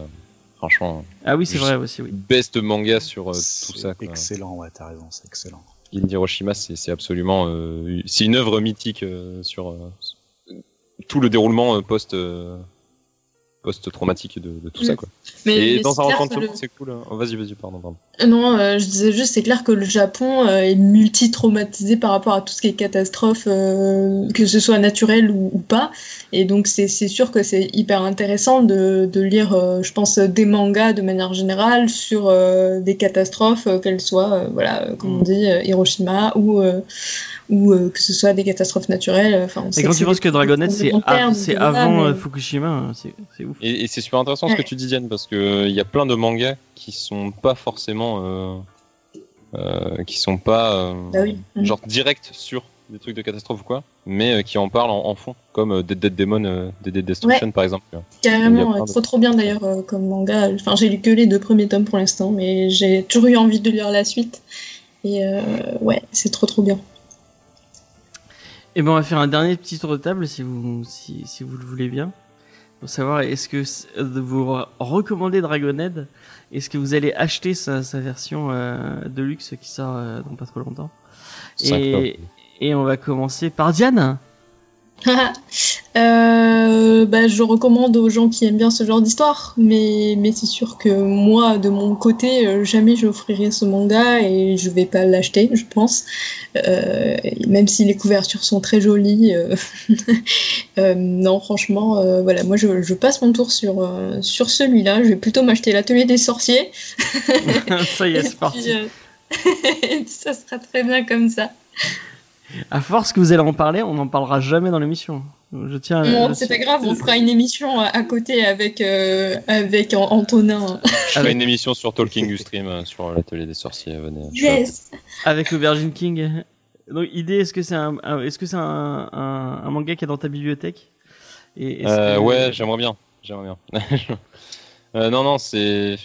Franchement, ah oui c'est vrai aussi oui best manga sur euh, tout ça. Quoi. Excellent, ouais, t'as raison, c'est excellent. Gen Hiroshima, c'est absolument. euh, c'est une œuvre mythique euh, sur euh, tout le déroulement euh, post. Euh, post-traumatique de, de tout ça Mm. quoi. Mais, et mais dans un recoin de le- c'est cool. hein. Oh, vas-y, vas-y, pardon, pardon. Non, euh, je disais juste, c'est clair que le Japon euh, est multi-traumatisé par rapport à tout ce qui est catastrophe, euh, que ce soit naturel ou, ou pas. Et donc, c'est sûr que c'est hyper intéressant de, de lire, euh, je pense, des mangas de manière générale sur euh, des catastrophes, euh, qu'elles soient, euh, voilà, euh, comme on dit, euh, Hiroshima ou, euh, ou euh, que ce soit des catastrophes naturelles. Enfin, sait et quand tu penses que Dragonette c'est avant mais- euh, Fukushima hein, c'est ouf Et, et c'est super intéressant ce que tu dis, Diane, parce que il y a plein de mangas qui sont pas forcément, euh, euh, qui sont pas euh, Bah oui. Mhm. genre direct sur des trucs de catastrophe ou quoi, mais euh, qui en parlent en, en fond, comme euh, Dead Dead Demon, euh, Dead Dead Destruction par exemple. Carrément, euh, de- trop trop bien d'ailleurs euh, comme manga. Enfin, j'ai lu que les deux premiers tomes pour l'instant, mais j'ai toujours eu envie de lire la suite. Et euh, ouais, c'est trop trop bien. Et ben on va faire un dernier petit tour de table si vous si, si vous le voulez bien. Pour savoir est-ce que euh, vous re- recommandez Dragonhead? Est-ce que vous allez acheter sa, sa version euh, de luxe qui sort euh, dans pas trop longtemps? Et, et on va commencer par Diane. Euh, bah, je recommande aux gens qui aiment bien ce genre d'histoire, mais, mais c'est sûr que moi, de mon côté, euh, jamais j'offrirai ce manga et je vais pas l'acheter, je pense. Euh, même si les couvertures sont très jolies, euh, non, franchement, voilà, moi je, je passe mon tour sur, sur celui-là. Je vais plutôt m'acheter l'atelier des sorciers. ça y est, c'est parti. ça sera très bien comme ça. À force que vous allez en parler, on n'en parlera jamais dans l'émission. Je tiens. à- Bon, c'est pas grave, on fera une émission à, à côté avec, euh, avec An- Antonin. Je ferai Avec- une émission sur Talking Ustream euh, sur l'atelier des sorciers. Venez. Yes! avec Aubergine King. Donc, idée, est-ce que c'est un, un- est-ce que c'est un, un, un manga qui est dans ta bibliothèque? Et est-ce Euh, que- Ouais, j'aimerais bien. J'aimerais bien. Euh, non, non, c'est.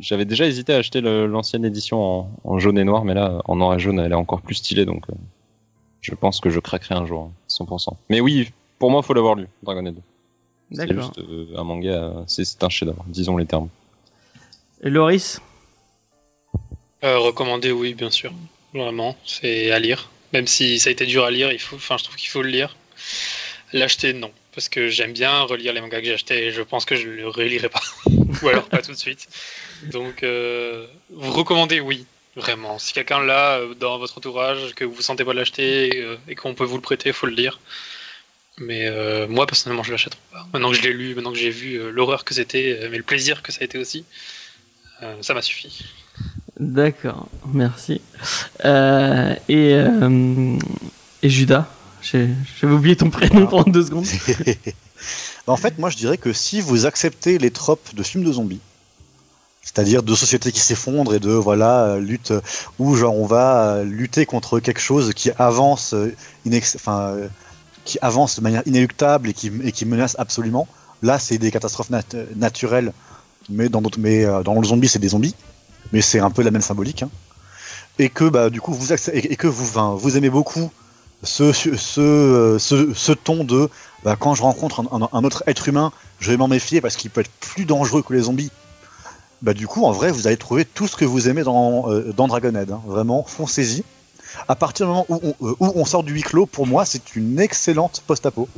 J'avais déjà hésité à acheter le- l'ancienne édition en, en jaune et noir, mais là, en noir et jaune, elle est encore plus stylée, donc euh, je pense que je craquerai un jour, hein, 100%. Mais oui, pour moi, faut l'avoir lu, Dragonhead. C'est D'accord. juste euh, un manga, euh, c'est c'est un chef-d'œuvre, disons les termes. Et Loris? Euh, recommander, oui, bien sûr. Vraiment, c'est à lire. Même si ça a été dur à lire, il faut, enfin, je trouve qu'il faut le lire. L'acheter, non. Parce que j'aime bien relire les mangas que j'ai achetés et je pense que je ne le relirai pas. Ou alors pas tout de suite. Donc, euh, vous recommandez, oui. Vraiment. Si quelqu'un l'a euh, dans votre entourage, que vous ne sentez pas l'acheter euh, et qu'on peut vous le prêter, il faut le lire. Mais euh, moi, personnellement, je l'achèterai pas. Maintenant que je l'ai lu, maintenant que j'ai vu euh, l'horreur que c'était, euh, mais le plaisir que ça a été aussi, euh, ça m'a suffi. D'accord, merci. Euh, et, euh, et Judas J'ai- J'avais oublié ton prénom Ah. pendant deux secondes. En fait, moi je dirais que si vous acceptez les tropes de films de zombies, c'est-à-dire de sociétés qui s'effondrent et de voilà lutte où genre on va euh, lutter contre quelque chose qui avance, euh, inex- enfin euh, qui avance de manière inéluctable et qui, et qui menace absolument. Là, c'est des catastrophes nat- naturelles, mais dans le zombie, c'est des zombies, mais c'est un peu la même symbolique. hein. Et que bah du coup vous et que vous vous aimez beaucoup ce ce ce, ton de bah, quand je rencontre un autre être humain, je vais m'en méfier parce qu'il peut être plus dangereux que les zombies. Bah du coup, en vrai, vous allez trouver tout ce que vous aimez dans, euh, Dragonhead. hein. Vraiment, foncez-y. À partir du moment où on, euh, où on sort du huis clos, pour moi, c'est une excellente post-apo.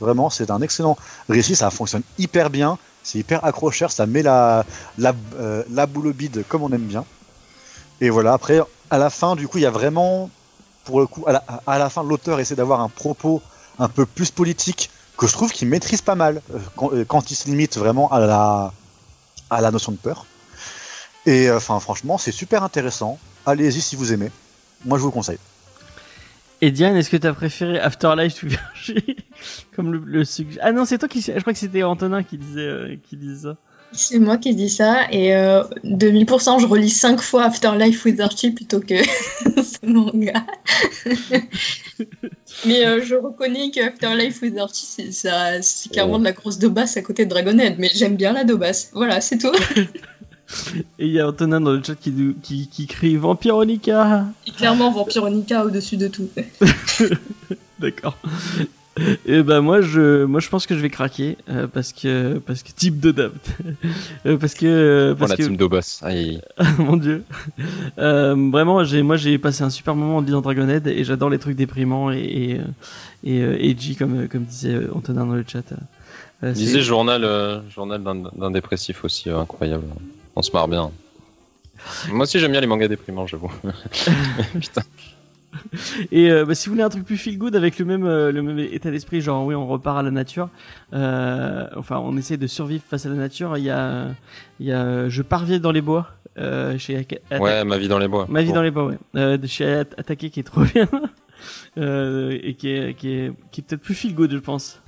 Vraiment, c'est un excellent récit. Ça fonctionne hyper bien. C'est hyper accrocheur. Ça met la, euh, boule au bide comme on aime bien. Et voilà, après, à la fin, du coup, il y a vraiment, pour le coup, à la, fin, l'auteur essaie d'avoir un propos un peu plus politique que je trouve qu'il maîtrise pas mal quand il se limite vraiment à la, à la notion de peur. Et euh, enfin, franchement, c'est super intéressant. Allez-y si vous aimez. Moi, je vous le conseille. Et Diane, est-ce que t'as préféré Afterlife to Virgie comme le, sugg- Ah non, c'est toi qui. Je crois que c'était Antonin qui disait, euh, qui disait ça. C'est moi qui dis ça, et euh, de 1000%, je relis 5 fois Afterlife with Archie plutôt que ce manga. mais euh, je reconnais que Afterlife with Archie, c'est ça- c'est de la grosse daubasse à côté de Dragonhead, mais j'aime bien la daubasse. Voilà, c'est tout. Et il y a Antonin dans le chat qui, qui, qui crie Vampironica. Et clairement, Vampironica au-dessus de tout. D'accord. Et ben moi je moi je pense que je vais craquer euh, parce que parce que type de dame Euh, parce que euh, parce la que team d'Obas. Aïe. mon dieu vraiment j'ai moi j'ai passé un super moment en lisant Dragonhead et j'adore les trucs déprimants et et, et edgy comme comme disait Antonin dans le chat Lisez journal, journal d'un dépressif aussi, incroyable. On se marre bien. Moi aussi j'aime bien les mangas déprimants, j'avoue. Putain. Et euh, bah, si vous voulez un truc plus feel good avec le même euh, le même état d'esprit, genre oui on repart à la nature, euh, enfin on essaie de survivre face à la nature. Il y a il y a je parviens dans les bois euh, chez Atta- Ouais, ma vie dans les bois. ma vie Bon. dans les bois ouais euh, de chez At- Attaqué qui est trop bien euh, et qui est qui est qui est peut-être plus feel good je pense.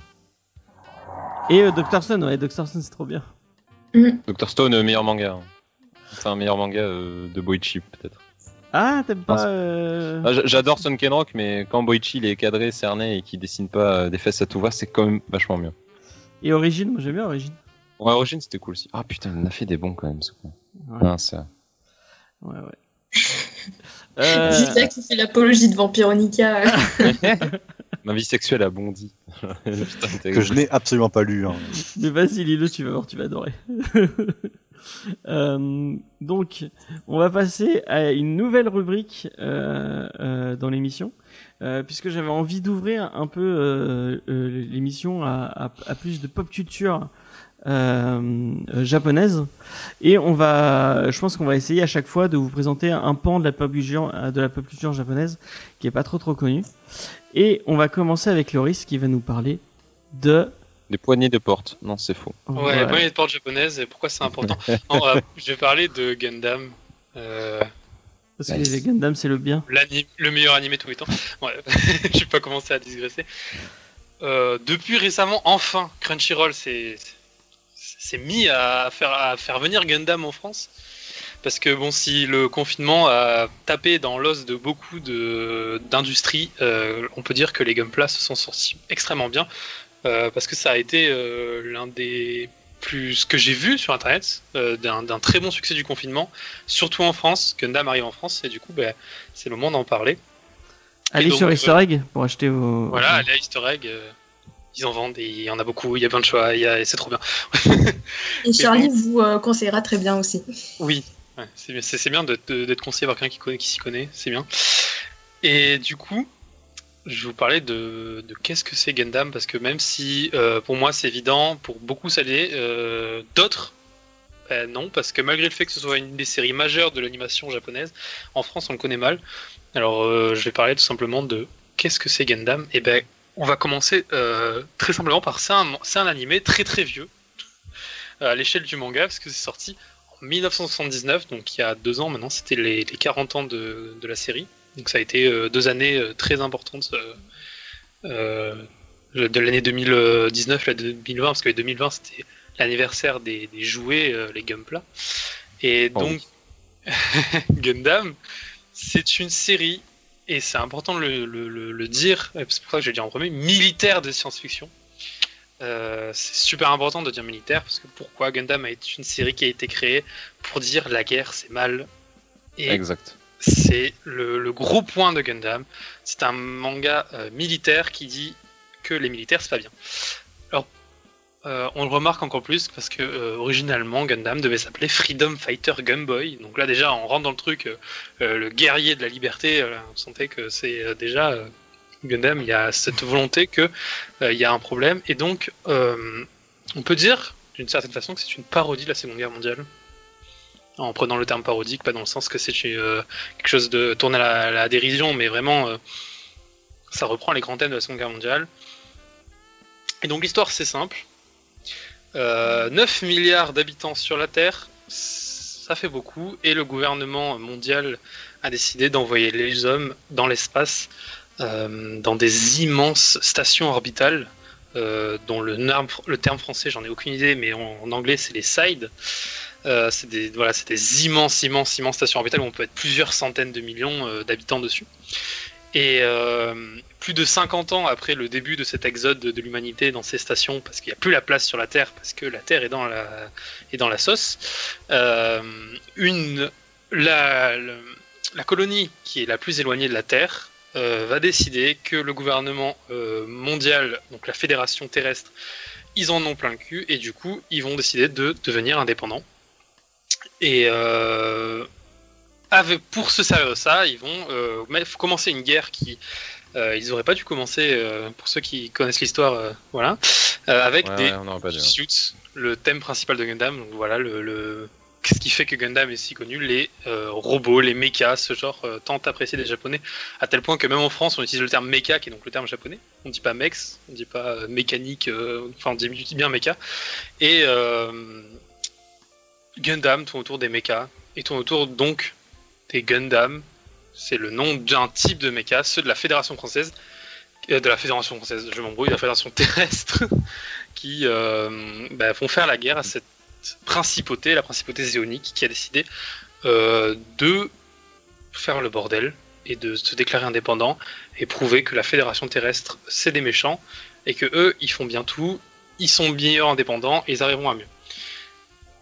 Et euh, Dr Stone ouais Dr Stone c'est trop bien. Dr Stone, euh, meilleur manga. hein. Enfin, meilleur manga euh, de Boichi, peut-être. Ah t'aimes Ah, pas c'est- euh... Ah, J'adore Son Kenrock, mais quand Boichi il est cadré, cerné et qu'il dessine pas euh, des fesses à tout va, c'est quand même vachement mieux. et Origine moi j'aime bien Origine. Ouais, Origin c'était cool aussi. Ah putain, il en a fait des bons quand même, ce con. Ouais. Ah, ça. Ouais ouais. Euh, qui fait l'apologie de Vampironica. Ma vie sexuelle a bondi. Putain, que je n'ai absolument pas lu. hein. Mais vas-y, lis-le, tu vas voir, tu vas adorer. Euh, donc, on va passer à une nouvelle rubrique euh, euh, dans l'émission, puisque j'avais envie d'ouvrir un peu l'émission à, plus de pop culture japonaise. Et on va, je pense qu'on va essayer à chaque fois de vous présenter un pan de la pop culture, de la pop culture japonaise qui est pas trop trop connu. Et on va commencer avec Loris qui va nous parler de Des poignées de porte. Non, c'est faux. Ouais, Voilà. la poignée de porte japonaise, et pourquoi c'est important Non, euh, Je vais parler de Gundam, euh, Parce que Nice. les Gundam, c'est le bien. le meilleur animé de tous les temps. Ouais, je vais pas commencer à digresser. Euh, depuis récemment, enfin, Crunchyroll s'est mis à faire, à faire venir Gundam en France. Parce que bon, si le confinement a tapé dans l'os de beaucoup de- d'industries, euh, on peut dire que les Gunpla se sont sortis extrêmement bien. Euh, parce que ça a été euh, l'un des plus ce que j'ai vu sur internet euh, d'un très bon succès du confinement, surtout en France. Gundam arrive en France et du coup, bah, c'est le moment d'en parler. Allez donc, sur Easter Egg pour acheter vos. Voilà, allez à Easter Egg, euh, ils en vendent, et il y en a beaucoup, il y a plein de choix, il y a- c'est trop bien. Et Charlie vous euh, conseillera très bien aussi. Oui, ouais, c'est bien, d'être conseillé par quelqu'un qui, connaît- qui s'y connaît, c'est bien. Et du coup, je vais vous parler de, qu'est-ce que c'est Gundam, parce que même si euh, pour moi c'est évident, pour beaucoup ça l'est, euh, d'autres, ben non, parce que malgré le fait que ce soit une des séries majeures de l'animation japonaise, en France on le connaît mal. Alors euh, je vais parler tout simplement de qu'est-ce que c'est Gundam. Et ben on va commencer euh, très simplement par c'est un, un animé très très vieux à l'échelle du manga, parce que c'est sorti en 1979, donc il y a deux ans maintenant, c'était les, les 40 ans de, de la série. Donc ça a été euh, deux années euh, très importantes euh, de l'année 2019 la 2020, parce que 2020 c'était l'anniversaire des, des jouets, les Gunpla. Et Oh donc Gundam, c'est une série, et c'est important de le, le- le- le dire, c'est pour ça que je vais le dire en premier, militaire de science-fiction. Euh, c'est super important de dire militaire parce que pourquoi Gundam a été une série qui a été créée pour dire la guerre c'est mal et Exact. C'est le, gros point de Gundam. C'est un manga euh, militaire qui dit que les militaires c'est pas bien. Alors euh, on le remarque encore plus parce que euh, Gundam devait s'appeler Freedom Fighter Gunboy. Donc là déjà on rentre dans le truc, euh, le guerrier de la liberté. on sentait que c'est déjà Gundam. Il y a cette volonté que il y a un problème et donc on peut dire d'une certaine façon que c'est une parodie de la Seconde Guerre mondiale. En prenant le terme parodique, pas dans le sens que c'est euh, quelque chose de tourné à la, dérision, mais vraiment, euh, ça reprend les grands thèmes de la Seconde Guerre mondiale. Et donc l'histoire, c'est simple. Euh, 9 milliards d'habitants sur la Terre, ça fait beaucoup, et le gouvernement mondial a décidé d'envoyer les hommes dans l'espace euh, dans des immenses stations orbitales, euh, dont le, terme- français, j'en ai aucune idée, mais en, anglais, c'est les SIDE. Euh, c'est des, voilà, c'est des immenses, immenses, immenses stations orbitales où on peut être plusieurs centaines de millions euh, d'habitants dessus. Et euh, plus de 50 ans après le début de cet exode de, l'humanité dans ces stations, parce qu'il n'y a plus la place sur la Terre, parce que la Terre est dans la, est dans la sauce, une, la, la colonie qui est la plus éloignée de la Terre va décider que le gouvernement mondial, donc la fédération terrestre, ils en ont plein le cul et du coup ils vont décider de devenir indépendants. Et euh, avec, pour se servir de ça, ils vont euh, commencer une guerre qui euh, ils auraient pas dû commencer, euh, pour ceux qui connaissent l'histoire, euh, voilà, avec Ouais, des ouais, hein. suits, le thème principal de Gundam. Donc voilà, le, le- qu'est-ce qui fait que Gundam est si connu Les robots, les mechas, ce genre tant apprécié des Japonais, à tel point que même en France, on utilise le terme mecha, qui est donc le terme japonais. On dit pas mex, on dit pas mécanique, enfin on dit bien mecha. Et Gundam tourne autour des mechas et tourne autour donc des Gundam. C'est le nom d'un type de mecha, ceux de la Fédération française, euh, de la Fédération française, je m'embrouille, la Fédération terrestre, qui euh, bah, vont faire la guerre à cette principauté, la principauté zéonique, qui a décidé euh, de faire le bordel et de se déclarer indépendant et prouver que la Fédération terrestre c'est des méchants et que eux ils font bien tout, ils sont meilleurs indépendants et ils arriveront à mieux.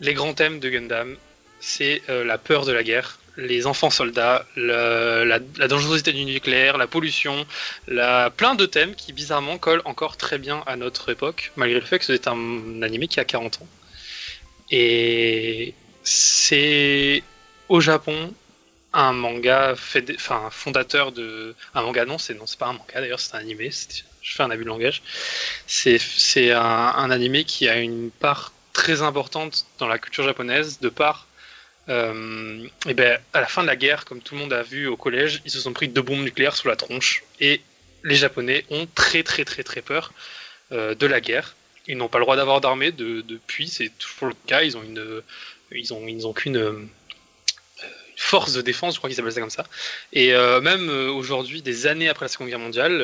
Les grands thèmes de Gundam, c'est euh, la peur de la guerre, les enfants soldats, la, dangerosité du nucléaire, la pollution, la, plein de thèmes qui bizarrement collent encore très bien à notre époque, malgré le fait que c'est un animé qui a 40 ans. Et c'est au Japon un manga enfin, fondateur de un manga non c'est non c'est pas un manga d'ailleurs c'est un animé je fais un abus de langage c'est un, un animé qui a une part très importante dans la culture japonaise de par euh, et ben à la fin de la guerre comme tout le monde a vu au collège ils se sont pris deux bombes nucléaires sous la tronche et les japonais ont très très très très peur euh, de la guerre ils n'ont pas le droit d'avoir d'armée de- depuis c'est toujours le cas ils ont une ils ont ils ont qu'une euh, force de défense, je crois qu'ils appellent ça comme ça. Et euh, même aujourd'hui, des années après la Seconde Guerre mondiale,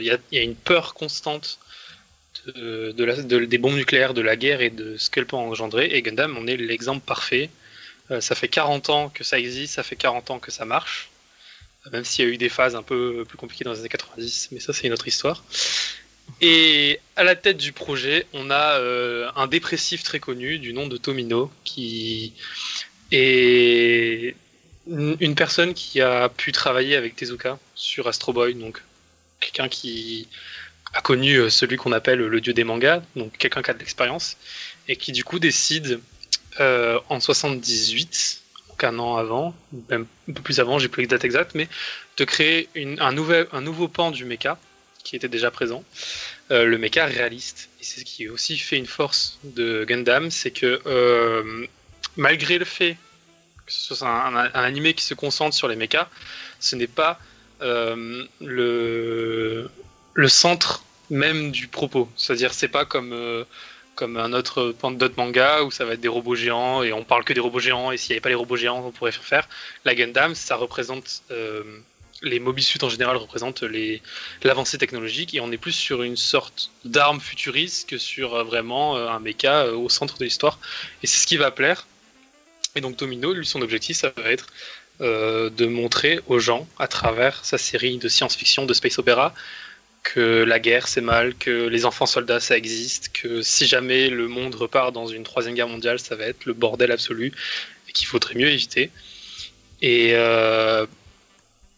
il y a une peur constante de, de des bombes nucléaires, de la guerre et de ce qu'elle peut engendrer. Et Gundam en est l'exemple parfait. Euh, ça fait 40 ans que ça existe, ça fait 40 ans que ça marche. Euh, Même s'il y a eu des phases un peu plus compliquées dans les années 90, mais ça c'est une autre histoire. Et à la tête du projet, on a euh, un dépressif très connu du nom de Tomino, qui est une personne qui a pu travailler avec Tezuka sur Astro Boy, donc quelqu'un qui a connu euh, celui qu'on appelle le dieu des mangas, donc quelqu'un qui a de l'expérience, et qui du coup décide euh, en 78, donc un an avant, même un peu plus avant, j'ai plus les dates exactes, mais de créer un, nouveau pan du mecha qui était déjà présent, euh, le mecha réaliste. Et c'est ce qui aussi fait une force de Gundam, c'est que euh, malgré le fait que ce soit un, un- un animé qui se concentre sur les mechas, ce n'est pas euh, le, le centre même du propos. C'est-à-dire, c'est pas comme, euh, comme un autre pan d'autres mangas où ça va être des robots géants et on parle que des robots géants et s'il n'y avait pas les robots géants, on pourrait faire faire. La Gundam, ça représente. euh, les Mobisuit en général représentent l'avancée technologique et on est plus sur une sorte d'arme futuriste que sur euh, vraiment euh, un mecha euh, au centre de l'histoire. Et c'est ce qui va plaire. Et donc Domino, lui, son objectif, ça va être de montrer aux gens, à travers sa série de science-fiction, de space opéra, que la guerre c'est mal, que les enfants soldats ça existe, que si jamais le monde repart dans une troisième guerre mondiale, ça va être le bordel absolu et qu'il faudrait mieux éviter. Et euh,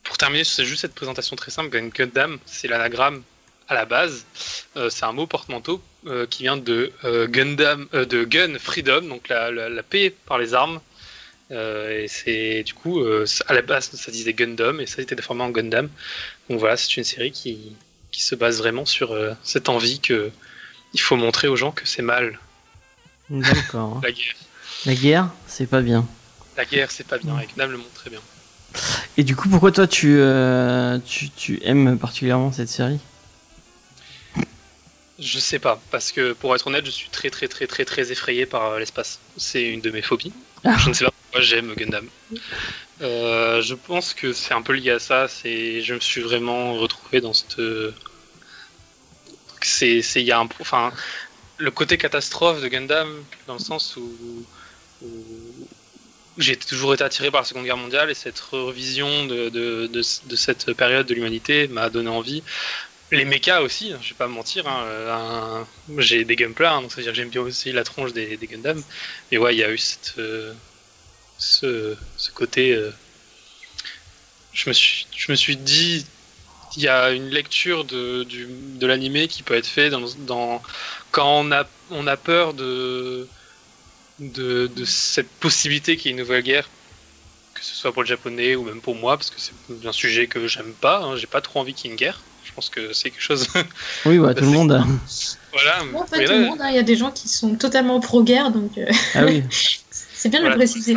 pour terminer, c'est juste cette présentation très simple. Gun- Gundam, c'est l'anagramme à la base. Euh, c'est un mot porte-manteau euh, qui vient de Gundam, de Gun Freedom, donc la, la, paix par les armes. Et c'est du coup, à la base, ça disait Gundam et ça a été déformé en Gundam. Donc voilà, c'est une série qui, qui se base vraiment sur euh, cette envie que il faut montrer aux gens que c'est mal D'accord. la guerre. La guerre, c'est pas bien. La guerre, c'est pas bien. Et Gundam le montre très bien. Et du coup, pourquoi toi tu, euh, tu, tu aimes particulièrement cette série? Je sais pas, parce que pour être honnête, je suis très très très très très effrayé par euh, l'espace. C'est une de mes phobies. Je ne sais pas pourquoi j'aime Gundam. Euh, je pense que c'est un peu lié à ça. C'est, je me suis vraiment retrouvé dans cette. C'est, il y a un, enfin, le côté catastrophe de Gundam dans le sens où, j'ai toujours été attiré par la Seconde Guerre mondiale et cette revision de, de, de cette période de l'humanité m'a donné envie. Les mechas aussi, hein, je vais pas me mentir, hein, euh, j'ai des gameplays, hein, donc ça veut dire que j'aime bien aussi la tronche des, des Gundam. Mais ouais, il y a eu euh, ce, côté. euh, je, me suis, je me suis dit, il y a une lecture de, du, de l'animé qui peut être fait dans, dans, quand on a, peur de cette possibilité qu'il y ait une nouvelle guerre, que ce soit pour le japonais ou même pour moi, parce que c'est un sujet que j'aime pas, hein, j'ai pas trop envie qu'il y ait une guerre. Je pense que c'est quelque chose. Oui, bah, tout le monde. voilà. Bon, tout le monde, hein, il y a des gens qui sont totalement pro-guerre, donc euh, Ah oui, c'est bien de Voilà. le préciser.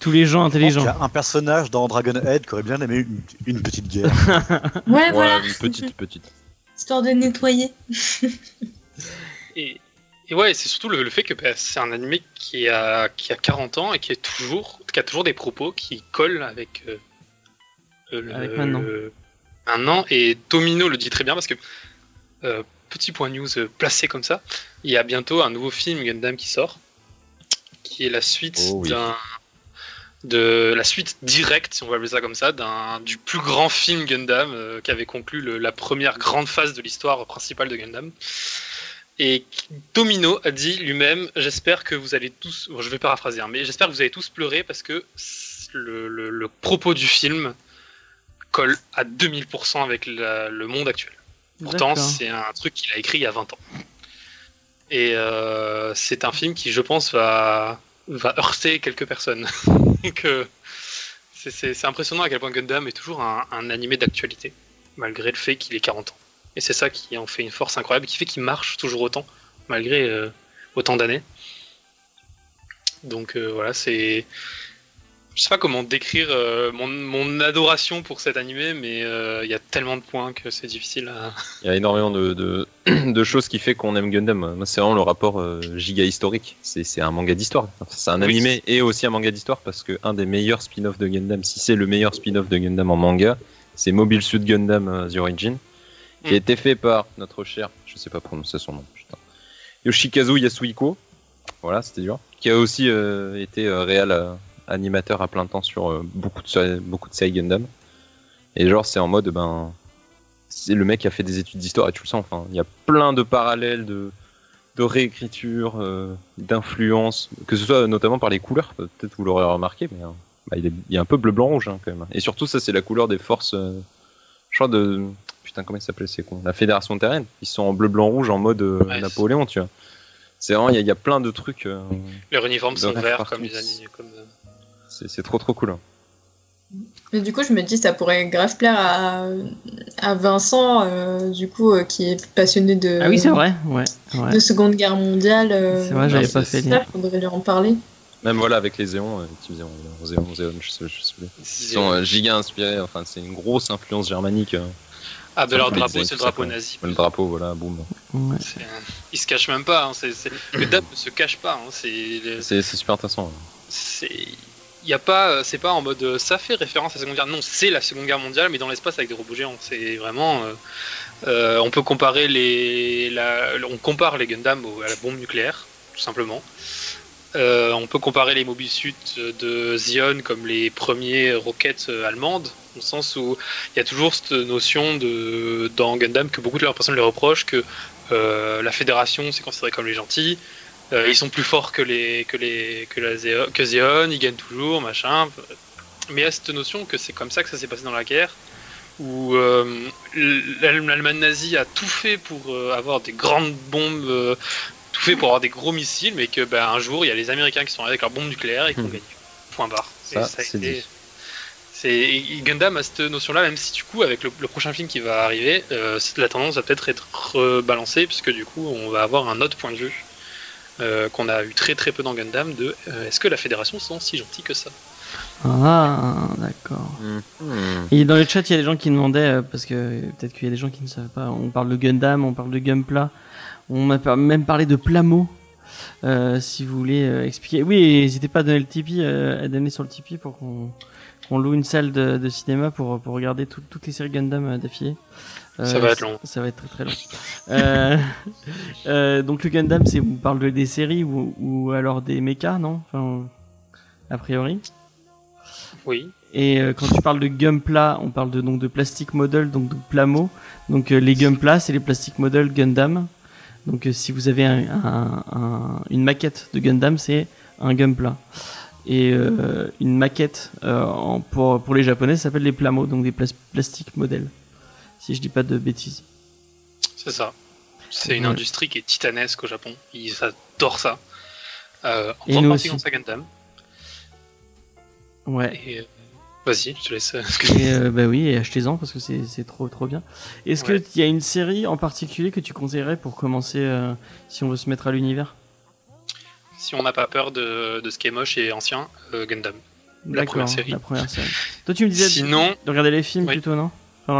tous les gens pense qu'il y intelligents. a un personnage dans Dragon Head qui aurait bien aimé une, une petite guerre. Ouais, Ouais, voilà, une petite, petite. histoire de nettoyer. Et, et ouais, c'est surtout le, le fait que bah, c'est un animé qui a, qui a 40 ans et qui, est toujours, qui a toujours des propos qui collent avec, euh, le, Avec maintenant. le- maintenant. Et Tomino le dit très bien parce que, euh, petit point news euh, placé comme ça, il y a bientôt un nouveau film Gundam qui sort, qui est la suite Oh oui. d'un de la suite directe, si on va appeler ça comme ça, d'un du plus grand film Gundam euh, qui avait conclu le- la première grande phase de l'histoire principale de Gundam. Et Domino a dit lui-même J'espère que vous allez tous, bon, je vais paraphraser, hein, mais j'espère que vous allez tous pleurer parce que le, le- le propos du film colle à 2000% avec la- le monde actuel. Pourtant, c'est un truc qu'il a écrit il y a 20 ans. Et euh, c'est un film qui, je pense, va, va heurter quelques personnes. C'est- impressionnant à quel point Gundam est toujours un, un animé d'actualité, malgré le fait qu'il ait 40 ans. Et c'est ça qui en fait une force incroyable, qui fait qu'il marche toujours autant, malgré euh, autant d'années. Donc euh, voilà, c'est. Je sais pas comment décrire euh, mon, mon adoration pour cet animé, mais euh, il y a tellement de points que c'est difficile à. Il y a énormément de, de, de choses qui fait qu'on aime Gundam. C'est vraiment le rapport euh, giga historique. C'est un manga d'histoire. Enfin, c'est un Oui. animé et aussi un manga d'histoire parce que un des meilleurs spin-offs de Gundam, si c'est le meilleur spin-off de Gundam en manga, c'est Mobile Suit Gundam The Origin, qui a Mm. été fait par notre cher, je sais pas prononcer son nom, putain, Yoshikazu Yasuhiko. Voilà, c'était dur. Qui a aussi été euh, animateur à plein temps sur euh, beaucoup de beaucoup de séries Gundam. Et genre, c'est en mode, ben, c'est le mec qui a fait des études d'histoire et tu le sens. Enfin, il y a plein de parallèles de, de réécriture, euh, d'influence, que ce soit notamment par les couleurs. Peut-être vous l'aurez remarqué, mais euh, bah, il, est, il est un peu bleu blanc rouge hein, quand même. Et surtout, ça c'est la couleur des forces. euh, je crois de putain comment il s'appelait c'est con. La Fédération terraine. Ils sont en bleu blanc rouge en mode euh, Ouais, Napoléon, tu vois. C'est vraiment il y, a- il y a plein de trucs. Leurs uniformes sont verts comme les. Comme, c'est trop trop cool. hein. Mais du coup, je me dis, ça pourrait grave plaire à, à Vincent, euh, du coup, euh, qui est passionné de, Ah oui, c'est vrai. Ouais. ouais. de Seconde Guerre mondiale. euh, C'est vrai, j'avais pas fait ça, lien. faudrait lui en parler. Même voilà avec les Zéons, euh, Zéon, Zéon, Zéon, je sais, je sais plus. Ils sont euh, giga inspirés. Enfin, c'est une grosse influence germanique. euh. Ah, de leur drapeau, c'est le drapeau nazi. Le drapeau, voilà, boum. ouais. Ils se cachent même pas. Hein. c'est c'est- Le DAP ne se cache pas. Hein. C'est C'est c'est super intéressant. ouais. c'est il y a pas c'est pas en mode euh, ça fait référence à la Seconde Guerre. Non c'est la Seconde Guerre mondiale mais dans l'espace avec des robots géants. C'est vraiment euh, euh, on peut comparer les on compare les Gundam à la bombe nucléaire tout simplement. Euh, on peut comparer les mobile suits de Zion comme les premiers roquettes euh, allemandes au sens où il y a toujours cette notion de dans Gundam que beaucoup de leurs personnes leur reprochent que euh, la fédération c'est considéré comme les gentils euh, ils sont plus forts que les que les que la Zéo- que Zion, ils gagnent toujours, machin. Mais il y a cette notion que c'est comme ça que ça s'est passé dans la guerre, où euh, l'Allem- l'Allemagne nazie a tout fait pour euh, avoir des grandes bombes, tout fait pour avoir des gros missiles, mais que ben, un jour il y a les Américains qui sont arrivés avec leurs bombes nucléaires et qui ont Hmm. gagné. Point barre. Et Ça, c'est dit. et Gundam a cette notion-là, même si du coup avec le, le prochain film qui va arriver, euh, la tendance va peut-être être rebalancée puisque du coup on va avoir un autre point de vue euh, qu'on a eu très très peu dans Gundam de euh, est-ce que la fédération sont si gentils que ça? Ah, d'accord. Mhm. Et dans le chat, il y a des gens qui demandaient, euh, parce que peut-être qu'il y a des gens qui ne savent pas, on parle de Gundam, on parle de Gunpla. On m'a par- même parlé de Plamo. Euh, si vous voulez euh, expliquer. Oui, n'hésitez pas à donner le Tipeee, euh, à donner sur le Tipeee pour qu'on loue une salle de, de cinéma pour, pour regarder tout- toutes les séries Gundam euh, d'affilée. Euh, Ça va être long. Ça va être très très long. Euh, euh, donc le Gundam, c'est vous parle de- des séries ou, ou alors des mechas, non? Enfin, a priori. Oui. Et euh, quand tu parles de Gunpla, on parle de donc de plastic model, donc de Plamo. Donc euh, les Gunpla, c'est les plastic model Gundam. Donc euh, si vous avez un, un- un- une maquette de Gundam, c'est un Gunpla. Et euh, une maquette euh, en- pour, pour les Japonais, ça s'appelle les Plamo, donc des plas plastic model. Si je dis pas de bêtises. C'est ça. C'est une Ouais. industrie qui est titanesque au Japon. Ils adorent ça. Euh, en Et grande partie Gundam. Ouais. Et, euh, Vas-y, je te laisse. euh, Et euh, bah oui, et achetez-en parce que c'est trop trop bien. Est-ce Ouais. qu'il y a une série en particulier que tu conseillerais pour commencer euh, si on veut se mettre à l'univers? Si on n'a pas peur de, de ce qui est moche et ancien, euh, Gundam. La première série. La première série. Toi, tu me disais de- Sinon, de regarder les films Oui. plutôt, non?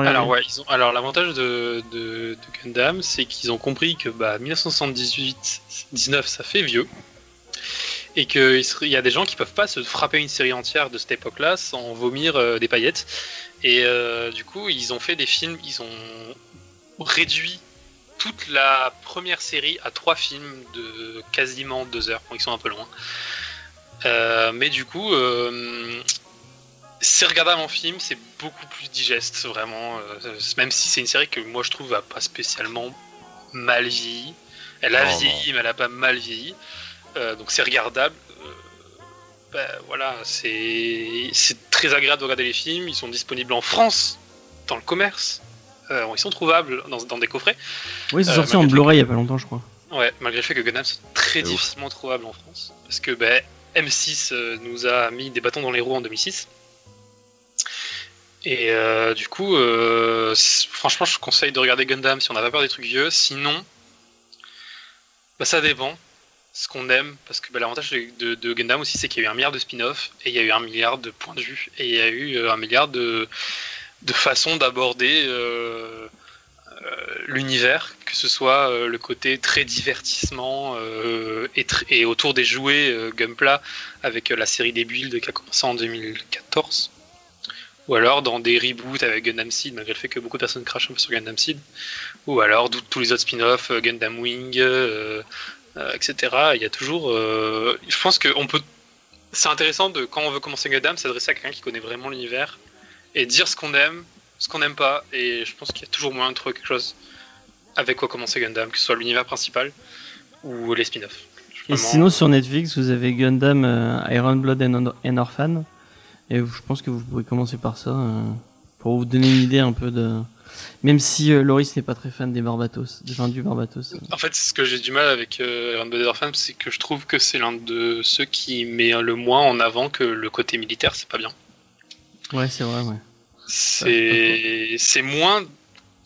Alors ouais, ils ont, alors l'avantage de, Gundam, c'est qu'ils ont compris que bah 1978-19, ça fait vieux, et qu'il y a des gens qui peuvent pas se frapper une série entière de cette époque-là sans vomir euh, des paillettes. Et euh, du coup, ils ont fait des films, ils ont réduit toute la première série à trois films de quasiment deux heures. Bon, ils sont un peu loin. Euh, mais du coup, c'est regardable en film, c'est beaucoup plus digeste, vraiment. euh, même si c'est une série que moi je trouve a pas spécialement mal vieilli. Elle a Non, vieilli, mais elle a pas mal vieilli. Euh, donc c'est regardable. Euh, ben, voilà, c'est très agréable de regarder les films. Ils sont disponibles en France, dans le commerce. Euh, ils sont trouvables dans, dans des coffrets. Oui, c'est sorti en malgré Blu-ray il y a pas longtemps, je crois. Ouais, malgré le fait que Gundam c'est très ouf. difficilement trouvable en France. Parce que ben, M6 euh, nous a mis des bâtons dans les roues en 2006. Et euh, du coup, euh, franchement, je conseille de regarder Gundam si on n'a pas peur des trucs vieux. Sinon, bah, ça dépend ce qu'on aime. Parce que bah, l'avantage de, Gundam aussi, c'est qu'il y a eu un milliard de spin-off et il y a eu un milliard de points de vue et il y a eu euh, un milliard de, façons d'aborder euh, euh, l'univers, que ce soit le côté très divertissement et, tr- et autour des jouets Gunpla avec la série des builds qui a commencé en 2014. Ou alors dans des reboots avec Gundam Seed, malgré le fait que beaucoup de personnes crachent un peu sur Gundam Seed. Ou alors tous les autres spin-offs, euh, Gundam Wing, euh, euh, etc. Il y a toujours. euh, je pense que on peut. C'est intéressant de quand on veut commencer Gundam, s'adresser à quelqu'un qui connaît vraiment l'univers et dire ce qu'on aime, ce qu'on n'aime pas. Et je pense qu'il y a toujours moyen de trouver quelque chose avec quoi commencer Gundam, que ce soit l'univers principal ou les spin-offs. Et sinon, sur Netflix, vous avez Gundam Iron Blood and Orphan. Et je pense que vous pourrez commencer par ça euh, pour vous donner une idée un peu de. Même si euh, Loris n'est pas très fan des Barbatos, des enfin, du Barbatos. En fait, ce que j'ai du mal avec euh, Iron Blooded Orphan, c'est que je trouve que c'est l'un de ceux qui met le moins en avant que le côté militaire, c'est pas bien. Ouais, c'est vrai, ouais. C'est c'est moins.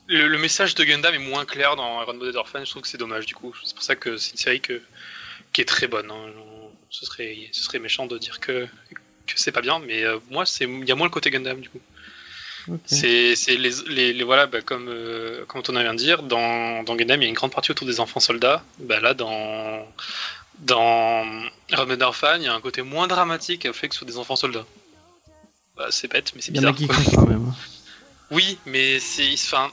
Le, le message de Gundam est moins clair dans Iron Blooded Orphan, je trouve que c'est dommage du coup. C'est pour ça que c'est une série que, qui est très bonne. hein. Ce, serait, ce serait méchant de dire que, que c'est pas bien, mais euh, moi, c'est il y a moins le côté Gundam du coup. Ok. C'est les, les, les- voilà bah, comme euh, comme on vient de dire dans, dans Gundam il y a une grande partie autour des enfants soldats. Bah là dans dans Man Orphan il y a un côté moins dramatique au fait que ce soit des enfants soldats. Bah, c'est bête mais c'est Il y en a bizarre. qui quand même. hein. Oui mais c'est enfin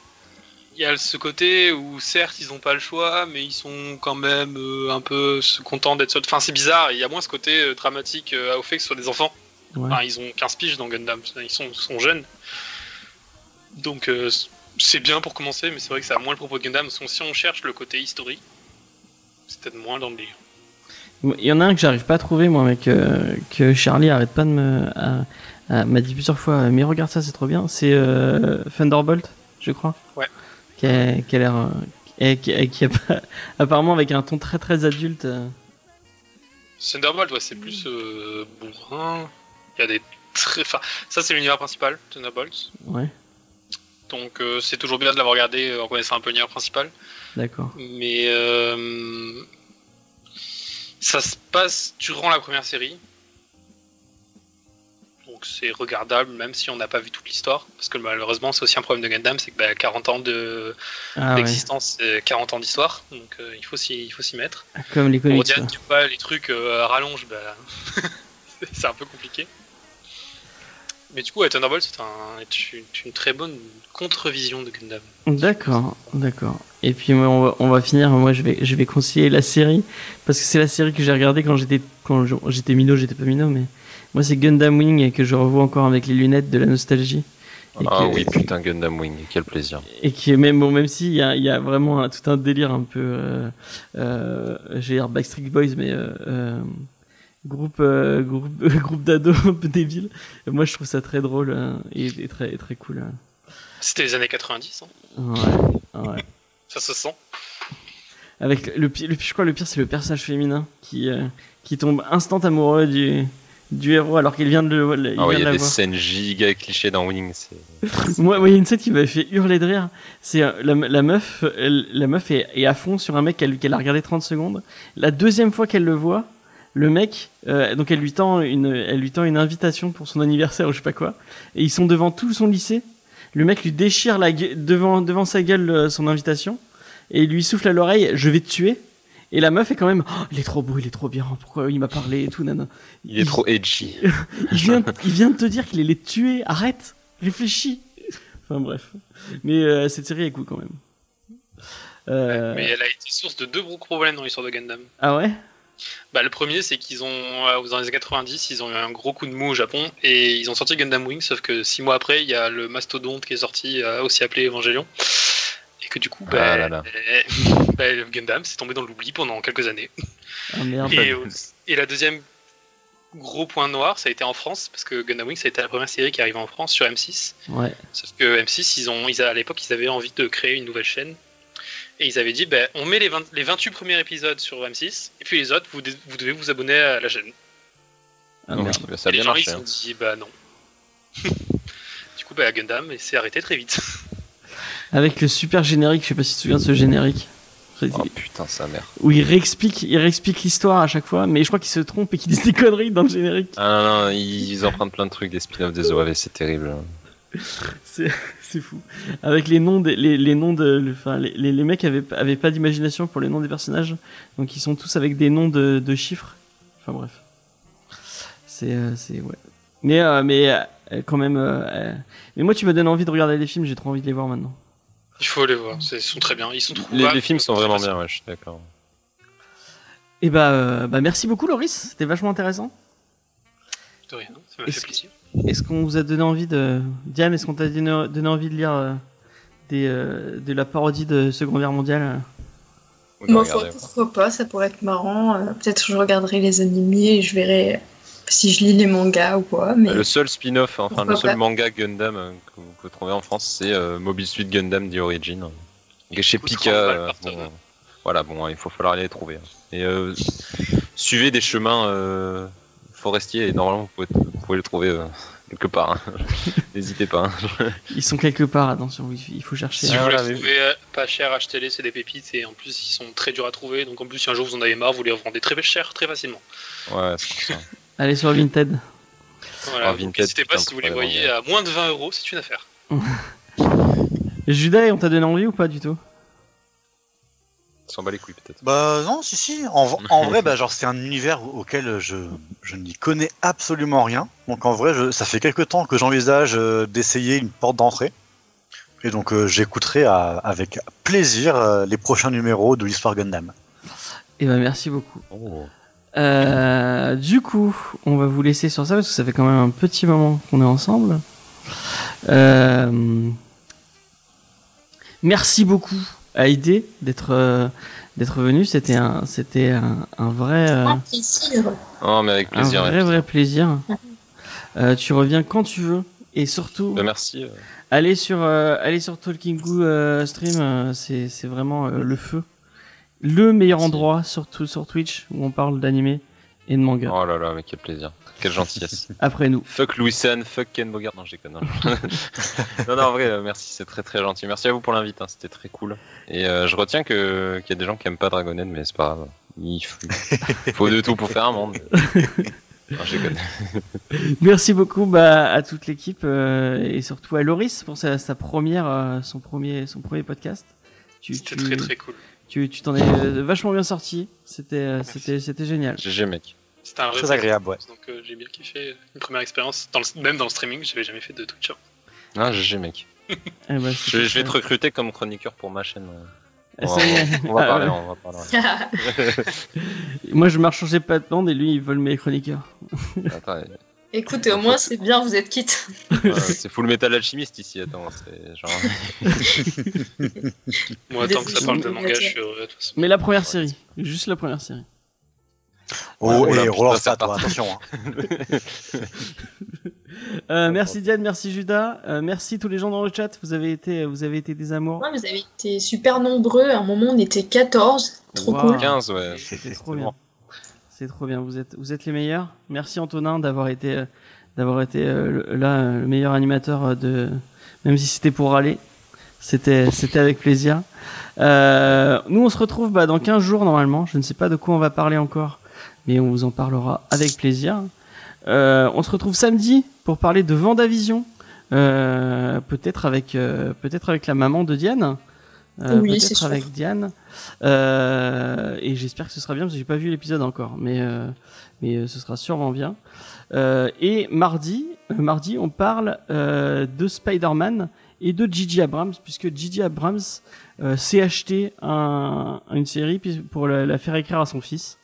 il y a ce côté où certes ils ont pas le choix mais ils sont quand même euh, un peu contents d'être soldats. Enfin c'est bizarre il y a moins ce côté euh, dramatique euh, au fait que ce soit des enfants. Ouais. Enfin, ils ont 15 piges dans Gundam, ils sont, sont jeunes. Donc euh, c'est bien pour commencer, mais c'est vrai que ça a moins le propos de Gundam. parce que si on cherche le côté historique, c'est peut-être moins dans le. Il y en a un que j'arrive pas à trouver, moi, mais que, que Charlie arrête pas de me. m'a dit plusieurs fois, mais regarde ça, c'est trop bien. C'est euh, Thunderbolt, je crois. Ouais. Qui a, qui a l'air. euh, et qui, et qui a pas- apparemment avec un ton très très adulte. euh. Thunderbolt, ouais, c'est plus euh, bourrin. Il y a des très. Enfin, ça c'est l'univers principal, Thunderbolt. Ouais, Donc euh, c'est toujours bien de l'avoir regardé euh, en connaissant un peu l'univers principal. d'accord. Mais euh, ça se passe durant la première série. Donc c'est regardable même si on n'a pas vu toute l'histoire. Parce que malheureusement, c'est aussi un problème de Gundam, c'est que bah, 40 ans de- Ah ouais. d'existence, c'est 40 ans d'histoire. Donc euh, il faut s'y il faut s'y mettre. Comme les Pour comics. dire quoi. tu vois, les trucs euh, à rallonge, bah, c'est un peu compliqué. Mais du coup, ouais, Thunderbolt, c'est un, est une, très bonne contre-vision de Gundam. D'accord, d'accord. Et puis moi, on va, on va finir. Moi, je vais, je vais conseiller la série parce que c'est la série que j'ai regardée quand j'étais, quand j'étais minot, j'étais pas minot, mais moi c'est Gundam Wing et que je revois encore avec les lunettes de la nostalgie. Et Ah que- oui, putain, Gundam Wing, quel plaisir. Et qui est même bon, même si il y a, il y a vraiment un- tout un délire un peu, euh, euh, j'ai dire Backstreet Boys, mais euh, euh, groupe, euh, groupe, groupe d'ados un peu débile. Moi, je trouve ça très drôle euh, et, et très, et très cool. hein. C'était les années 90, hein. Ouais, ouais. ça se sent. Avec le pire, le pire- je crois le pire c'est le personnage féminin qui euh, qui tombe instant amoureux du du héros alors qu'il vient de le il Ah ouais, y a des voir. scènes giga clichés dans Wing. Moi, il y a une scène qui m'avait fait hurler de rire. C'est euh, la, la meuf, elle- la meuf est, est à fond sur un mec qu'elle qu'elle a regardé 30 secondes. La deuxième fois qu'elle le voit, le mec, euh, donc elle lui tend une, elle lui tend une invitation pour son anniversaire ou je sais pas quoi. Et ils sont devant tout son lycée. Le mec lui déchire la devant devant sa gueule euh, son invitation et il lui souffle à l'oreille, je vais te tuer. Et la meuf est quand même, Oh, il est trop beau, il est trop bien. Pourquoi il m'a parlé et tout, nana. Il est trop edgy. Il vient, il vient de te dire qu'il allait te tuer. Arrête, réfléchis. Enfin bref. Mais euh, cette série est cool quand même. Euh, Mais elle a été source de deux gros problèmes dans l'histoire de Gundam. Ah ouais? Bah, le premier, c'est qu'ils ont, euh, dans les années 90, ils ont eu un gros coup de mou au Japon et ils ont sorti Gundam Wing, sauf que six mois après, il y a le mastodonte qui est sorti, euh, aussi appelé Evangelion. Et que du coup, bah, Ah là là. bah, Gundam s'est tombé dans l'oubli pendant quelques années. Ah. Et, et la deuxième gros point noir, ça a été en France, parce que Gundam Wing, ça a été la première série qui arrive en France sur M6. Ouais. Sauf que M6, ils ont, ils, à l'époque, ils avaient envie de créer une nouvelle chaîne. Et ils avaient dit, ben, on met les, 20 les 28 premiers épisodes sur M6, et puis les autres, vous, vous devez vous abonner à la chaîne. Ah, merde. ça a et les bien gens, marché. ils se hein. sont dit, bah non. du coup, bah, Gundam, et c'est arrêté très vite. Avec le super générique, je sais pas si tu te souviens de ce générique. Oh putain, sa mère. Où il réexplique, il réexplique l'histoire à chaque fois, mais je crois qu'il se trompe et qu'il dit des conneries dans le générique. Ah non, non, ils ils empruntent plein de trucs, des spin-offs des OAV, c'est terrible. C'est c'est fou. Avec les noms des, les, les noms de, le- enfin, les, les, les mecs avaient, avaient pas d'imagination pour les noms des personnages, donc ils sont tous avec des noms de, de chiffres. Enfin bref. C'est, euh, c'est, ouais. Mais, euh, mais, euh, quand même, euh, euh, mais moi tu me donnes envie de regarder les films, j'ai trop envie de les voir maintenant. Il faut les voir, ils sont très bien. Ils sont Les, trouvables. les films sont vraiment bien, ouais, je suis d'accord. Et bah, euh, bah merci beaucoup Loris, c'était vachement intéressant. De rien, ça m'a fait que- plaisir. Est-ce qu'on vous a donné envie de, Diane, est-ce qu'on t'a donné, donné envie de lire euh, des, euh, de la parodie de Seconde Guerre mondiale? Moi, regarder, pourquoi pas, ça pourrait être marrant. Euh, Peut-être que je regarderai les animés et je verrai si je lis les mangas ou quoi. Mais Le seul spin-off, enfin Pourquoi le seul pas. manga Gundam euh, que vous pouvez trouver en France, c'est euh, Mobile Suit Gundam The Origin. Et chez Coûte Pika, 30 balles par bon, tome. voilà, bon, il faut falloir aller les trouver. hein. Et euh, suivez des chemins et normalement vous pouvez, vous pouvez les trouver euh, quelque part. hein. N'hésitez pas. hein. Ils sont quelque part, attention, il faut chercher. Si Ah, vous voilà, les trouvez euh, pas cher, achetez-les, c'est des pépites et en plus ils sont très durs à trouver. Donc en plus, si un jour vous en avez marre, vous les revendez très cher, très facilement. Ouais, c'est pour ça. Allez sur Vinted. Voilà. Ah, N'hésitez pas putain, si vous les voyez à moins de 20 euros, c'est une affaire. Judas, on t'a donné envie ou pas du tout? S'en bat les couilles peut-être. Bah non, si si. En, en vrai, bah genre c'est un univers au- auquel je, je n'y connais absolument rien. Donc en vrai, je- ça fait quelques temps que j'envisage euh, d'essayer une porte d'entrée. Et donc euh, j'écouterai à- avec plaisir euh, les prochains numéros de l'histoire Gundam. Eh ben merci beaucoup. Oh. Euh, du coup, on va vous laisser sur ça parce que ça fait quand même un petit moment qu'on est ensemble. Euh, merci beaucoup à Aidé d'être euh, d'être venu. C'était un c'était un, un vrai euh, Ah, plaisir. Oh, mais avec un plaisir. vrai ouais. vrai plaisir. Euh, tu reviens quand tu veux et surtout Bah, merci. allez sur euh, allez sur Talking Goo euh, stream. euh, c'est c'est vraiment euh, le feu, le meilleur Merci. endroit surtout sur Twitch où on parle d'animé et de manga. Oh là là, mais quel plaisir. Quelle gentillesse. Après nous. Fuck Louis San, fuck Ken Bogart. Non, je déconne. hein. non, non, en vrai, euh, merci, c'est très très gentil. Merci à vous pour l'invite, hein, c'était très cool. Et euh, je retiens que qu'il y a des gens qui aiment pas Dragonhead, mais c'est pas grave. Il faut, il faut de tout pour faire un monde. Je déconne. Merci beaucoup bah, à toute l'équipe euh, et surtout à Loris pour sa, sa première, euh, son premier, son premier podcast. Tu, C'était tu- très très cool. Tu, tu t'en es vachement bien sorti. C'était, c'était génial. GG mec. C'était un vrai Très plaisir. agréable, ouais. Donc euh, j'ai bien kiffé une première expérience. Dans le- Même dans le streaming, j'avais jamais fait de Twitch. avant. Ah, GG mec. Eh ben, Je, vais te recruter comme chroniqueur pour ma chaîne. euh. Ah, On va, va parler, on va parler. Moi, je marche sur pas de bande et lui, il vole mes chroniqueurs. Attends, Écoute, au moins c'est bien, vous êtes quitte. euh, c'est full metal alchimiste ici, attends, c'est genre. Moi, tant que ça parle de manga, je suis heureux. Mais la première série, juste la première série. Oh, Ouais, et ça, toi, c'est attention. hein. Euh, merci Diane, merci Judas, euh, merci tous les gens dans le chat. Vous avez été, vous avez été des amours. Ouais, vous avez été super nombreux. À un moment, on était 14. Trop Wow. cool. 15, ouais. C'était trop bien. C'est trop bien. Vous êtes, vous êtes les meilleurs. Merci Antonin d'avoir été, euh, d'avoir été euh, le- là le meilleur animateur de, même si c'était pour râler. C'était, c'était avec plaisir. Euh, nous, on se retrouve bah, dans 15 jours normalement. Je ne sais pas de quoi on va parler encore, mais on vous en parlera avec plaisir. Euh, on se retrouve samedi pour parler de Vendavision. Euh, peut-être avec, euh, peut-être avec la maman de Diane. Euh, Oui, peut-être sûr. avec Diane. Euh, et j'espère que ce sera bien parce que j'ai pas vu l'épisode encore, mais euh, mais ce sera sûrement bien. Euh, et mardi, mardi, on parle euh, de Spider-Man et de Gigi Abrams puisque Gigi Abrams s'est acheté un, une série pour la, la faire écrire à son fils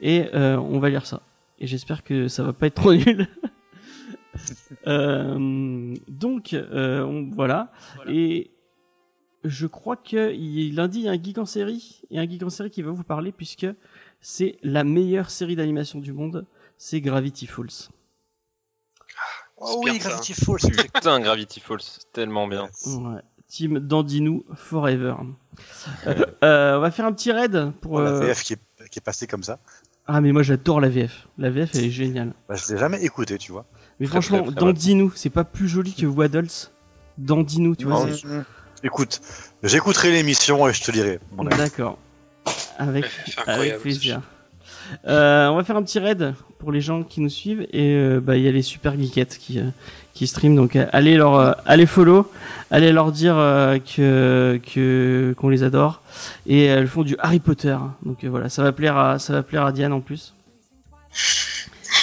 et euh, on va lire ça. Et j'espère que ça va pas être trop nul. Euh, donc euh, on- voilà. Et je crois que lundi il y a un geek en série et un geek en série qui va vous parler puisque c'est la meilleure série d'animation du monde, c'est Gravity Falls. Oh bien oui, ça. Gravity Falls. Putain, Gravity Falls, tellement bien. Ouais. Team Dandinou Forever. Euh, euh, on va faire un petit raid pour. Oh, la euh, VF qui est, qui est passée comme ça. Ah mais moi j'adore la VF. La VF elle est géniale. Bah, je l'ai jamais écouté, tu vois. Mais Très, franchement, très, très Dandinou, c'est pas plus joli que Waddles. Dandinou, tu vois. Non. Écoute, j'écouterai l'émission et je te dirai. D'accord. Avec, plaisir. Euh, on va faire un petit raid pour les gens qui nous suivent et euh, bah il y a les super geekettes qui euh, qui stream donc euh, allez leur euh, allez follow, allez leur dire euh, que que qu'on les adore et elles font du Harry Potter donc euh, voilà ça va plaire à ça va plaire à Diane en plus.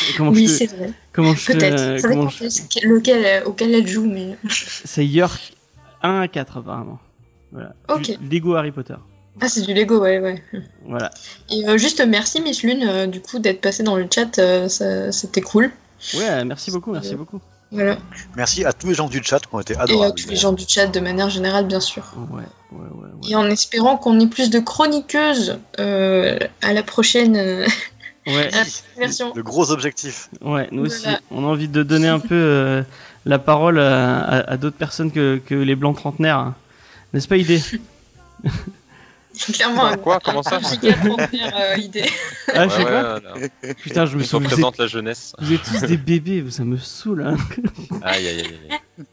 Et comment Oui, c'est vrai. comment je Peut-être. Ça comment je- lequel, auquel elle joue, mais. c'est York 1 à 4 apparemment. Voilà. Ok. Du Lego Harry Potter. Ah, c'est du Lego, ouais, ouais. Voilà. Et euh, juste merci, Miss Lune, euh, du coup, d'être passée dans le chat. euh, C'était cool. Ouais, merci beaucoup, merci beaucoup. Voilà. Merci à tous les gens du chat qui ont été Et à adorables. tous les gens du chat de manière générale, bien sûr. Ouais, ouais, ouais. ouais. Et en espérant qu'on ait plus de chroniqueuses euh, à la prochaine euh, Ouais, à la version. Le gros objectif. ouais, nous aussi, on a envie de donner un peu euh, la parole à, à- à d'autres personnes que, que les blancs trentenaires. hein. N'est-ce pas, idée? Clairement, un- Quoi Comment ça un giga trentenaire, euh, idée. Ah, je sais Ouais, pas. Putain, je me souviens. Vous, représente la jeunesse. êtes- vous êtes tous des bébés, vous, ça me saoule. hein. Aïe, aïe, aïe, aïe.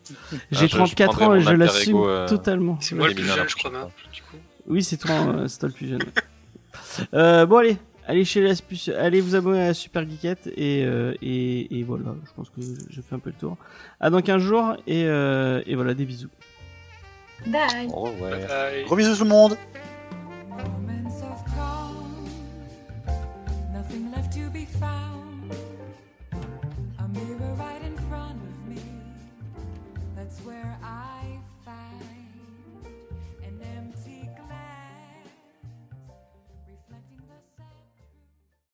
J'ai je- je 34 prendrai ans et je l'assume euh, totalement. C'est moi le plus jeune, je crois, prochaine même, du coup. Oui, c'est toi, euh, c'est toi le plus jeune. Euh, bon, allez. Allez chez la allez vous abonner à la Super Geekette et, euh, et, et voilà, je pense que j'ai fait un peu le tour. À dans 15 jours et, euh, et voilà, des bisous. Bye. Oh, ouais. Bye. Gros bisous tout le monde. Amén.